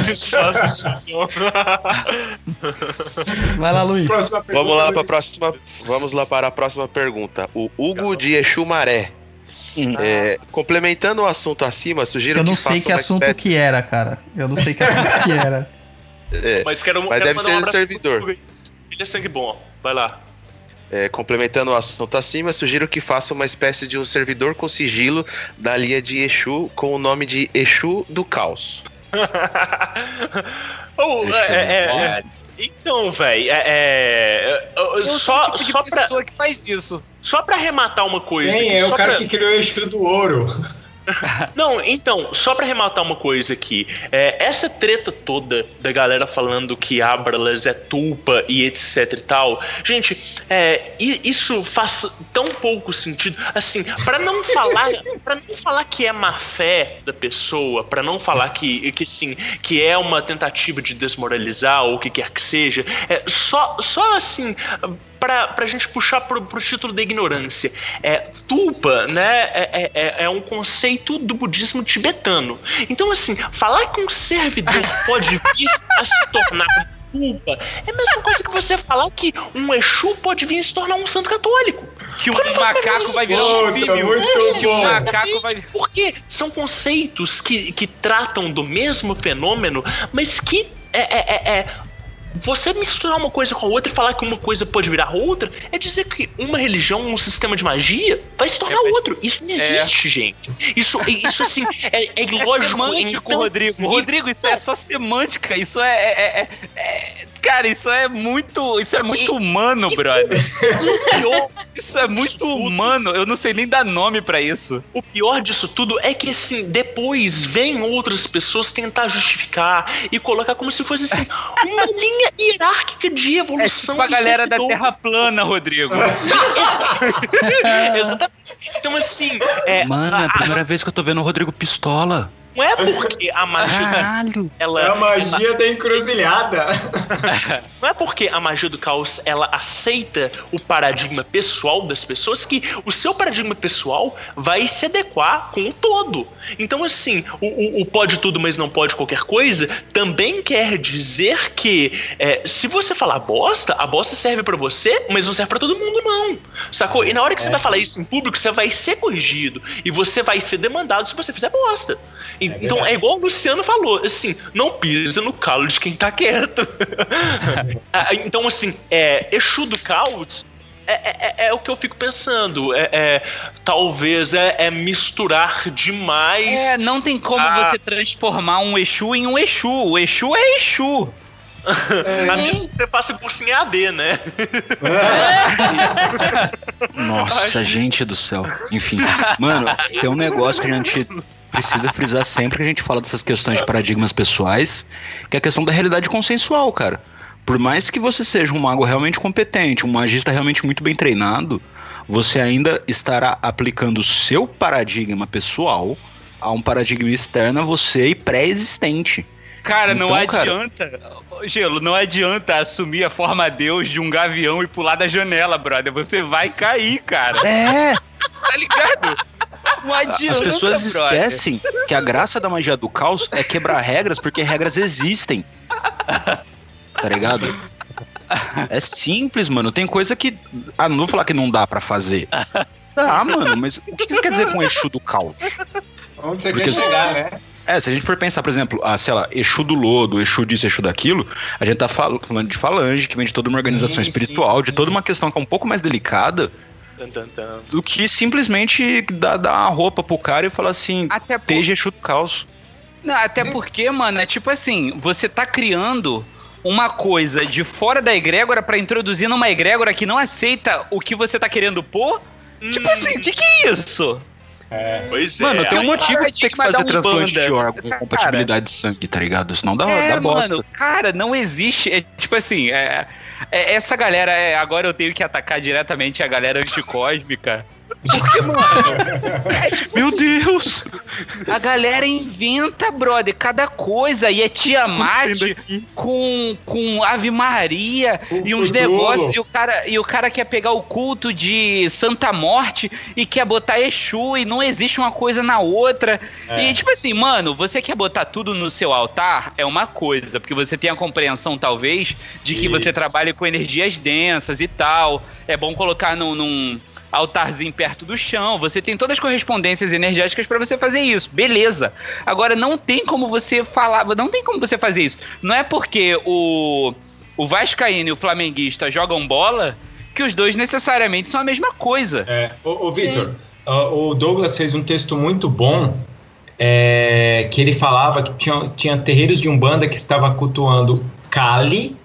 Vai lá, Luiz. Pergunta, Vamos lá para a Luiz. próxima. Vamos lá para a próxima pergunta. O Hugo de Exu Maré. É, complementando o assunto acima, sugiro Eu não que sei faça que uma assunto espécie- que era, cara. Eu não sei que assunto que era. É, Mas quero, Mas quero deve ser um servidor. Ele é sangue bom. Vai lá. é, complementando o assunto acima, sugiro que faça uma espécie de um servidor com sigilo da linha de Exu com o nome de Exu do Caos. Ou, Deixa é, é, é, Então, velho, é, é, só, tipo de só, pra, pessoa que faz isso. só pra arrematar uma coisa. Quem é o cara pra- que criou o eixo do ouro? Não, então, só pra arrematar uma coisa aqui. é, essa treta toda da galera falando que Abralas é tulpa e etc e tal. Gente, é, isso faz tão pouco sentido. Assim, pra não falar, para não falar que é má fé da pessoa, pra não falar que, que sim, que é uma tentativa de desmoralizar ou o que quer que seja, é só, só assim, pra, pra gente puxar pro, pro título da ignorância. É, tulpa, né, é, é, é um conceito do budismo tibetano. Então, assim, falar que um servidor pode vir a se tornar um tulpa é a mesma coisa que você falar que um Exu pode vir a se tornar um santo católico. Que o fazer macaco vai virar um muito o bom. macaco vai. Porque são conceitos que, que tratam do mesmo fenômeno, mas que é, é, é- é- Você misturar uma coisa com a outra e falar que uma coisa pode virar outra é dizer que uma religião, um sistema de magia, vai se tornar É, outro. Isso não existe, gente. Isso, isso assim, é, é É ilógico. semântico, então, Rodrigo. Rodrigo, isso é só semântica. Isso é, é- é- é- Cara, isso é muito. Isso é muito humano, brother. pior, Isso é muito humano. Eu não sei nem dar nome pra isso. O pior disso tudo é que, assim, depois vem outras pessoas tentar justificar e colocar como se fosse, assim, uma linha hierárquica de É evolução. tipo a galera da servidor. Terra plana, Rodrigo. Exatamente. Então, assim, é, Mano, é a primeira vez que eu tô vendo o Rodrigo pistola. Não é porque a magia Caralho. ela, É a magia da encruzilhada. não é porque a magia do caos ela aceita o paradigma pessoal das pessoas que o seu paradigma pessoal vai se adequar com o todo. Então, assim, o, o- o pode tudo, mas não pode qualquer coisa, também quer dizer que é, se você falar bosta, a bosta serve pra você, mas não serve pra todo mundo, não. Sacou? E na hora que você vai falar isso em público, você vai ser corrigido e você vai ser demandado se você fizer bosta. E- então é igual o Luciano falou, assim, não pisa no calo de quem tá quieto. Ah, então, assim, é, Exu do caos é, é- é- é o que eu fico pensando. É, é- talvez é, é misturar demais. É, não tem como Ah. você transformar um Exu em um Exu. O Exu é Exu. A menos que você faça curso em AD, né? Nossa, gente do céu. Enfim, mano, tem um negócio que a gente precisa frisar sempre que a gente fala dessas questões de paradigmas pessoais, que é a questão da realidade consensual, cara. Por mais que você seja um mago realmente competente, um magista realmente muito bem treinado, você ainda estará aplicando o seu paradigma pessoal a um paradigma externo a você e pré-existente. Cara, não Então, cara- adianta. Gelo, não adianta assumir a forma Deus de um gavião e pular da janela, brother. Você vai cair, cara. É! Tá ligado? As pessoas esquecem que a graça da magia do caos é quebrar regras, porque regras existem. Tá ligado? É simples, mano. Tem coisa que. Ah, não vou falar que não dá pra fazer. Dá, mano, mas o que você quer dizer com Exu do caos? Onde você Porque- quer chegar, né? É, se a gente for pensar, por exemplo, ah, sei lá, Exu do lodo, Exu disso, Exu daquilo, a gente tá fal- falando de falange, que vem de toda uma organização Sim, espiritual, sim, de toda uma questão que é um pouco mais delicada. Do que simplesmente dar, dar a roupa pro cara e falar assim, Até por... teja do caos. Não, até porque, mano, é tipo assim, você tá criando uma coisa de fora da egrégora pra introduzir numa egrégora que não aceita o que você tá querendo pôr. Tipo assim, o que que é isso? Pois Mano, é. tem um motivo de ter que fazer transplante Umbanda. de órgão com Cara, compatibilidade de sangue, tá ligado? Senão dá, é, dá bosta. mano, cara, não existe. É, tipo assim, é, é- essa galera, é, agora eu tenho que atacar diretamente a galera anticósmica. Porque, mano, é tipo Meu Deus! A galera inventa, brother, cada coisa. E é Tiamat com, com Ave Maria O e uns negócios. E o, cara, e o cara quer pegar o culto de Santa Morte e quer botar Exu e não existe uma coisa na outra. É. E tipo assim, mano, você quer botar tudo no seu altar? É uma coisa, porque você tem a compreensão, talvez, de que você Isso. trabalha com energias densas e tal. É bom colocar num- num altarzinho perto do chão, você tem todas as correspondências energéticas pra você fazer isso, beleza. Agora não tem como você falar, não tem como você fazer isso. Não é porque o o vascaíno e o flamenguista jogam bola que os dois necessariamente são a mesma coisa. É. Ô, ô Vitor, o Douglas fez um texto muito bom é, que ele falava que tinha, tinha terreiros de Umbanda que estava cultuando Kali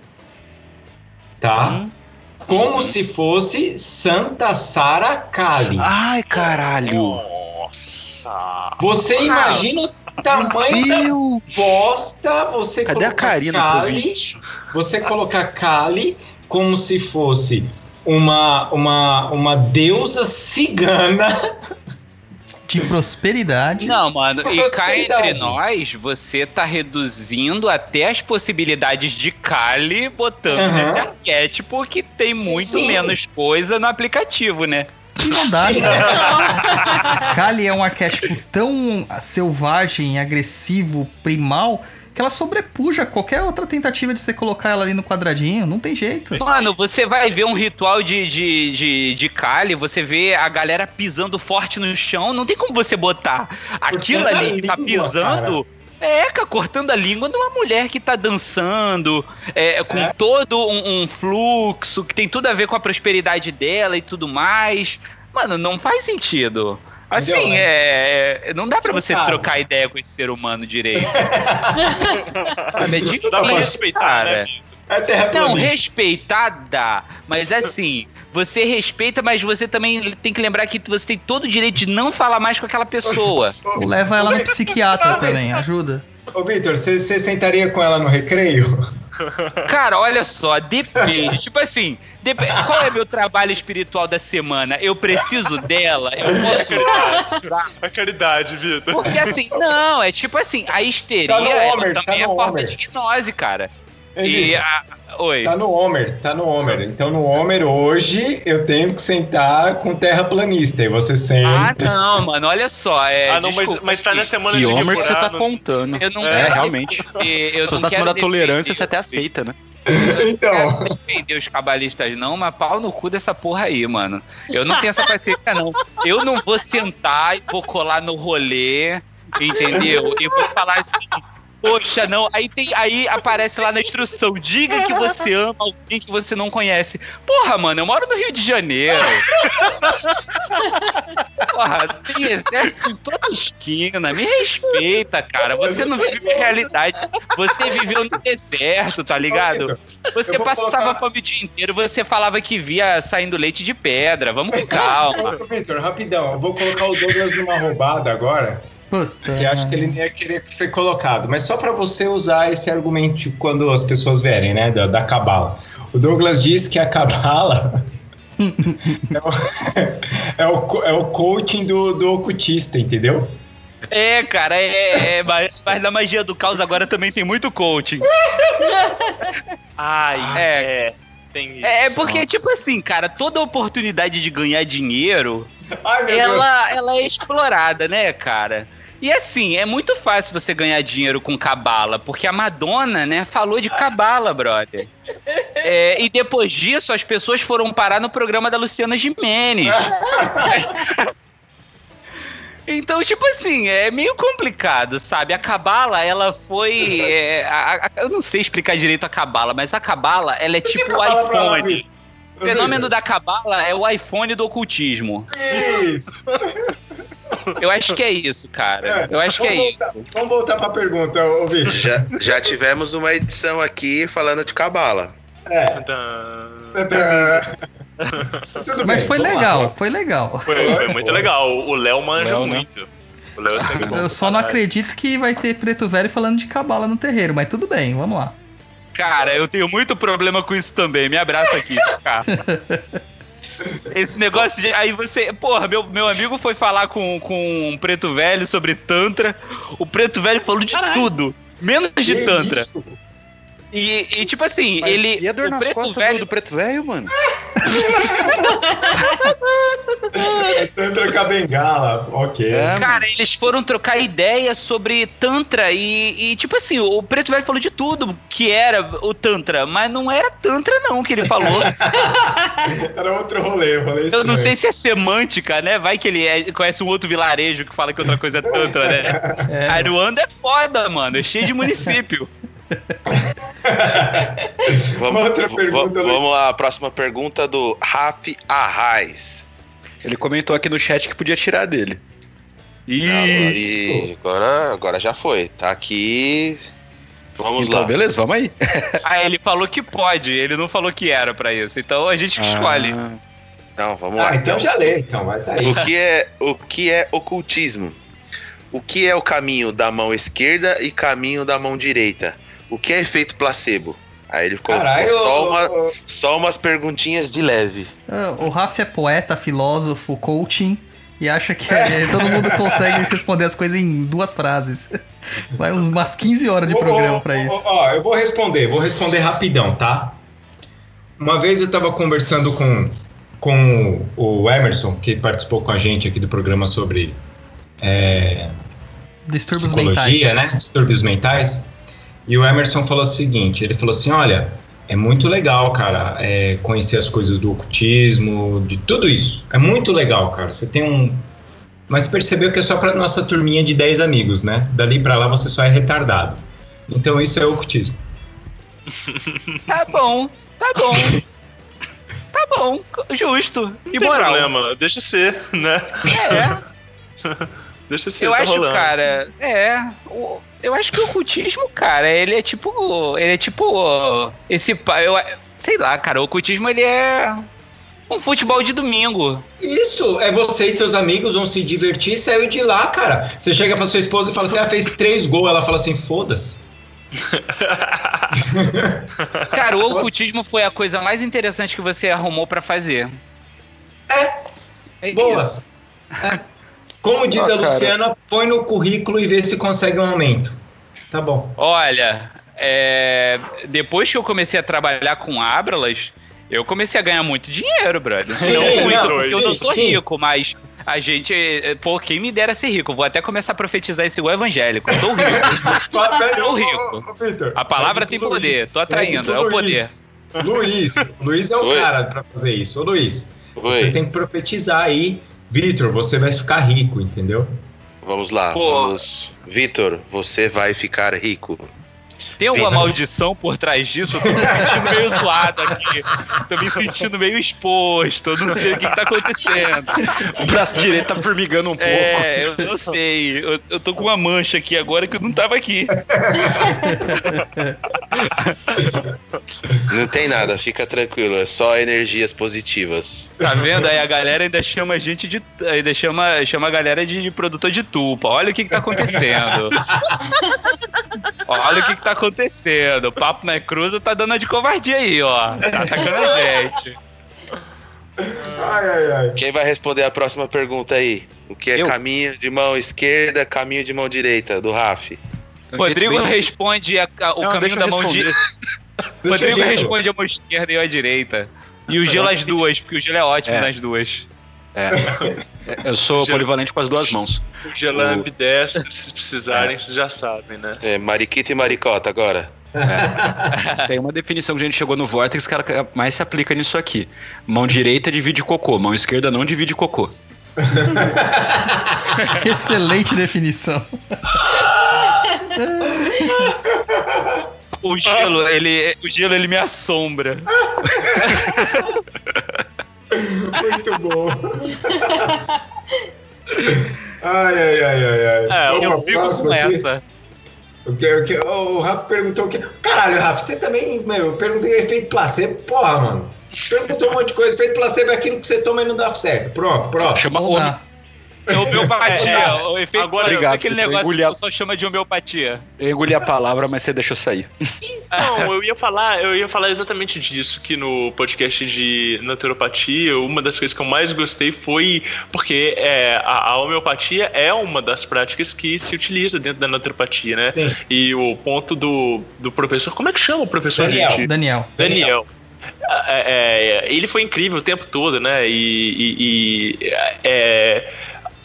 tá? Como se fosse Santa Sara Kali. Ai, caralho. Nossa. Você imagina o tamanho da bosta você Cadê a colocar Karina Kali, você colocar Kali como se fosse uma, uma, uma deusa cigana. De prosperidade. Não, mano, e cá entre nós, você tá reduzindo até as possibilidades de Kali botando Aham. nesse arquétipo que tem muito Sim. menos coisa no aplicativo, né? E não dá. Kali é um arquétipo tão selvagem, agressivo, primal, que ela sobrepuja qualquer outra tentativa de você colocar ela ali no quadradinho. Não tem jeito. Mano, você vai ver um ritual de, de, de, de Kali, você vê a galera pisando forte no chão, não tem como você botar aquilo ali que tá pisando. É, cara, cortando a língua de uma mulher que tá dançando, é, com É. todo um, um fluxo, que tem tudo a ver com a prosperidade dela e tudo mais. Mano, não faz sentido. Assim, Entendeu, né? é, é- Não dá pra Isso você casa. trocar ideia com esse ser humano direito. Sabe, é difícil, Dá pra respeitar, cara. né? É terra Não, respeitar dá. Mas assim, você respeita, mas você também tem que lembrar que você tem todo o direito de não falar mais com aquela pessoa. Leva ela no psiquiatra também, ajuda. Ô, Vitor, você você sentaria com ela no recreio? Cara, olha só, depende. tipo assim, dep- qual é meu trabalho espiritual da semana? Eu preciso dela? Eu posso ajudar? A caridade, Vitor. Porque assim, não, é tipo assim, a histeria Tá Homer, tá também no é forma Homer. de gnose, cara. E Ele- a... Oi. Tá no Homer, tá no Homer. Então no Homer hoje eu tenho que sentar com terraplanista. E você Ah, senta. não, mano, olha só. É, ah, não, mas, desculpa, mas tá assim, na semana Que de Homer que você tá contando. Eu não É, quero realmente. eu Se não fosse na semana da tolerância, você até aceita, né? Então. Eu não defender os cabalistas, não, mas pau no cu dessa porra aí, mano. Eu não tenho essa paciência, não. Eu não vou sentar e vou colar no rolê, entendeu? E vou falar assim. Poxa, não. Aí, tem, aí aparece lá na instrução: diga que você ama alguém que você não conhece. Porra, mano, eu moro no Rio de Janeiro. Porra, tem exército em toda esquina. Me respeita, cara. Você não vive a realidade. Você viveu no deserto, tá ligado? Você passava colocar- fome o dia inteiro, você falava que via saindo leite de pedra. Vamos com calma. Vitor, rapidão. Eu vou colocar o Douglas numa roubada agora. Puta. Que acho que ele nem ia querer ser colocado. Mas só pra você usar esse argumento quando as pessoas verem, né? Da, da cabala. O Douglas diz que a cabala. é, o, é, o, é o coaching do, do ocultista, entendeu? É, cara, é, é, mas, mas na magia do caos agora também tem muito coaching. Ai, É. é. Tem isso. É, porque, tipo assim, cara, toda oportunidade de ganhar dinheiro, Ai, Deus. ela, ela é explorada, né, cara? E assim, é muito fácil você ganhar dinheiro com cabala, porque a Madonna, né, falou de cabala, brother. É, e depois disso, as pessoas foram parar no programa da Luciana Gimenez. Então, tipo assim, é meio complicado, sabe? A Cabala, ela foi. é, a- a- eu não sei explicar direito a Cabala, mas a Cabala, ela é tipo o iPhone. O fenômeno da Cabala é o iPhone do ocultismo. Isso. Eu acho que é isso, cara. Eu acho que é vamos isso. voltar, Vamos voltar pra pergunta, ô Vitor. Já, já tivemos uma edição aqui falando de cabala. É. Tadã. Tudo Mas bem, foi vamos lá. legal, foi legal. Foi, foi muito legal. O Léo manja Léo, né? muito. O Léo é sangue bom Eu só não acredito que vai ter preto velho falando de cabala no terreiro, mas tudo bem, vamos lá. Cara, eu tenho muito problema com isso também. Me abraça aqui, cara. Esse negócio de. Aí você. Porra, meu, meu amigo foi falar com, com um preto velho sobre Tantra. O preto velho falou de tudo, menos de Que Tantra. isso? E, e, tipo assim, Mas ele. E a dor nas preto costas do- velho. do preto velho, mano? É Tantra com a bengala, ok. É, Cara, eles foram trocar ideia sobre Tantra e, e, tipo assim, o Preto Velho falou de tudo que era o Tantra, mas não era Tantra não que ele falou. Era outro rolê, rolê Eu não sei se é semântica, né? Vai que ele é- conhece um outro vilarejo que fala que outra coisa é Tantra, né? É, Aruanda é foda, mano, é cheio de município. Vamos, Outra pergunta, né? vamos lá, a próxima pergunta do Raf Arraes. Ele comentou aqui no chat que podia tirar dele. E agora, agora já foi. Tá aqui. Vamos então, lá. beleza, vamos aí. Ah, ele falou que pode, ele não falou que era pra isso. Então a gente que escolhe. Ah, Não, vamos lá. Ah, então já lê, então, vai tá aí. O que é o que é ocultismo? O que é o caminho da mão esquerda e caminho da mão direita? O que é efeito placebo? Aí ele colocou Caralho, só, uma- só umas perguntinhas de leve. Ah, O Rafa é poeta, filósofo, coaching e acha que é, todo mundo consegue responder as coisas em duas frases. Vai uns, umas 15 horas de programa ô, isso. Ó, eu vou responder, vou responder rapidão, tá? Uma vez eu tava conversando com, com o Emerson, que participou com a gente aqui do programa sobre é, Distúrbios psicologia, mentais. né? Distúrbios mentais. E o Emerson falou o seguinte: ele falou assim, olha, é muito legal, cara, é, conhecer as coisas do ocultismo, de tudo isso. É muito legal, cara. Você tem um. Mas percebeu que é só pra nossa turminha de 10 amigos, né? Dali pra lá você só é retardado. Então isso é ocultismo. Tá bom, tá bom. Tá bom, justo. Não E tem moral. problema, deixa ser, né? É, Deixa ser, eu tá acho, rolando. cara, é. o- Eu acho que o ocultismo, cara, ele é tipo. Ele é tipo. Esse. pa- Eu, sei lá, cara, o ocultismo ele é. Um futebol de domingo. Isso, é você e seus amigos vão se divertir e saiu de lá, cara. Você chega pra sua esposa e fala assim: ah, fez três gols. Ela fala assim: foda-se. Cara, o ocultismo foi a coisa mais interessante que você arrumou pra fazer. É. Boa. isso. Como diz Ah, a cara. Luciana, põe no currículo e vê se consegue um aumento. Tá bom. Olha, é, depois que eu comecei a trabalhar com Abralas, eu comecei a ganhar muito dinheiro, brother. Sim, não muito, não, porque eu sim, não sou sim. rico, mas a gente, é, pô, quem me dera ser rico? Eu Vou até começar a profetizar esse igual evangélico. Eu sou rico. Sou rico. Vitor. A palavra Pede tem pro poder, Luiz. tô atraindo, Pede pro é o Luiz. Luiz. Luiz é o Oi. cara pra fazer isso. Ô, Luiz, você Oi, tem que profetizar aí. Vitor, você vai ficar rico, entendeu? vamos lá. Pô. Vamos. Vitor, você vai ficar rico. Tem alguma Vem. maldição por trás disso? Eu tô me sentindo meio zoado aqui. Tô me sentindo meio exposto. Eu não sei o que, que tá acontecendo. O braço direito tá formigando um pouco. É, eu não sei. Eu, eu tô com uma mancha aqui agora que eu não tava aqui. Não tem nada, fica tranquilo, é só energias positivas. Tá vendo? Aí a galera ainda chama a gente de. Ainda chama, chama a galera de, de produtor de tupa. Olha o que, que tá acontecendo. Olha o que, que tá acontecendo. O papo na cruza tá dando de covardia aí, ó. Tá atacando a gente. Ai, ai, ai. Quem vai responder a próxima pergunta aí? O que é Eu. caminho de mão esquerda, caminho de mão direita, do Raf? Rodrigo responde a- a- o Não, caminho da mão direita. Deixa Rodrigo eu- responde a mão esquerda e eu a direita. E o gelo as duas, porque o gelo é ótimo É. nas duas. É. Eu sou polivalente com as duas mãos. O Gelan O- ambidestro, se precisarem, vocês já sabem, né? É, mariquita e maricota agora. Tem uma definição que a gente chegou no Vortex que ela mais se aplica nisso aqui. Mão direita divide cocô, mão esquerda não divide cocô. Excelente definição. O gelo, ele, o gelo, ele me assombra. Muito bom. Ai, ai, ai, ai, ai. É, Vamos Eu fico com aqui? essa. O, que, o, que, o Rafa perguntou o que. Caralho, Rafa, você também. Meu, eu perguntei efeito placebo. Porra, mano. Perguntou um monte de coisa. Efeito placebo é aquilo que você toma e não dá certo. Pronto, pronto. Chama Vamos É homeopatia. o efeito Agora, Obrigado, aquele negócio engoli que a- o pessoal chama de homeopatia. Eu engoli a palavra, mas você deixou sair. Não, eu ia falar, eu ia falar exatamente disso que no podcast de naturopatia, uma das coisas que eu mais gostei foi porque é, a, a homeopatia é uma das práticas que se utiliza dentro da naturopatia, né? Sim. E o ponto do, do professor, como é que chama o professor, Daniel. gente? Daniel. Daniel. É, é, ele foi incrível o tempo todo, né? E, e- e, é,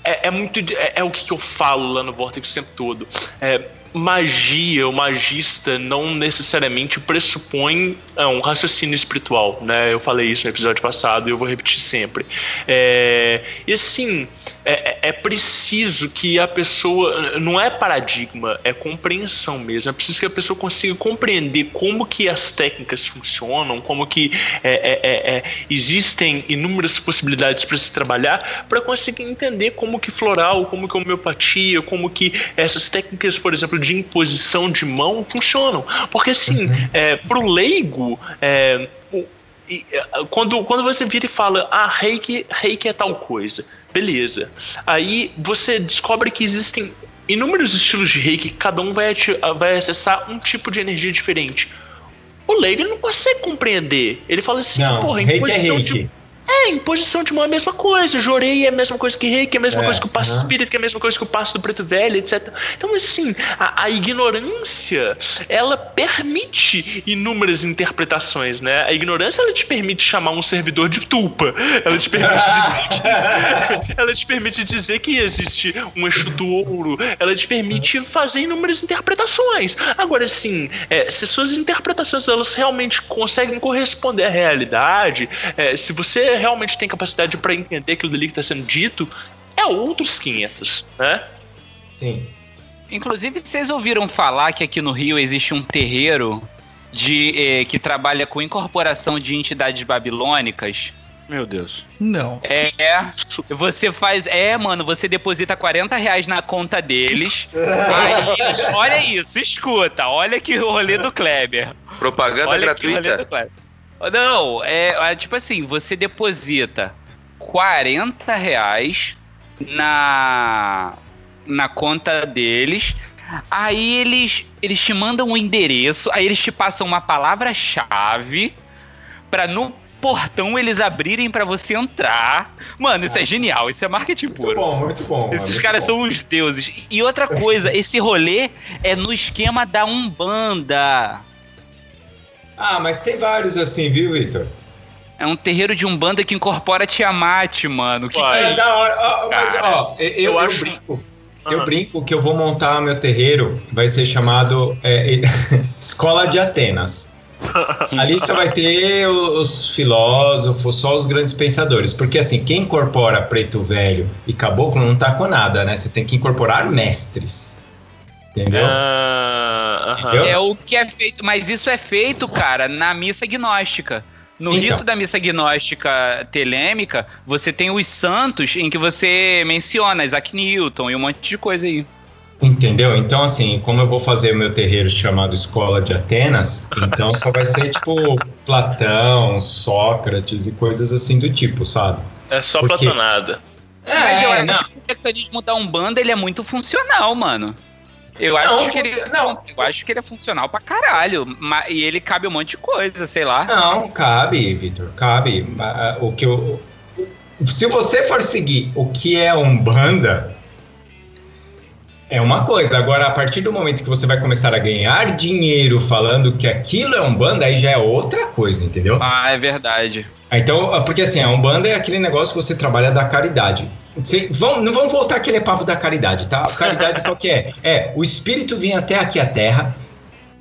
é, é muito. É, é o que, eu falo lá no Vortex o tempo todo. É, magia, o magista não necessariamente pressupõe é, um raciocínio espiritual, né? Eu falei isso no episódio passado e eu vou repetir sempre. É, e assim, é, é preciso que a pessoa. Não é paradigma, é compreensão mesmo. É preciso que a pessoa consiga compreender como que as técnicas funcionam, como que é, é, é, é, existem inúmeras possibilidades para se trabalhar, para conseguir entender como que floral, como que homeopatia, como que essas técnicas, por exemplo, exemplo, de imposição de mão funcionam. Porque, assim, é, pro leigo, é, e, é, quando, quando você vira e fala, ah, reiki, reiki é tal coisa, beleza. Aí você descobre que existem inúmeros estilos de reiki, cada um vai, vai acessar um tipo de energia diferente. O leigo não consegue compreender. Ele fala assim, Não, porra, reiki é imposição reiki. de é, imposição de mão é a mesma coisa. Jorei é a mesma coisa que reiki, é a mesma É, coisa que o passo aham. espírita, que é a mesma coisa que o passo do preto velho, etc. Então, assim, a, a ignorância, ela permite inúmeras interpretações, né? A ignorância, ela te permite chamar um servidor de tulpa. Ela te permite dizer que, ela te permite dizer que existe um Exu do ouro. Ela te permite fazer inúmeras interpretações. Agora, assim, é, se suas interpretações elas realmente conseguem corresponder à realidade, é, se você realmente tem capacidade para entender aquilo dali que está sendo dito, é outros 500, né? Sim. Inclusive, vocês ouviram falar que aqui no Rio existe um terreiro de, eh, que trabalha com incorporação de entidades babilônicas? Meu Deus. Não. É, você faz. É, mano, você deposita 40 reais na conta deles. aí. Olha isso, escuta. Olha que rolê do Kleber. Propaganda Olha que rolê gratuita. Não, é, é tipo assim: você deposita 40 reais na, na conta deles. Aí eles, eles te mandam um endereço, aí eles te passam uma palavra-chave pra no portão eles abrirem pra você entrar. Mano, isso é genial, isso é marketing Muito puro. bom, muito bom. Esses muito caras bom. são os deuses. E outra coisa, esse rolê é no esquema da Umbanda. Ah, mas tem vários assim, viu, Vitor? É um terreiro de Umbanda que incorpora Tiamat, mano. Que Uai. É da hora. Ó, mas, ó, eu, eu, Eu acho- brinco. Eu brinco que eu vou montar meu terreiro, vai ser chamado é, Escola de Atenas. Ali só vai ter os filósofos, só os grandes pensadores. Porque assim, quem incorpora preto velho e caboclo não tá com nada, né? Você tem que incorporar mestres. Entendeu? Ah. Entendeu? É o que é feito, mas isso é feito, cara, na missa gnóstica. No Então. rito da missa gnóstica telêmica, você tem os santos em que você menciona Isaac Newton e um monte de coisa aí. Entendeu? Então, assim, como eu vou fazer o meu terreiro chamado Escola de Atenas, então só vai ser tipo Platão, Sócrates e coisas assim do tipo, sabe? É só Por quê? platonada. mas eu É, acho não. que o mecanismo da Umbanda ele é muito funcional, mano. Eu acho, Não, que ele, funci- não. eu acho que ele é funcional pra caralho. ma- E ele cabe um monte de coisa, sei lá. Não, cabe, Vitor, cabe. Ah, O que eu, se você for seguir o que é Umbanda, é uma coisa. Agora, a partir do momento que você vai começar a ganhar dinheiro falando que aquilo é Umbanda, aí já é outra coisa, entendeu? Ah, é verdade. Ah, Então, porque assim, a Umbanda é aquele negócio que você trabalha da caridade. Você- vão- não vamos voltar aquele papo da caridade, tá? A caridade qual que é? É, o espírito vir até aqui à Terra,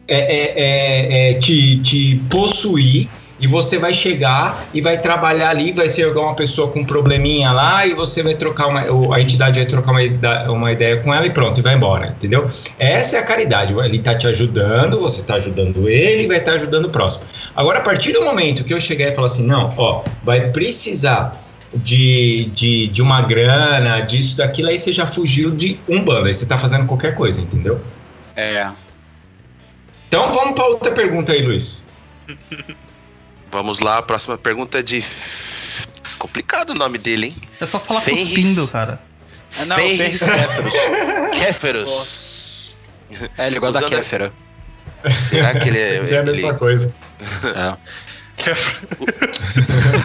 é, é, é, é, te, te possuir, e você vai chegar e vai trabalhar ali, vai ser uma pessoa com um probleminha lá, e você vai trocar uma. A entidade vai trocar uma, uma ideia com ela e pronto, e vai embora, entendeu? Essa é a caridade. Ele tá te ajudando, você tá ajudando ele vai estar ajudando o próximo. Agora, a partir do momento que eu chegar e falar assim, não, ó, vai precisar de, de, de uma grana, disso, daquilo, aí você já fugiu de um bando, aí você tá fazendo qualquer coisa, entendeu? É. Então vamos para outra pergunta aí, Luiz. Vamos lá, a próxima pergunta é de. Complicado o nome dele, hein? É só falar Ferris. cuspindo, cara. É, Não, Ferris Ferris. Kéferos. É, ele gosta da Kéfera. Será que ele é. Isso é a ele- mesma coisa. É.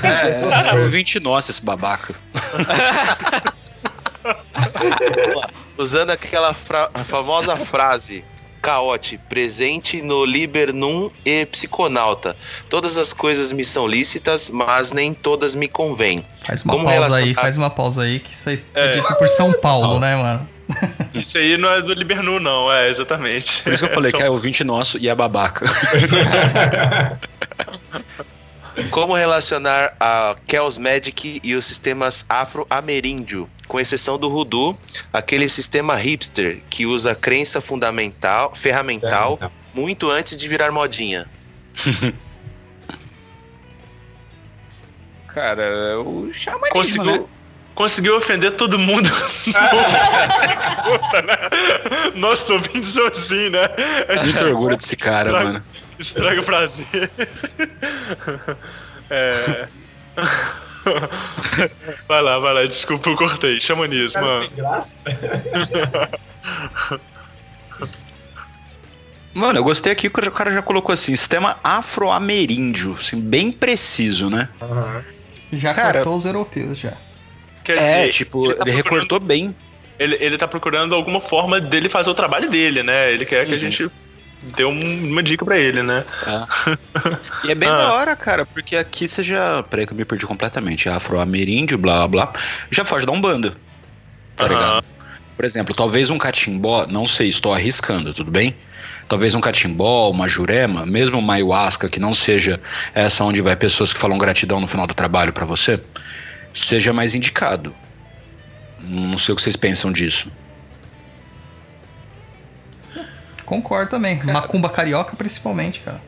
É, é, ouvinte nosso, esse babaca. Usando aquela fra- a famosa frase. Caote, presente no Libernum e Psiconauta. Todas as coisas me são lícitas, mas nem todas me convêm. Faz uma Como pausa aí, relacionar- faz uma pausa aí, que isso aí É. é dito por São Paulo, né, mano? Isso aí não é do Libernu, não, é exatamente. Por isso que eu falei São- que é ouvinte nosso e é babaca. Como relacionar a Chaos Magic e os sistemas afro-ameríndio, com exceção do Voodoo, aquele sistema hipster que usa crença fundamental, ferramental, muito antes de virar modinha. Cara, o xamanismo, Consigo, né? conseguiu ofender todo mundo. Puta, né? Nossos ouvintes são assim, né? É Muito orgulho desse cara, mano. Estraga o prazer. É. Vai lá, vai lá, desculpa, eu cortei. Chama nisso, Cara, tem graça. Mano, eu gostei aqui que o cara já colocou assim, sistema afro-ameríndio, assim, bem preciso, né? Já Cara- cortou os europeus, já. Quer é, dizer, tipo, ele ele, tá procurando- recortou bem. Ele, ele tá procurando alguma forma dele fazer o trabalho dele, né? Ele quer que a Uhum. gente dê um- uma dica pra ele, né? E é bem Ah. da hora, cara, porque aqui você já. Peraí que eu me perdi completamente. É afro-ameríndio, blá blá blá. Já foge da Umbanda. Tá Aham. ligado? Por exemplo, talvez um catimbó, não sei, estou arriscando, tudo bem? Talvez um catimbó, uma jurema, mesmo uma ayahuasca, que não seja essa onde vai pessoas que falam gratidão no final do trabalho pra você, seja mais indicado. Não sei o que vocês pensam disso. Concordo também. Macumba carioca, principalmente, cara.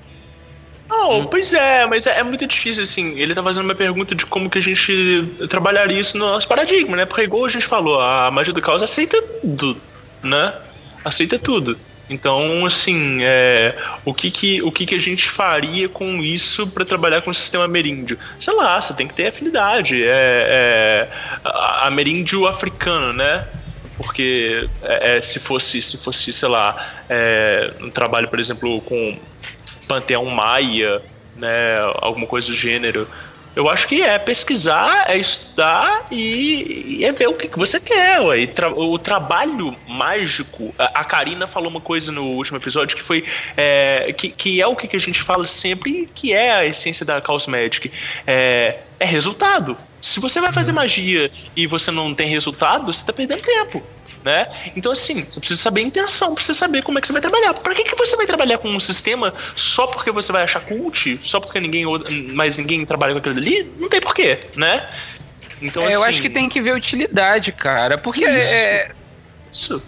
Não, pois é, mas é, é muito difícil, assim. Ele tá fazendo uma pergunta de como que a gente trabalharia isso no nosso paradigma, né? Porque, igual a gente falou, a magia do caos aceita tudo, né? Aceita tudo. Então, assim, é, o, que, que, o que, que a gente faria com isso pra trabalhar com o sistema ameríndio? Sei lá, você tem que ter afinidade. É, é, ameríndio africano, né? Porque é, é, se fosse, se fosse, sei lá, é, um trabalho, por exemplo, com Panteão Maia, né, alguma coisa do gênero. Eu acho que é pesquisar, é estudar e, e é ver o que, que você quer. Ué. Tra- o trabalho mágico. A, a Karina falou uma coisa no último episódio que foi. é, que, que é o que, que a gente fala sempre, que é a essência da Chaos Magic. É, é resultado. Se você vai fazer magia e você não tem resultado, você tá perdendo tempo. Né? Então, assim, você precisa saber a intenção, precisa saber como é que você vai trabalhar. Pra que, que você vai trabalhar com um sistema só porque você vai achar cult? Só porque ninguém mais ninguém trabalha com aquilo ali? Não tem porquê, né? Então, É, eu assim, acho que tem que ver utilidade, cara. Porque Isso. é. Isso.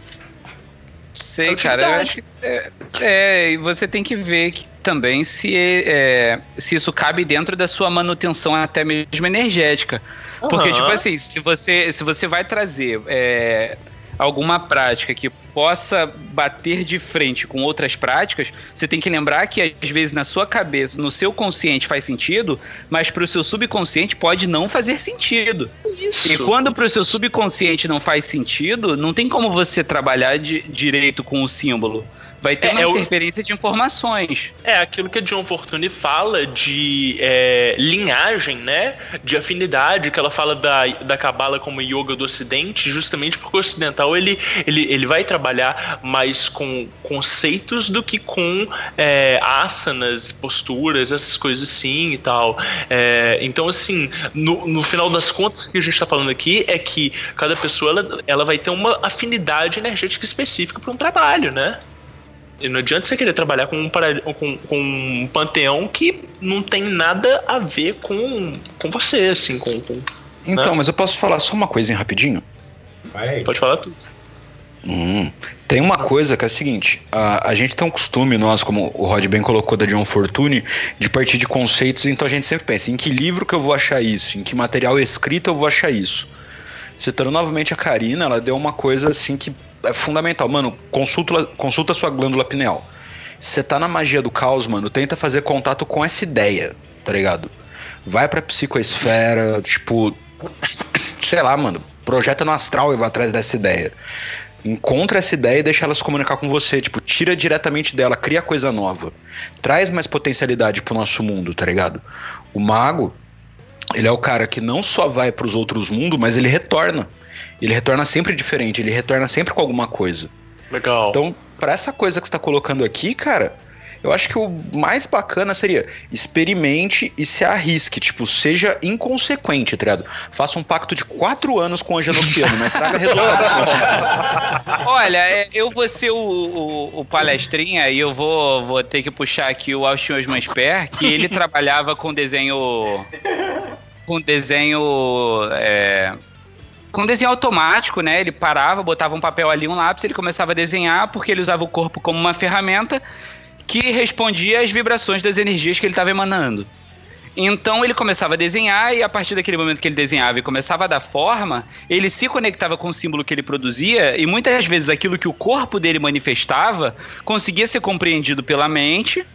Sei, É cara. Eu acho que. É, é, e você tem que ver que, também se, é, se isso cabe dentro da sua manutenção até mesmo energética. Porque, Aham. tipo assim, se você, se você vai trazer é, alguma prática que possa bater de frente com outras práticas, você tem que lembrar que às vezes na sua cabeça, no seu consciente faz sentido, mas para o seu subconsciente pode não fazer sentido. Isso. E quando para o seu subconsciente não faz sentido, não tem como você trabalhar de, direito com o símbolo. Vai ter É, uma é o- interferência de informações. É aquilo que a John Fortune fala de é, linhagem, né? De afinidade, que ela fala da, da Kabbalah como yoga do Ocidente, justamente porque o ocidental ele, ele, ele vai trabalhar mais com conceitos do que com é, asanas, posturas, essas coisas assim e tal. É, então, assim, no, no final das contas, o que a gente está falando aqui é que cada pessoa ela, ela vai ter uma afinidade energética específica para um trabalho, né? E não adianta você querer trabalhar com um, com, com um panteão que não tem nada a ver com, com você, assim, com, com- Então, Né? mas eu posso falar só uma coisinha rapidinho? Vai. Pode falar tudo. Hum, tem uma coisa que é a seguinte: a, a gente tem um costume, nós, como o Rod bem colocou da John Fortune, de partir de conceitos, então a gente sempre pensa em que livro que eu vou achar isso, em que material escrito eu vou achar isso. Citando novamente a Karina, ela deu uma coisa assim que é fundamental. Mano, consulta, consulta sua glândula pineal. Você tá na magia do caos, mano, tenta fazer contato com essa ideia, tá ligado? Vai pra psicoesfera, tipo. Sei lá, mano. Projeta no astral e vai atrás dessa ideia encontra essa ideia e deixa ela se comunicar com você. Tipo, tira diretamente dela, cria coisa nova. Traz mais potencialidade pro nosso mundo, tá ligado? O mago, ele é o cara que não só vai pros outros mundos, mas ele retorna. Ele retorna sempre diferente, ele retorna sempre com alguma coisa. Legal. Então, pra essa coisa que você tá colocando aqui, cara, eu acho que o mais bacana seria experimente e se arrisque. Tipo, seja inconsequente, tá ligado? Faça um pacto de quatro anos com o Angelo Piano, mas traga resultados. Olha, é, eu vou ser o, o- o palestrinha e eu vou, vou ter que puxar aqui o Austin Osman Sper, que ele trabalhava com desenho. Com desenho. é, com desenho automático, né? Ele parava, botava um papel ali, um lápis, ele começava a desenhar, porque ele usava o corpo como uma ferramenta que respondia às vibrações das energias que ele estava emanando. Então ele começava a desenhar e a partir daquele momento que ele desenhava e começava a dar forma, ele se conectava com o símbolo que ele produzia e muitas vezes aquilo que o corpo dele manifestava conseguia ser compreendido pela mente.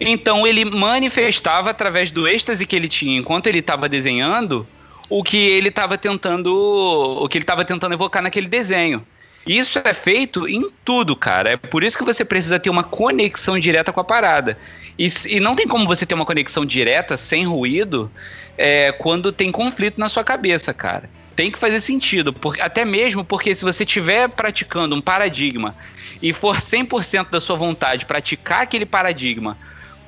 Então ele manifestava através do êxtase que ele tinha enquanto ele estava desenhando o que ele estava tentando, o que ele estava tentando evocar naquele desenho. Isso é feito em tudo, cara. É por isso que você precisa ter uma conexão direta com a parada. E, e não tem como você ter uma conexão direta, sem ruído, é, quando tem conflito na sua cabeça, cara. Tem que fazer sentido, porque, até mesmo porque se você estiver praticando um paradigma e for 100% da sua vontade praticar aquele paradigma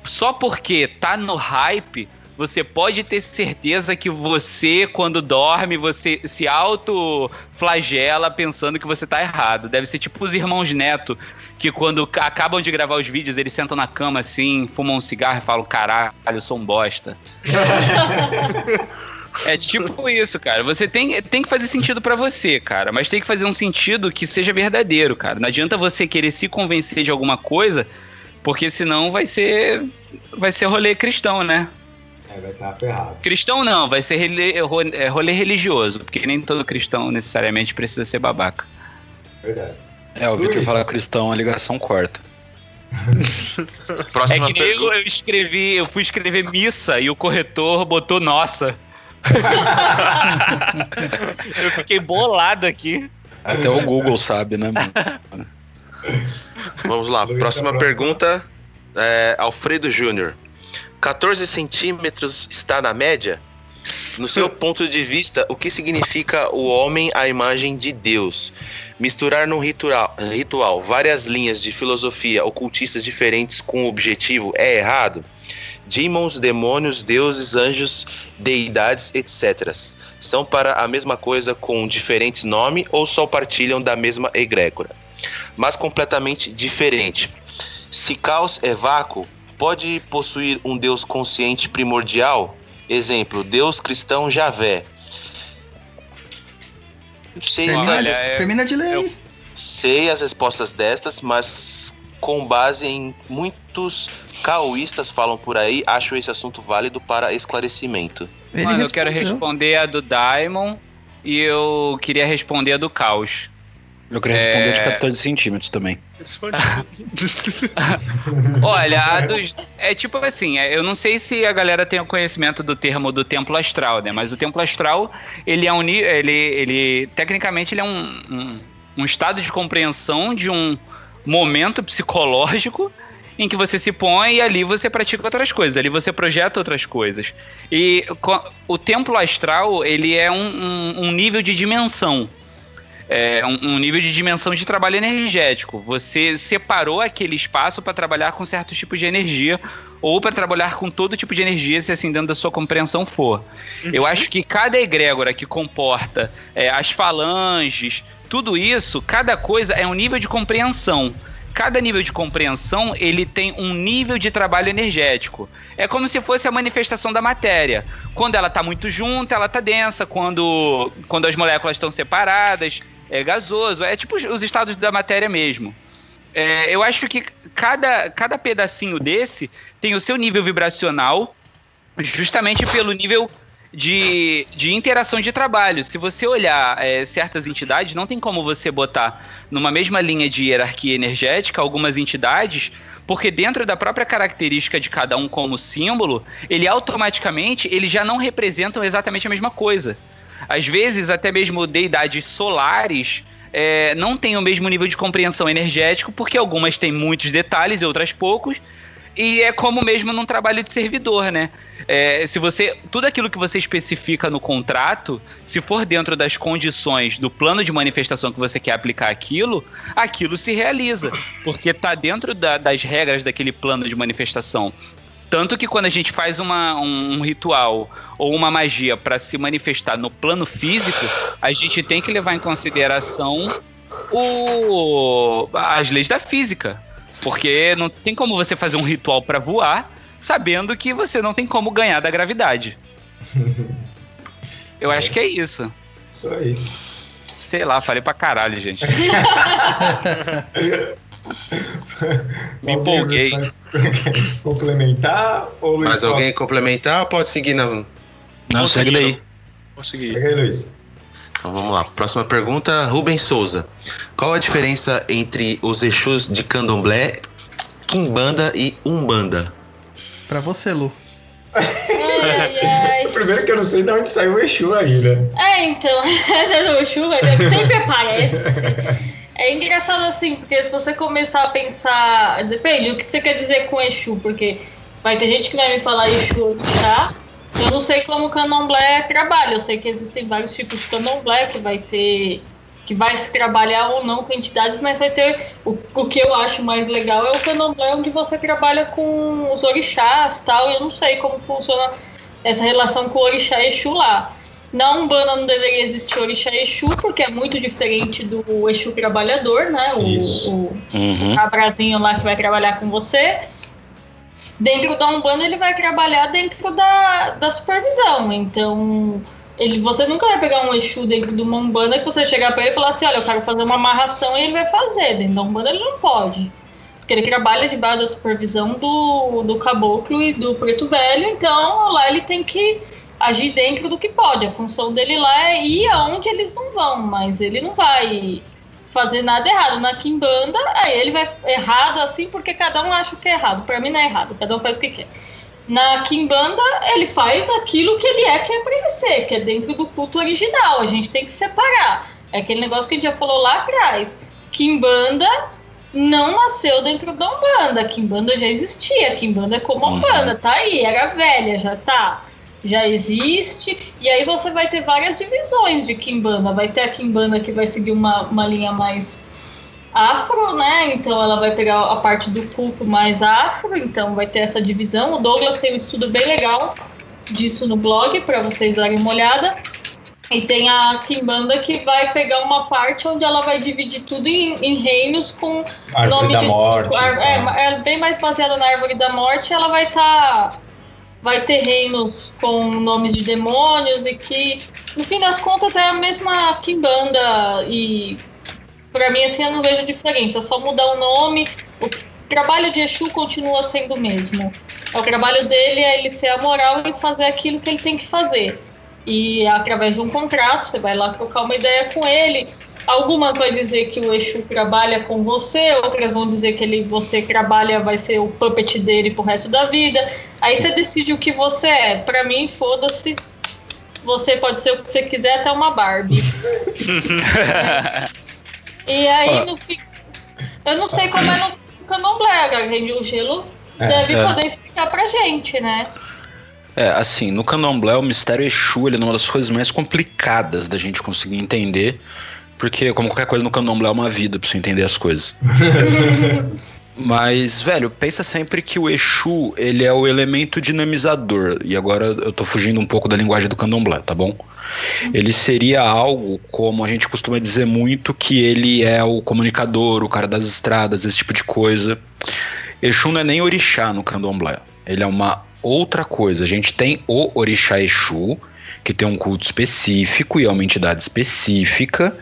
só porque tá no hype, você pode ter certeza que você, quando dorme, você se auto-flagela pensando que você tá errado. Deve ser tipo os irmãos Neto, que quando acabam de gravar os vídeos, eles sentam na cama assim, fumam um cigarro e falam: caralho, eu sou um bosta. É tipo isso, cara. Você tem, tem que fazer sentido para você, cara. Mas tem que fazer um sentido que seja verdadeiro, cara. Não adianta você querer se convencer de alguma coisa, porque senão vai ser. Vai ser rolê cristão, né? É, vai estar ferrado. Cristão não, vai ser rele- ro- é, rolê religioso, porque nem todo cristão necessariamente precisa ser babaca. Verdade. É, o Victor Luiz. fala cristão, a ligação corta. É Próxima que nem eu, eu escrevi, eu fui escrever missa e o corretor botou nossa. eu fiquei bolado aqui. Até o Google sabe, né, mano? Vamos lá, próxima pergunta. É, Alfredo Júnior. 14 centímetros está na média? No seu ponto de vista, o que significa o homem à imagem de Deus? Misturar num ritual, ritual várias linhas de filosofia ocultistas diferentes com objetivo é errado? Demons, demônios, deuses, anjos, deidades, etc. São para a mesma coisa com diferentes nomes ou só partilham da mesma egrégora? Mas completamente diferente. Se caos é vácuo, pode possuir um Deus consciente primordial? Exemplo, Deus cristão Javé. Sei, Termina, das- é- termina de ler aí. sei as respostas destas, mas com base em muitos caoístas falam por aí, acho esse assunto válido para esclarecimento. Ele Mano, eu quero responder a do Daimon e eu queria responder a do Caos. Eu queria responder de É. 14 centímetros também. Olha, a dos. É tipo assim, é, eu não sei se a galera tem o conhecimento do termo do templo astral, né? Mas o templo astral, ele é um. Ele, ele, tecnicamente, ele é um, um, um estado de compreensão de um momento psicológico em que você se põe e ali você pratica outras coisas, ali você projeta outras coisas. E o templo astral, ele é um- um nível de dimensão. É um, um nível de dimensão de trabalho energético. Você separou aquele espaço para trabalhar com certos tipos de energia ou para trabalhar com todo tipo de energia, se assim dentro da sua compreensão for. Eu acho que cada egrégora que comporta é, as falanges, tudo isso, cada coisa é um nível de compreensão. Cada nível de compreensão ele tem um nível de trabalho energético. É como se fosse a manifestação da matéria. Quando ela está muito junta, ela está densa. Quando, quando as moléculas estão separadas, é gasoso. É tipo os- os estados da matéria mesmo. É, eu acho que cada, cada pedacinho desse tem o seu nível vibracional, justamente pelo nível de, de interação de trabalho. Se você olhar é, certas entidades, não tem como você botar numa mesma linha de hierarquia energética algumas entidades, porque dentro da própria característica de cada um como símbolo, ele automaticamente eles já não representam exatamente a mesma coisa. Às vezes, até mesmo deidades solares é, não têm o mesmo nível de compreensão energético, porque algumas têm muitos detalhes e outras poucos. E é como mesmo num trabalho de servidor, né? É, se você. Tudo aquilo que você especifica no contrato, se for dentro das condições do plano de manifestação que você quer aplicar aquilo, aquilo se realiza. Porque tá dentro da- das regras daquele plano de manifestação. Tanto que quando a gente faz uma- um, um ritual ou uma magia para se manifestar no plano físico, a gente tem que levar em consideração o, as leis da física. Porque não tem como você fazer um ritual para voar sabendo que você não tem como ganhar da gravidade. Eu acho que é isso. Isso aí. Sei lá, falei pra caralho, gente. Me empolguei. Complementar ou Luiz? Mais alguém complementar ou pode seguir na. Não, Vou segue daí. Consegui. Pega aí, Luiz. Então vamos lá. Próxima pergunta, Rubens Souza. Qual a diferença entre os Exus de Candomblé, Kimbanda e Umbanda? Pra você, Lu. Ai, ai. Primeiro que eu não sei de onde saiu o Exu aí, né? É, então, o chuva sempre aparece. É engraçado assim, porque se você começar a pensar. Depende, o que você quer dizer com Exu, porque vai ter gente que vai me falar Exu, tá? Eu não sei como o candomblé trabalha. Eu sei que existem vários tipos de candomblé que vai ter. que vai se trabalhar ou não com entidades, mas vai ter. O, o que eu acho mais legal é o candomblé onde você trabalha com os orixás tal. E eu não sei como funciona essa relação com o orixá Exu lá. Na Umbanda não deveria existir orixá Exu, porque é muito diferente do Exu trabalhador, né? O, Isso. o Uhum. cabrazinho lá que vai trabalhar com você. Dentro da Umbanda ele vai trabalhar dentro da, da supervisão. Então, ele, você nunca vai pegar um Exu dentro de uma Umbanda que você chegar pra ele e falar assim, olha, eu quero fazer uma amarração e ele vai fazer. Dentro da Umbanda ele não pode. Porque ele trabalha debaixo da supervisão do, do caboclo e do preto velho, então lá ele tem que agir dentro do que pode. A função dele lá é ir aonde eles não vão, mas ele não vai fazer nada errado. Na Kimbanda, aí ele vai errado assim porque cada um acha que é errado. Pra mim não é errado, cada um faz o que quer. Na Kimbanda, ele faz aquilo que ele é que é pra ele ser, que é dentro do culto original. A gente tem que separar. É aquele negócio que a gente já falou lá atrás. Kimbanda não nasceu dentro da Umbanda. Kimbanda já existia. Kimbanda é como a Umbanda, tá aí, era velha, já tá. Já existe. E aí você vai ter várias divisões de Kimbanda. Vai ter a Kimbanda que vai seguir uma, uma linha mais afro, né? Então ela vai pegar a parte do culto mais afro, então vai ter essa divisão. O Douglas tem um estudo bem legal disso no blog para vocês darem uma olhada. E tem a Kimbanda que vai pegar uma parte onde ela vai dividir tudo em, em reinos com Árvore nome da de morte. ar- é, então. é bem mais baseada na árvore da morte. Ela vai estar vai ter reinos com nomes de demônios e que no fim das contas é a mesma Kimbanda e Pra mim, assim, eu não vejo diferença. É só mudar o nome. O trabalho de Exu continua sendo o mesmo. O trabalho dele é ele ser a moral e fazer aquilo que ele tem que fazer. E através de um contrato, você vai lá trocar uma ideia com ele. Algumas vai dizer que o Exu trabalha com você, outras vão dizer que ele, você trabalha, vai ser o puppet dele pro resto da vida. Aí você decide o que você é. Pra mim, foda-se. Você pode ser o que você quiser, até uma Barbie. E aí, no fim. Eu não sei como é no candomblé, Garrende. O gelo É, deve é. poder explicar pra gente, né? É, assim, no candomblé o mistério Exu ele é uma das coisas mais complicadas da gente conseguir entender, porque como qualquer coisa no candomblé é uma vida pra você entender as coisas. Mas, velho, pensa sempre que o Exu, ele é o elemento dinamizador. E agora eu tô fugindo um pouco da linguagem do candomblé, tá bom? Ele seria algo como a gente costuma dizer muito que ele é o comunicador, o cara das estradas, esse tipo de coisa. Exu não é nem orixá no candomblé. Ele é uma outra coisa. A gente tem o orixá Exu, que tem um culto específico e é uma entidade específica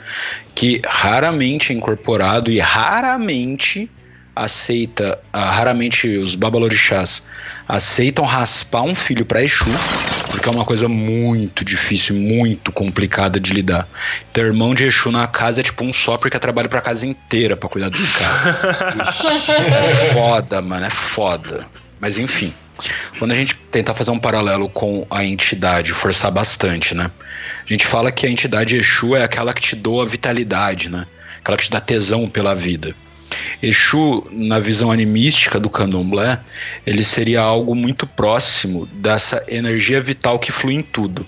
que raramente é incorporado e raramente aceita, ah, raramente os babalorixás aceitam raspar um filho para Exu, porque é uma coisa muito difícil, e muito complicada de lidar. Ter irmão de Exu na casa é tipo um só porque é trabalho pra casa inteira pra cuidar desse cara. É foda, mano, é foda. Mas enfim, quando a gente tentar fazer um paralelo com a entidade, forçar bastante, né? A gente fala que a entidade Exu é aquela que te doa vitalidade, né? Aquela que te dá tesão pela vida. Exu, na visão animística do candomblé, ele seria algo muito próximo dessa energia vital que flui em tudo.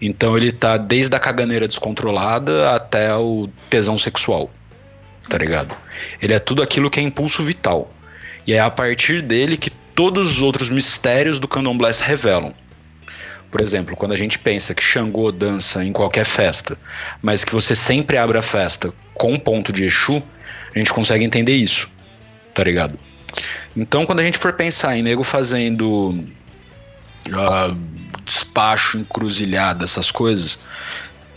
Então ele tá desde a caganeira descontrolada até o tesão sexual. Tá ligado? Ele é tudo aquilo que é impulso vital. E é a partir dele que todos os outros mistérios do candomblé se revelam. Por exemplo, quando a gente pensa que Xangô dança em qualquer festa, mas que você sempre abre a festa com um ponto de Exu, a gente consegue entender isso, tá ligado? Então, quando a gente for pensar em nego fazendo ah, despacho, encruzilhada, essas coisas,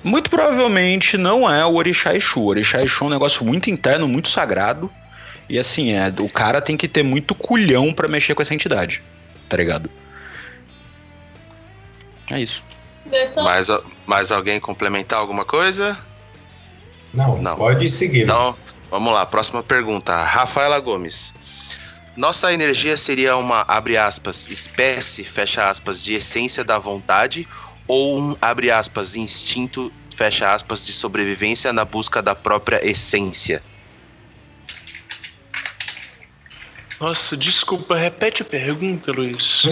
muito provavelmente não é o Orixá Exu. O Orixá Exu é um negócio muito interno, muito sagrado, E assim, é, o cara tem que ter muito culhão pra mexer com essa entidade. Tá ligado? É isso. Mais, mais alguém complementar alguma coisa? Não, Não. pode seguir. Então, vamos lá, próxima pergunta. Rafaela Gomes. Nossa energia seria uma, abre aspas, espécie, fecha aspas, de essência da vontade ou um, abre aspas, instinto, fecha aspas, de sobrevivência na busca da própria essência? Nossa, desculpa, repete a pergunta, Luiz.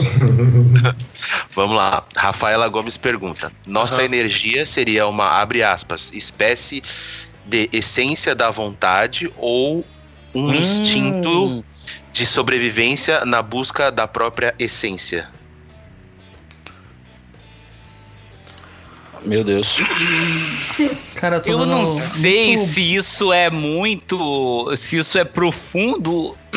Vamos lá. Rafaela Gomes pergunta: Nossa Aham. energia seria uma, abre aspas, espécie de essência da vontade ou um Hum. instinto de sobrevivência na busca da própria essência? Meu Deus. Cara, eu tô não sei muito- se isso é muito. Se isso é profundo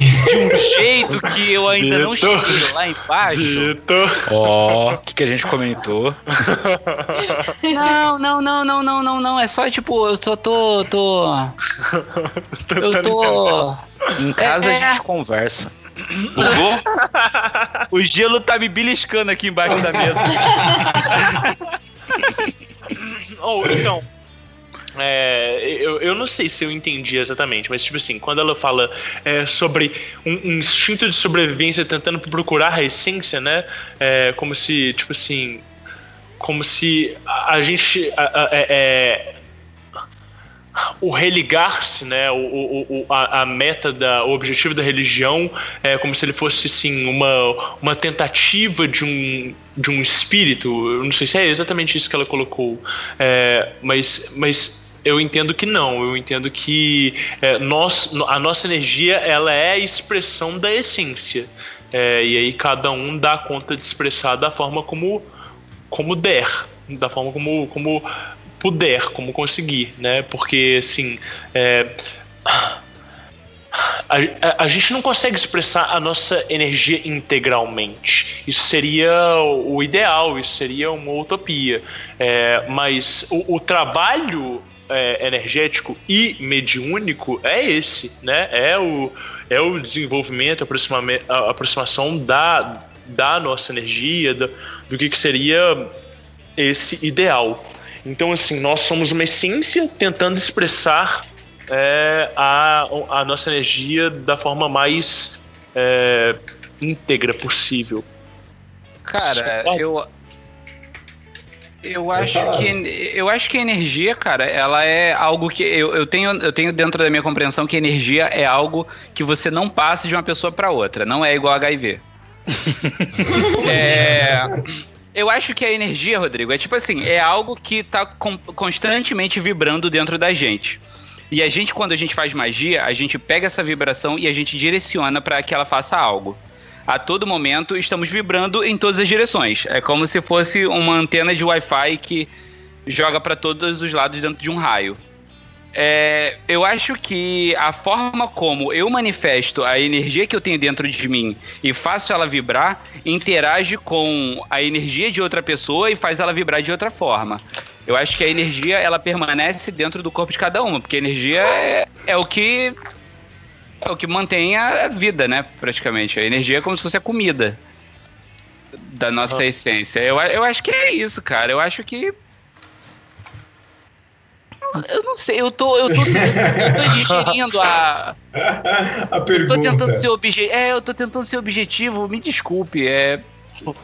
de um jeito que eu ainda não Vitor. cheguei lá embaixo. Vitor. Ó, o que, que a gente comentou? Não, não, não, não, não, não, não. É só tipo, eu só tô. tô... Eu tô. Em casa É. a gente conversa. Bugou? O gelo tá me beliscando aqui embaixo da mesa. Oh, então. é, eu, eu não sei se eu entendi exatamente, mas tipo assim, quando ela fala é, sobre um, um instinto de sobrevivência tentando procurar a essência, né? É, como se, tipo assim, como se a, a gente a- a- é, é, o religar-se, né, o, o, a, a meta da, o objetivo da religião é como se ele fosse assim uma, uma tentativa de um de um espírito. Eu não sei se é exatamente isso que ela colocou, é, mas mas eu entendo que não. Eu entendo que é, nós, a nossa energia ela é a expressão da essência. É, e aí cada um dá conta de expressar da forma como como der, da forma como, como puder, como conseguir, né? Porque assim, é, a, a- a gente não consegue expressar a nossa energia integralmente. Isso seria o ideal, isso seria uma utopia. É, mas o, o trabalho é, energético e mediúnico é esse, né? É o, é o desenvolvimento, a aproximação da, da nossa energia, do, do que, que seria esse ideal. Então, assim, nós somos uma essência tentando expressar é, a, a nossa energia da forma mais é, íntegra possível. Cara, eu. Eu acho que eu acho que a energia, cara, ela é algo que eu, eu tenho eu tenho dentro da minha compreensão que energia é algo que você não passa de uma pessoa para outra, não é igual HIV. é, eu acho que a energia, Rodrigo, é tipo assim, é algo que tá con- constantemente vibrando dentro da gente. E a gente, quando a gente faz magia, a gente pega essa vibração e a gente direciona para que ela faça algo. A todo momento estamos vibrando em todas as direções. É como se fosse uma antena de Wi-Fi que joga para todos os lados dentro de um raio. É, eu acho que a forma como eu manifesto a energia que eu tenho dentro de mim e faço ela vibrar interage com a energia de outra pessoa e faz ela vibrar de outra forma. Eu acho que a energia ela permanece dentro do corpo de cada uma, porque a energia é, é o que é o que mantém a vida, né? Praticamente. A energia é como se fosse a comida da nossa essência. Eu, eu acho que é isso, cara. Eu acho que. Eu não sei, eu tô, eu tô, eu tô digerindo a. A Eu pergunta. tô tentando ser objetivo. É, eu tô tentando ser objetivo, me desculpe. É. Foi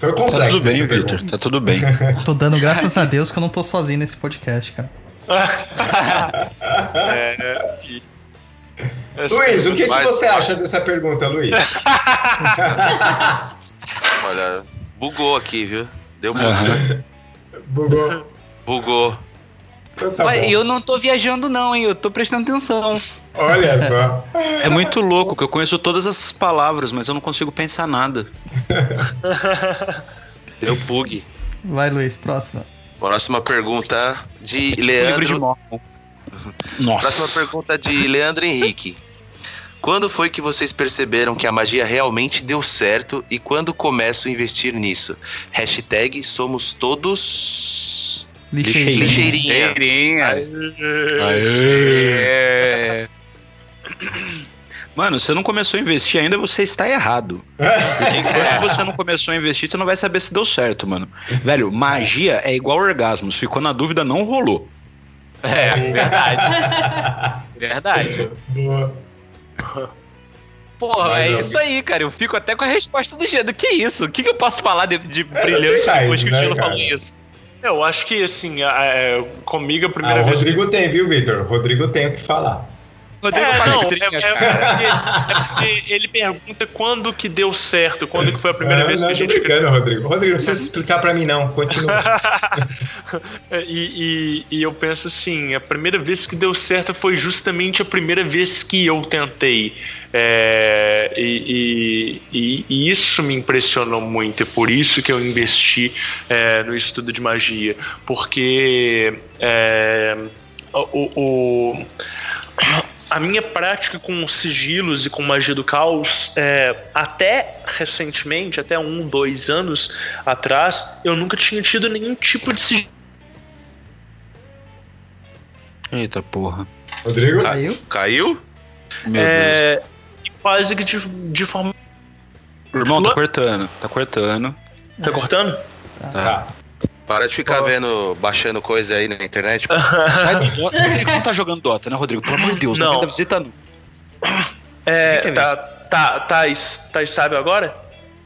Tá complexo. tudo bem, Victor. Tá tudo bem. Tô dando graças a Deus que eu não tô sozinho nesse podcast, cara. É, e- Luiz, o que, que Mas- você acha dessa pergunta, Luiz? Olha, bugou aqui, viu? Deu bug. Aham. Bugou. Bugou. Então tá Olha, bom. eu não tô viajando, não, hein? Eu tô prestando atenção. Olha só. É muito louco que eu conheço todas essas palavras, mas eu não consigo pensar nada. Deu bug. Vai, Luiz, próxima. Próxima pergunta de Livro de Leandro. Mormon. Próxima Nossa. pergunta de Leandro Henrique. Quando foi que vocês perceberam que a magia realmente deu certo e quando começo a investir nisso? Hashtag somos todos. Lixeirinha. Lixeirinha. Cheirinha. Aê. É. Mano, você não começou a investir ainda, você está errado. Porque enquanto você não começou a investir, você não vai saber se deu certo, mano. Velho, magia é igual orgasmos. Ficou na dúvida, não rolou. É, verdade. verdade. Boa. Porra, Mas, é isso aí, cara. Eu fico até com a resposta do Gelo. Que isso? O que, que eu posso falar de, de brilhante verdade, depois que o né, Gelo falou isso? Eu acho que, assim, é, comigo a primeira Ah, o vez. Rodrigo tem, viu, Vitor? O Rodrigo tem o que falar. Rodrigo É, não, é, é porque, é porque ele pergunta quando que deu certo, quando que foi a primeira Ah, vez não, que a tô gente brincando, Rodrigo. Rodrigo, não precisa explicar pra mim, não. Continua. e, e, e eu penso assim, a primeira vez que deu certo foi justamente a primeira vez que eu tentei. É, e, e- e- e isso me impressionou muito, é por isso que eu investi é, no estudo de magia. Porque é, o- o- a minha prática com sigilos e com magia do caos, é, até recentemente, até um, dois anos atrás, eu nunca tinha tido nenhum tipo de sigilo. Eita porra. Rodrigo? Caiu? Caiu? Meu Deus. É, e quase que de, de forma. Irmão, tá cortando. Tá cortando. Tá cortando? Tá. Para de ficar vendo, baixando coisa aí na internet. Sai do Dota. Rodrigo, você não tá jogando Dota, né, Rodrigo? Pelo amor de Deus, Não. não. visita não. É, tá, tá, Tais, Tais sabe agora?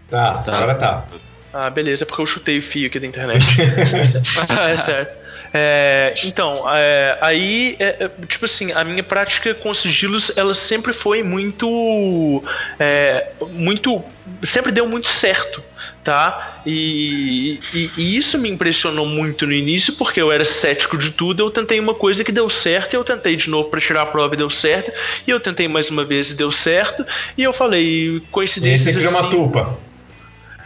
Tá, Tá. agora tá. Ah, beleza, é porque eu chutei o fio aqui da internet. é sério. É, então, é, aí, é, é, tipo assim, a minha prática com sigilos, ela sempre foi muito. é, muito. Sempre deu muito certo, tá? E, e- e isso me impressionou muito no início, porque eu era cético de tudo. Eu tentei uma coisa que deu certo, e eu tentei de novo para tirar a prova e deu certo, e eu tentei mais uma vez e deu certo, e eu falei, aí coincidências. você criou uma assim- tupa.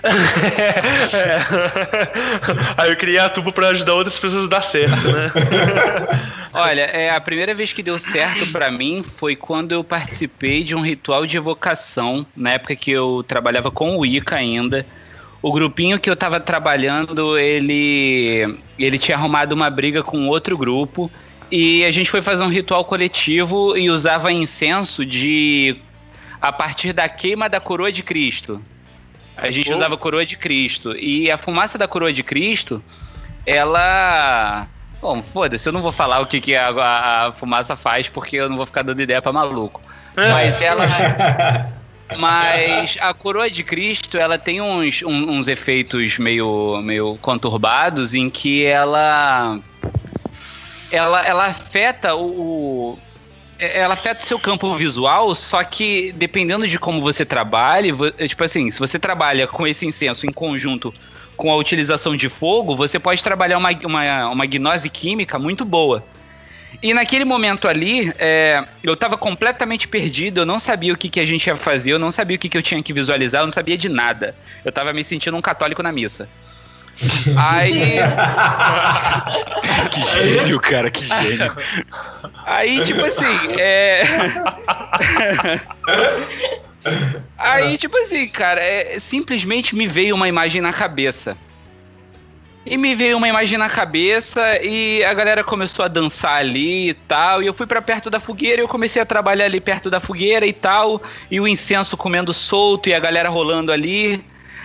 é. Aí eu criei a tuba pra ajudar outras pessoas a dar certo, né? Olha, é, a primeira vez que deu certo pra mim foi quando eu participei de um ritual de evocação, na época que eu trabalhava com o Ica ainda. O grupinho que eu tava trabalhando, ele, ele tinha arrumado uma briga com outro grupo e a gente foi fazer um ritual coletivo e usava incenso de a partir da queima da coroa de Cristo. A gente Oh. usava coroa de Cristo e a fumaça da coroa de Cristo, ela Bom, foda-se, eu não vou falar o que, que a, a- a fumaça faz, porque eu não vou ficar dando ideia pra maluco. Mas ela. Mas a coroa de Cristo, ela tem uns, uns efeitos meio, meio conturbados em que ela. Ela, ela afeta o. o- ela afeta o seu campo visual, só que dependendo de como você trabalha, vo- tipo assim, se você trabalha com esse incenso em conjunto com a utilização de fogo, você pode trabalhar uma, uma, uma gnose química muito boa. E naquele momento ali, é, eu tava completamente perdido, eu não sabia o que, que a gente ia fazer, eu não sabia o que, que eu tinha que visualizar, eu não sabia de nada. Eu tava me sentindo um católico na missa. Aí. Que gênio, cara, que gênio. Aí, tipo assim, é. Aí, tipo assim, cara, é, simplesmente me veio uma imagem na cabeça. E me veio uma imagem na cabeça e a galera começou a dançar ali e tal. E eu fui pra perto da fogueira e eu comecei a trabalhar ali perto da fogueira e tal. E o incenso comendo solto e a galera rolando ali.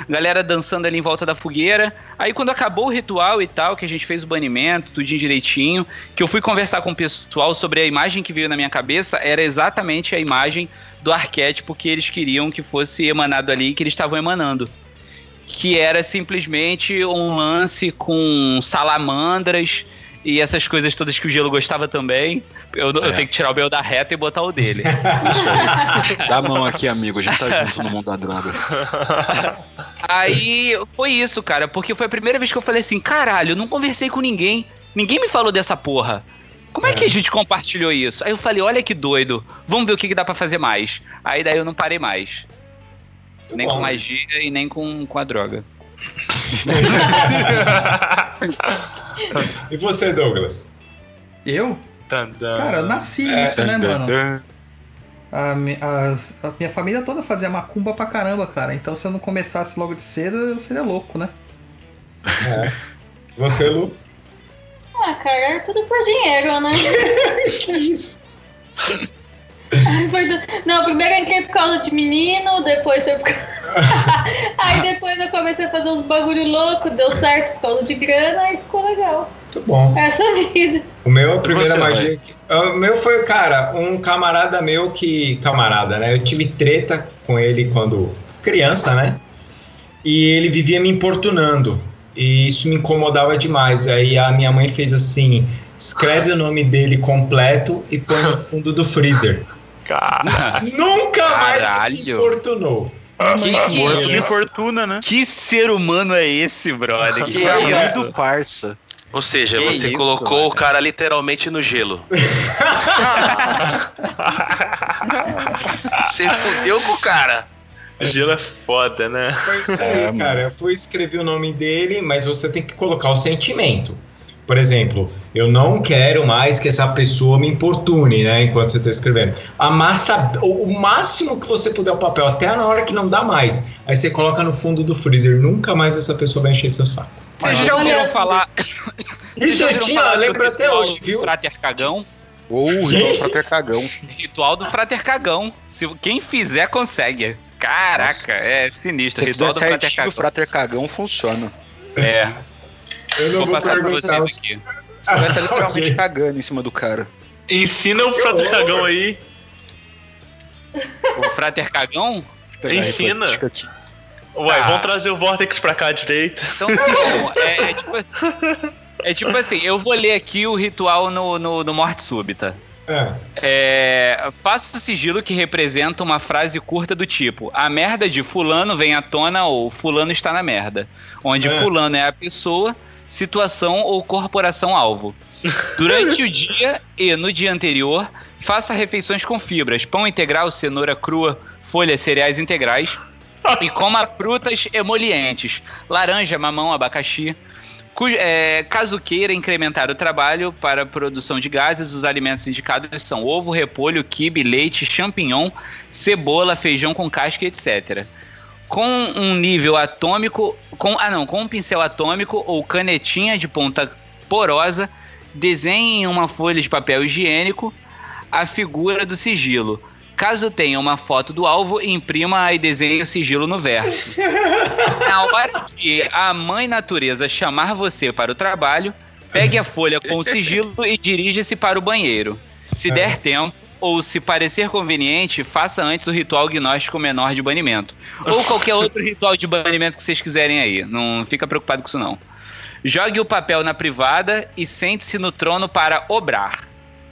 Galera dançando ali em volta da fogueira. Aí quando acabou o ritual e tal, que a gente fez o banimento, tudinho direitinho, que eu fui conversar com o pessoal sobre a imagem que veio na minha cabeça, era exatamente a imagem do arquétipo que eles queriam que fosse emanado ali, que eles estavam emanando. Que era simplesmente um lance com salamandras e essas coisas todas que o gelo gostava também. Eu, eu É. tenho que tirar o meu da reta e botar o dele. Dá a mão aqui, amigo. A gente tá junto no mundo da droga. Aí foi isso, cara, porque foi a primeira vez que eu falei assim: caralho, eu não conversei com ninguém. Ninguém me falou dessa porra. Como é, que a gente compartilhou isso? Aí eu falei: olha que doido, vamos ver o que, que dá pra fazer mais. Aí daí eu não parei mais. Nem bom. com magia e nem com, com a droga. E você, Douglas? Eu? Cara, eu nasci nisso, né, mano? A, mi- as- a minha família toda fazia macumba pra caramba, cara. Então se eu não começasse logo de cedo, eu seria louco, né? É. Você, Lu? Ah, cara, era tudo por dinheiro, né? que isso? Aí foi do- Não, primeiro eu entrei por causa de menino, depois foi por causa... Aí depois eu comecei a fazer uns bagulho louco, deu certo por causa de grana e ficou legal. Muito bom. Essa é vida. O meu, a primeira Você, magia. que- O meu foi, cara, um camarada meu que. Camarada, né? Eu tive treta com ele quando criança, né? E ele vivia me importunando. E isso me incomodava demais. Aí a minha mãe fez assim: escreve o nome dele completo e põe no fundo do freezer. Cara, Nunca mais Caralho. importunou. Que, que morto isso? me fortuna, né? Que ser humano é esse, brother? Que Que é isso? parça. Ou seja, Que você isso, colocou mano. o cara literalmente no gelo. Você fudeu com o cara. Gelo é foda, né? Foi isso aí, É, mano. cara. Eu fui escrever o nome dele, mas você tem que colocar o sentimento. Por exemplo, eu não quero mais que essa pessoa me importune, né? Enquanto você está escrevendo. Amassa o o máximo que você puder o papel, até na hora que não dá mais. Aí você coloca no fundo do freezer. Nunca mais essa pessoa vai encher seu saco. Vocês já ouviram falar. Isso já eu tinha, lembro do até ritual hoje, do viu? Frater Cagão. Ou o Ritual Frater Cagão. Ritual do Frater Cagão. Se, quem fizer, consegue. Caraca, é sinistro. Se Ritual do Frater certinho, o Cagão. Frater Cagão funciona. É, Eu não vou vou, passar pra vocês aqui. Você vai estar literalmente Ok. cagando em cima do cara. Ensina o Frater Cagão aí. O Frater Cagão? Ensina. Ué, Ah. vamos trazer o Vortex pra cá direito. Então, tá. É, é tipo, é tipo assim, eu vou ler aqui o ritual no, no, no Morte Súbita. Ah, É, faça o sigilo que representa uma frase curta do tipo: A merda de Fulano vem à tona ou Fulano está na merda. Onde É. Fulano é a pessoa, situação ou corporação alvo. Durante o dia e no dia anterior, faça refeições com fibras: pão integral, cenoura crua, folhas, cereais integrais. E coma frutas emolientes: laranja, mamão, abacaxi. Cu- é, caso queira incrementar o trabalho para a produção de gases, os alimentos indicados são ovo, repolho, quibe, leite, champignon, cebola, feijão com casca, etc. Com um nível atômico, com ah não, com um pincel atômico ou canetinha de ponta porosa, desenhe em uma folha de papel higiênico a figura do sigilo. Caso tenha uma foto do alvo, imprima e desenhe o sigilo no verso. Na hora que a mãe natureza chamar você para o trabalho, pegue a folha com o sigilo e dirija-se para o banheiro. Se der tempo, ou se parecer conveniente, faça antes o ritual gnóstico menor de banimento. Ou qualquer outro ritual de banimento que vocês quiserem aí. Não fica preocupado com isso não. Jogue o papel na privada e sente-se no trono para obrar.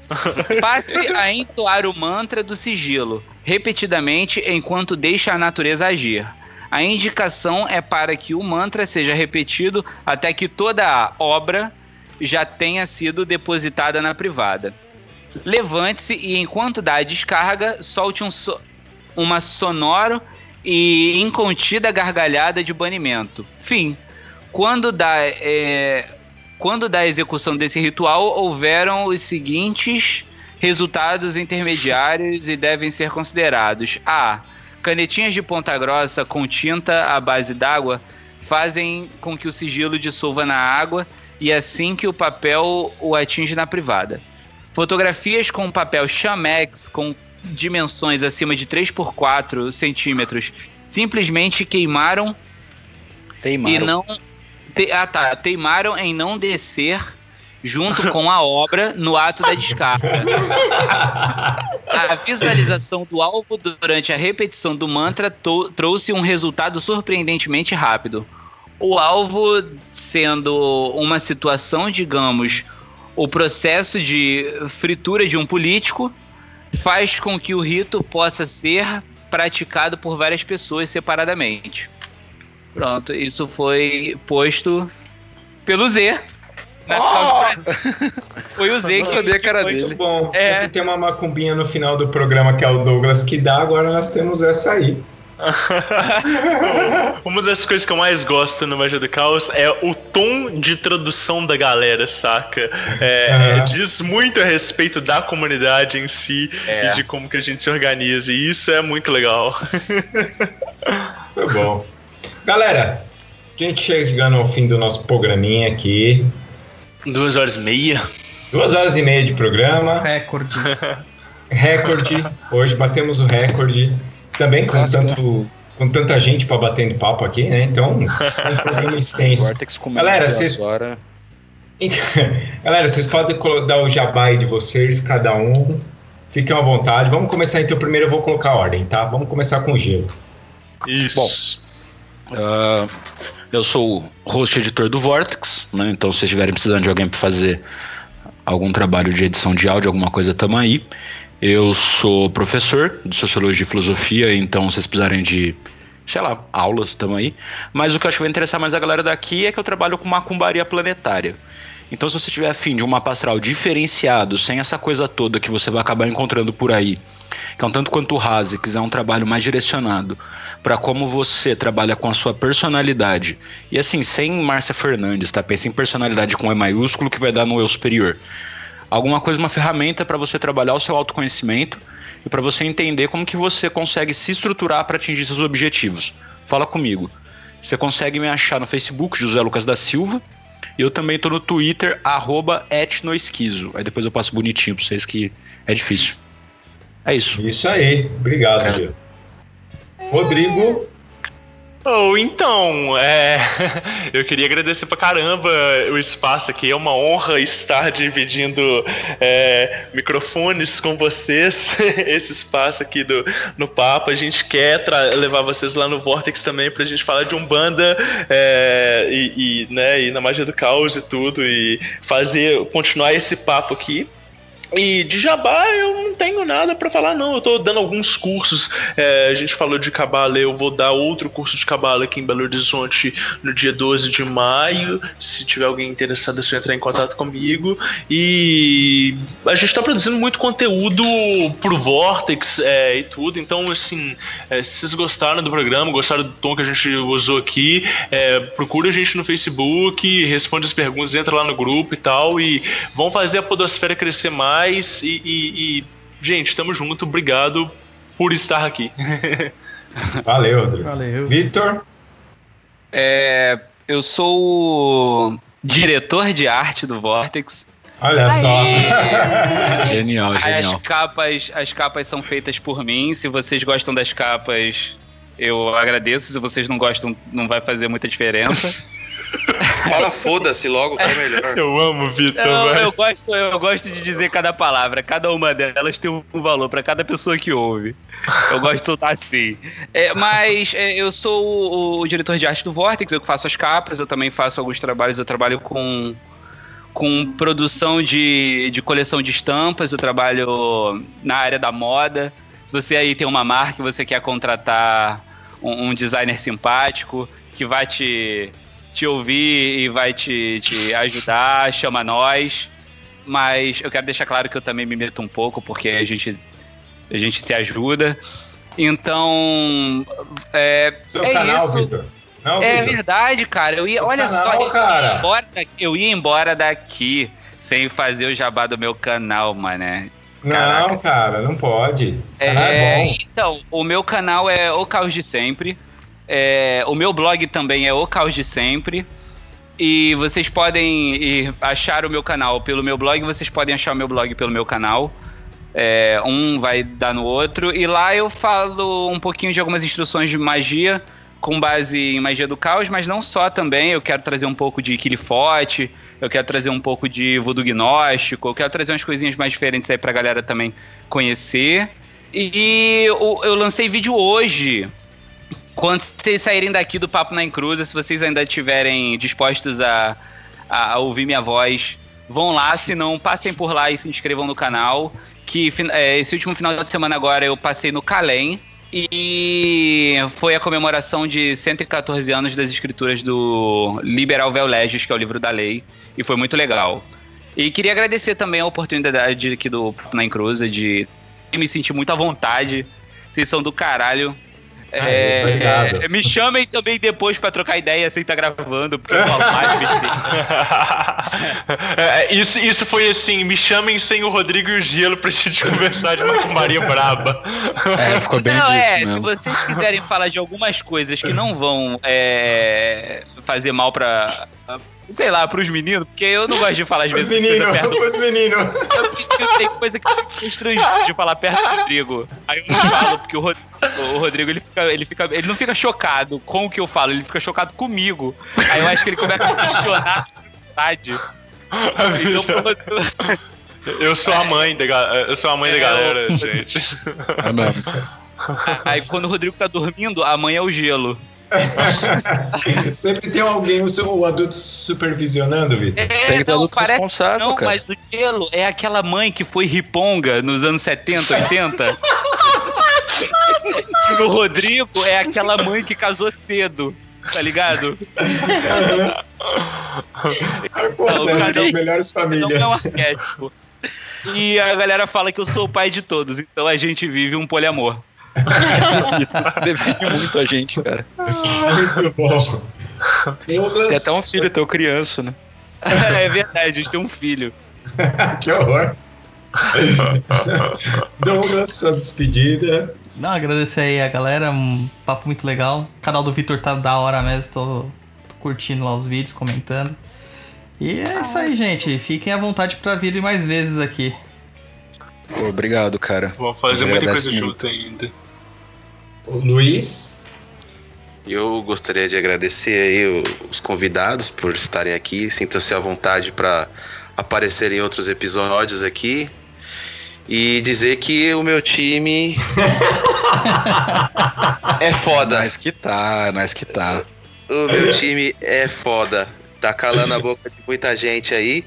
Passe a entoar o mantra do sigilo, repetidamente enquanto deixa a natureza agir. A indicação é para que o mantra seja repetido até que toda a obra já tenha sido depositada na privada. Levante-se e, enquanto dá a descarga, solte um so- uma sonoro e incontida gargalhada de banimento. Fim. Quando da, é, quando da execução desse ritual, houveram os seguintes resultados intermediários e devem ser considerados: A. Canetinhas de ponta grossa com tinta à base d'água fazem com que o sigilo dissolva na água e assim que o papel o atinge na privada. Fotografias com papel Chamex com dimensões acima de 3 por 4 centímetros simplesmente queimaram Teimaram. e não. te- ah, tá. Teimaram em não descer junto com a obra no ato da descarga. A visualização do alvo durante a repetição do mantra to- trouxe um resultado surpreendentemente rápido. O alvo sendo uma situação, digamos, o processo de fritura de um político, faz com que o rito possa ser praticado por várias pessoas separadamente. Pronto, isso foi posto pelo Z. frase. Foi o Z que sabia que era foi- dele. Muito bom. É. Sempre tem uma macumbinha no final do programa que é o Douglas que dá, agora nós temos essa aí. Uma das coisas que eu mais gosto no Magia do Caos é o tom de tradução da galera, saca? É, é, diz muito a respeito da comunidade em si É. e de como que a gente se organiza. E isso é muito legal. Foi bom. Galera, a gente chegando ao fim do nosso programinha aqui. Duas horas e meia. Duas horas e meia de programa. Recorde. Recorde. Hoje batemos o recorde. Também com, tanto, com tanta gente para batendo papo aqui, né? Então, um programa extenso. Galera, vocês- agora. Então, galera, vocês podem dar o jabai de vocês, cada um. Fiquem à vontade. Vamos começar então. Primeiro eu vou colocar a ordem, tá? Vamos começar com o gelo. Isso. Bom. Ah, eu sou o host editor do Vortex, né? Então, se vocês estiverem precisando de alguém para fazer algum trabalho de edição de áudio, alguma coisa, tamo aí. Eu sou professor de Sociologia e Filosofia, então vocês precisarem de, sei lá, aulas, tamo aí. Mas o que eu acho que vai interessar mais a galera daqui é que eu trabalho com macumbaria planetária. Então, se você tiver afim de um mapa astral diferenciado, sem essa coisa toda que você vai acabar encontrando por aí, que é um tanto quanto raso e quiser um trabalho mais direcionado para como você trabalha com a sua personalidade. E assim, sem Márcia Fernandes, tá? Pensa em personalidade com E maiúsculo que vai dar no eu superior. Alguma coisa, uma ferramenta para você trabalhar o seu autoconhecimento e para você entender como que você consegue se estruturar para atingir seus objetivos. Fala comigo. Você consegue me achar no Facebook, José Lucas da Silva. E eu também tô no Twitter, arroba etnoesquizo. Aí depois eu passo bonitinho pra vocês que é difícil. É isso. Isso aí. Obrigado, É. Rodrigo. Oh, então, é, eu queria agradecer pra caramba o espaço aqui. É uma honra estar dividindo é, microfones com vocês, esse espaço aqui do, no Papo. A gente quer levar vocês lá no Vortex também pra gente falar de Umbanda é, e, e, né, e na magia do caos e tudo, e fazer, continuar esse papo aqui. E de Jabá eu não tenho nada pra falar, não. Eu tô dando alguns cursos. É, a gente falou de Cabala, eu vou dar outro curso de Cabala aqui em Belo Horizonte no dia 12 de maio. Se tiver alguém interessado, é só entrar em contato comigo. E a gente tá produzindo muito conteúdo pro Vortex é, e tudo. Então, assim, é, se vocês gostaram do programa, gostaram do tom que a gente usou aqui, é, procura a gente no Facebook, responde as perguntas, entra lá no grupo e tal. E vão fazer a Podosfera crescer mais. E, e- e, gente, tamo junto. Obrigado por estar aqui. Valeu, Rodrigo. Valeu. Vitor. É, eu sou o diretor de arte do Vortex. Olha só. Genial, As genial. capas, as capas são feitas por mim. Se vocês gostam das capas, eu agradeço. Se vocês não gostam, não vai fazer muita diferença. Fala foda-se logo, que é melhor. Eu amo, Vitor, Eu, velho. eu gosto, eu gosto de dizer cada palavra. Cada uma delas tem um valor para cada pessoa que ouve. Eu gosto de soltar assim. É, mas é, eu sou o, o diretor de arte do Vortex, eu que faço as capas, eu também faço alguns trabalhos. Eu trabalho com, com produção de, de coleção de estampas, eu trabalho na área da moda. Se você aí tem uma marca e você quer contratar um, um designer simpático que vai te, te ouvir e vai te, te ajudar, chama nós. Mas eu quero deixar claro que eu também me meto um pouco, porque a gente, a gente se ajuda. Então, é, Seu é canal, isso. Vitor. Não, É Vitor. verdade, cara. Eu ia, Seu olha canal, só, eu ia, cara. embora daqui, eu ia embora daqui sem fazer o jabá do meu canal, mané. Não, cara, não pode. É, é bom. Então, o meu canal é O Caos de Sempre. É, o meu blog também é O Caos de Sempre. E vocês podem achar o meu canal pelo meu blog, vocês podem achar o meu blog pelo meu canal. É, um vai dar no outro. E lá eu falo um pouquinho de algumas instruções de magia, com base em magia do caos, mas não só também. Eu quero trazer um pouco de Kilifote, eu quero trazer um pouco de voodoo gnóstico, eu quero trazer umas coisinhas mais diferentes aí pra galera também conhecer. E eu lancei vídeo hoje. Quando vocês saírem daqui do Papo na Encruza, se vocês ainda estiverem dispostos a, a ouvir minha voz, vão lá, se não, passem por lá e se inscrevam no canal. Que é, esse último final de semana agora eu passei no Calém. E foi a comemoração de 114 anos das escrituras do Liberal Vel Legis, que é o livro da lei. E foi muito legal. E queria agradecer também a oportunidade aqui do Papo na Encruza de me sentir muito à vontade. Vocês são do caralho. Ah, É, é, me chamem também depois pra trocar ideia sem estar gravando, porque eu falo mais. É, isso, isso foi assim, me chamem sem o Rodrigo e o Gelo pra gente conversar de macumbaria braba. É, ficou bem Não, disso é, se vocês quiserem falar de algumas coisas que não vão é, fazer mal pra. Sei lá, pros meninos, porque eu não gosto de falar às Os vezes. coisa meninos, perto- os meninos. Eu tem coisa que fica estranho de falar perto do Rodrigo. Aí eu não falo, porque o, Rod- o Rodrigo ele fica, ele fica. Ele não fica chocado com o que eu falo, ele fica chocado comigo. Aí eu acho que ele começa a questionar a verdade. Então, pro Rodrigo- Eu sou a mãe da, ga- eu sou a mãe da É, galera, eu- gente. É mesmo. Aí quando o Rodrigo tá dormindo, a mãe é o gelo. Sempre tem alguém, o, seu- o adulto supervisionando, Vitor. É, Tem que ter adulto responsável, não, cara. mas o gelo é aquela mãe que foi riponga nos anos 70, 80. e no Rodrigo é aquela mãe que casou cedo, tá ligado? Acontece nas melhores Não famílias. é um arquétipo. E a galera fala que eu sou o pai de todos, então a gente vive um poliamor. Define muito a gente, cara. Muito bom. Douglas, Tem até um filho teu criança, né? é verdade, a gente tem um filho. que horror. Douglas, sua despedida. Não, agradecer aí a galera, um papo muito legal. O canal do Vitor tá da hora mesmo, tô, tô curtindo lá os vídeos, comentando. E é isso aí, gente. Fiquem à vontade pra vir mais vezes aqui. Pô, obrigado, cara. Vamos fazer muita Agradece coisa muito. junto ainda. O Luiz. Eu gostaria de agradecer aí os convidados por estarem aqui. Sintam-se à vontade para aparecer em outros episódios aqui. E dizer que o meu time é foda. Nós que tá, nós que tá. O meu time é foda. Tá calando a boca de muita gente aí.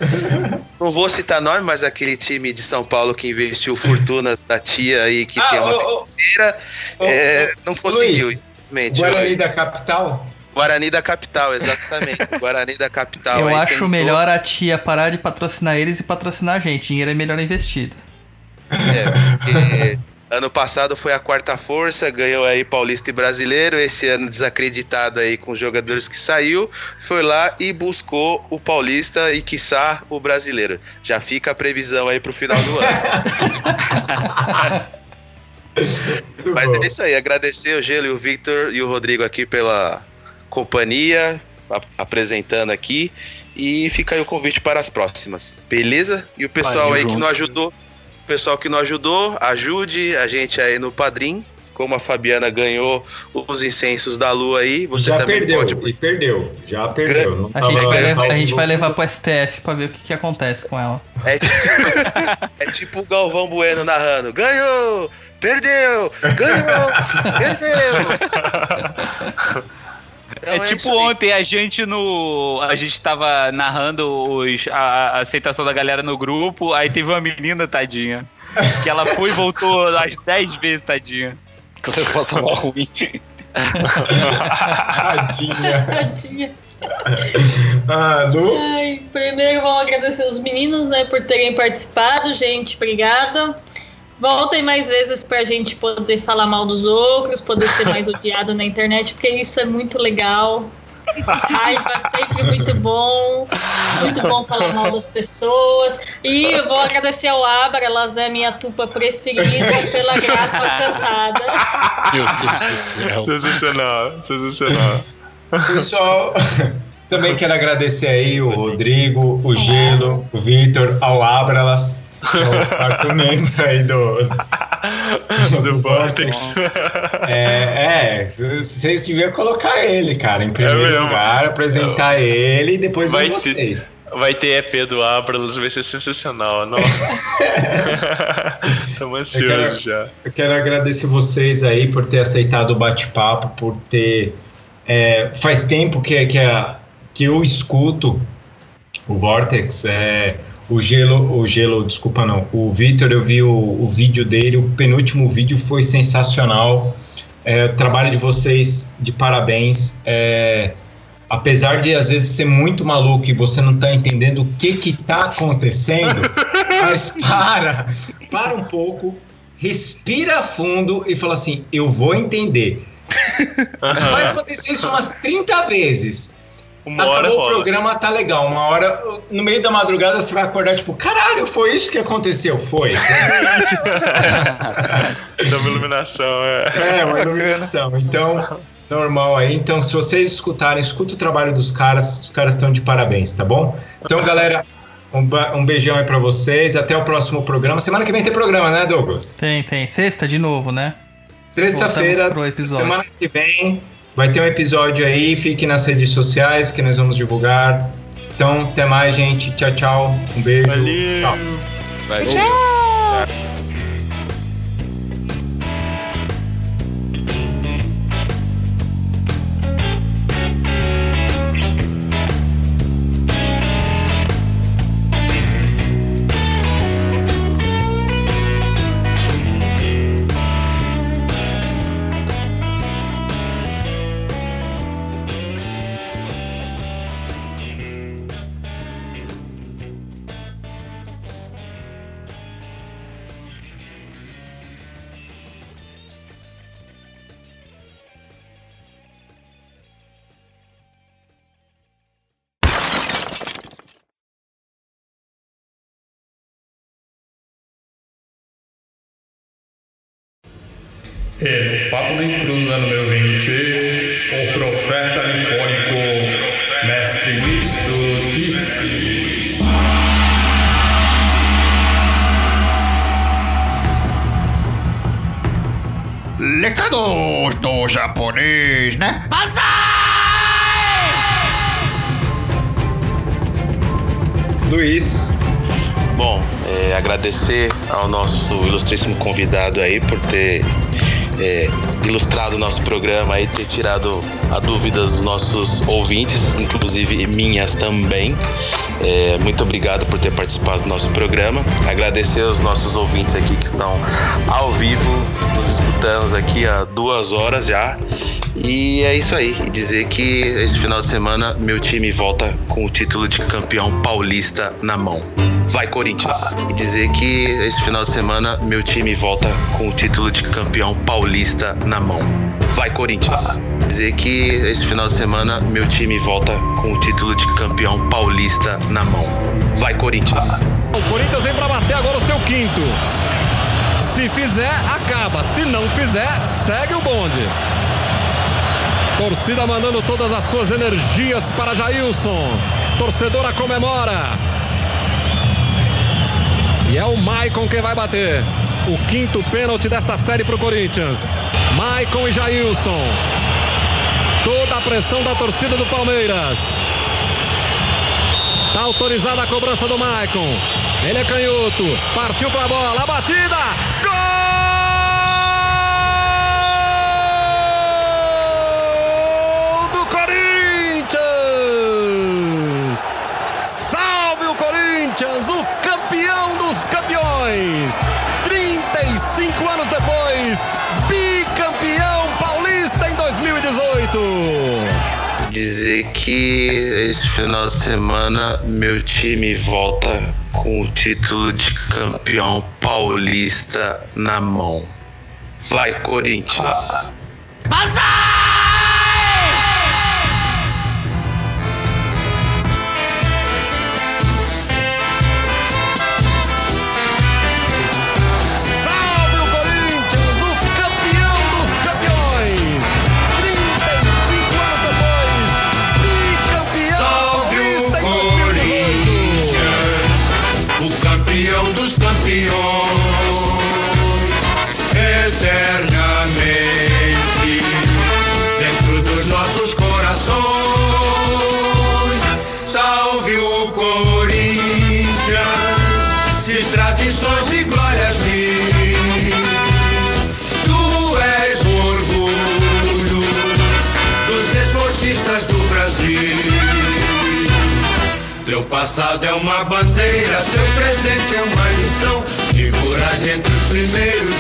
Não vou citar nome, mas aquele time de São Paulo que investiu fortunas da tia aí, que Ah, tem uma ô, financeira, ô, é, não conseguiu. Luiz. Guarani da capital? Guarani da capital, exatamente. Guarani da capital. Eu aí acho tentou- melhor a tia parar de patrocinar eles e patrocinar a gente. Dinheiro é melhor investido. É, porque ano passado foi a quarta força, ganhou aí Paulista e Brasileiro. Esse ano desacreditado aí com os jogadores que saiu, foi lá e buscou o Paulista e quiçá o Brasileiro. Já fica a previsão aí pro final do ano. Mas bom. é isso aí, agradecer o Gelo e o Victor e o Rodrigo aqui pela companhia, a- apresentando aqui. E fica aí o convite para as próximas, beleza? E o pessoal Valeu, aí que não ajudou, pessoal que não ajudou, ajude a gente aí no Padrim. Como a Fabiana ganhou os incensos da lua aí, você já também perdeu, pode. perdeu. Já perdeu. Não A gente, vai, levar, a gente vai levar pro STF pra ver o que, que acontece com ela. É, ti- é tipo o Galvão Bueno narrando: ganhou, perdeu, ganhou, perdeu. Então é tipo isso aí. ontem a gente no. A gente tava narrando os, a, a aceitação da galera no grupo, aí teve uma menina, tadinha. Que ela foi e voltou umas 10 vezes, tadinha. Que essa resposta tava ruim. Tadinha. Tadinha. Ah, Lu? Ai, primeiro vamos agradecer os meninos, né, por terem participado, gente. Obrigada. Voltem mais vezes pra gente poder falar mal dos outros, poder ser mais odiado na internet, porque isso é muito legal. Raiva sempre muito bom. Muito bom falar mal das pessoas. E eu vou agradecer ao Abralas, né, minha tupa preferida, pela graça alcançada. Meu Deus do céu. Sensacional, sensacional. Pessoal, também quero agradecer aí o Rodrigo, o Gelo, o Vitor, ao Abralas, o quarto membro aí do, Do Vortex. É, é, vocês deviam colocar ele, cara, em primeiro mesmo. lugar, apresentar ele e depois Vai ter- vocês. Vai ter EP do Abralos, vai ser sensacional. Nossa. Tamo ansioso quero- já. Eu quero agradecer vocês aí por ter aceitado o bate-papo, por ter. é, faz tempo que, que, a- que eu escuto o Vortex, é, o Gelo, o Gelo, desculpa não, o Vitor, eu vi o, o vídeo dele, o penúltimo vídeo foi sensacional. É, o trabalho de vocês, de parabéns. É, apesar de às vezes ser muito maluco e você não tá entendendo o que que tá acontecendo, mas para, para um pouco, respira fundo e fala assim: eu vou entender. Vai acontecer isso umas 30 vezes. Uma hora Acabou o rola. programa, tá legal. Uma hora, no meio da madrugada, você vai acordar, tipo, caralho, foi isso que aconteceu? Foi. Dá uma iluminação, é. É, uma iluminação. Então, normal aí. Então, se vocês escutarem, escuta o trabalho dos caras, os caras estão de parabéns, tá bom? Então, galera, um, beijão aí pra vocês. Até o próximo programa. Semana que vem tem programa, né, Douglas? Tem, tem. Sexta de novo, né? Sexta-feira, semana que vem, vai ter um episódio aí. Fique nas redes sociais que nós vamos divulgar. Então, até mais, gente. Tchau, tchau. Um beijo. Valeu. Tchau. Valeu. E no Papo de Cruza número 20, o profeta nipônico Mestre Mitsu disse. Lecados do japonês, né? Luiz. Bom, é, agradecer ao nosso ilustríssimo convidado aí por ter é, ilustrado o nosso programa aí, ter tirado a dúvida dos nossos ouvintes, inclusive minhas também. É, muito obrigado por ter participado do nosso programa. Agradecer aos nossos ouvintes aqui que estão ao vivo, nos escutando aqui há duas horas já. E é isso aí. E dizer que esse final de semana meu time volta com o título de campeão paulista na mão. Vai Corinthians. E dizer que esse final de semana meu time volta com o título de campeão paulista na mão. Vai Corinthians. Dizer que esse final de semana meu time volta com o título de campeão paulista na mão. Vai Corinthians. O Corinthians vem pra bater agora o seu quinto. Se fizer, acaba. Se não fizer, segue o bonde. Torcida mandando todas as suas energias para Jailson. Torcedora comemora. E é o Maicon quem vai bater. O quinto pênalti desta série para o Corinthians. Maicon e Jailson. Toda a pressão da torcida do Palmeiras. Tá autorizada a cobrança do Maicon. Ele é canhoto. Partiu pra bola. A batida. Gol do Corinthians! Salve o Corinthians, o campeão dos campeões! 35 anos depois, bicampeão paulista em 2018. Dizer que esse final de semana meu time volta com o título de campeão paulista na mão. Vai Corinthians. Salve passado é uma bandeira, teu presente é uma lição. Figuras entre os primeiros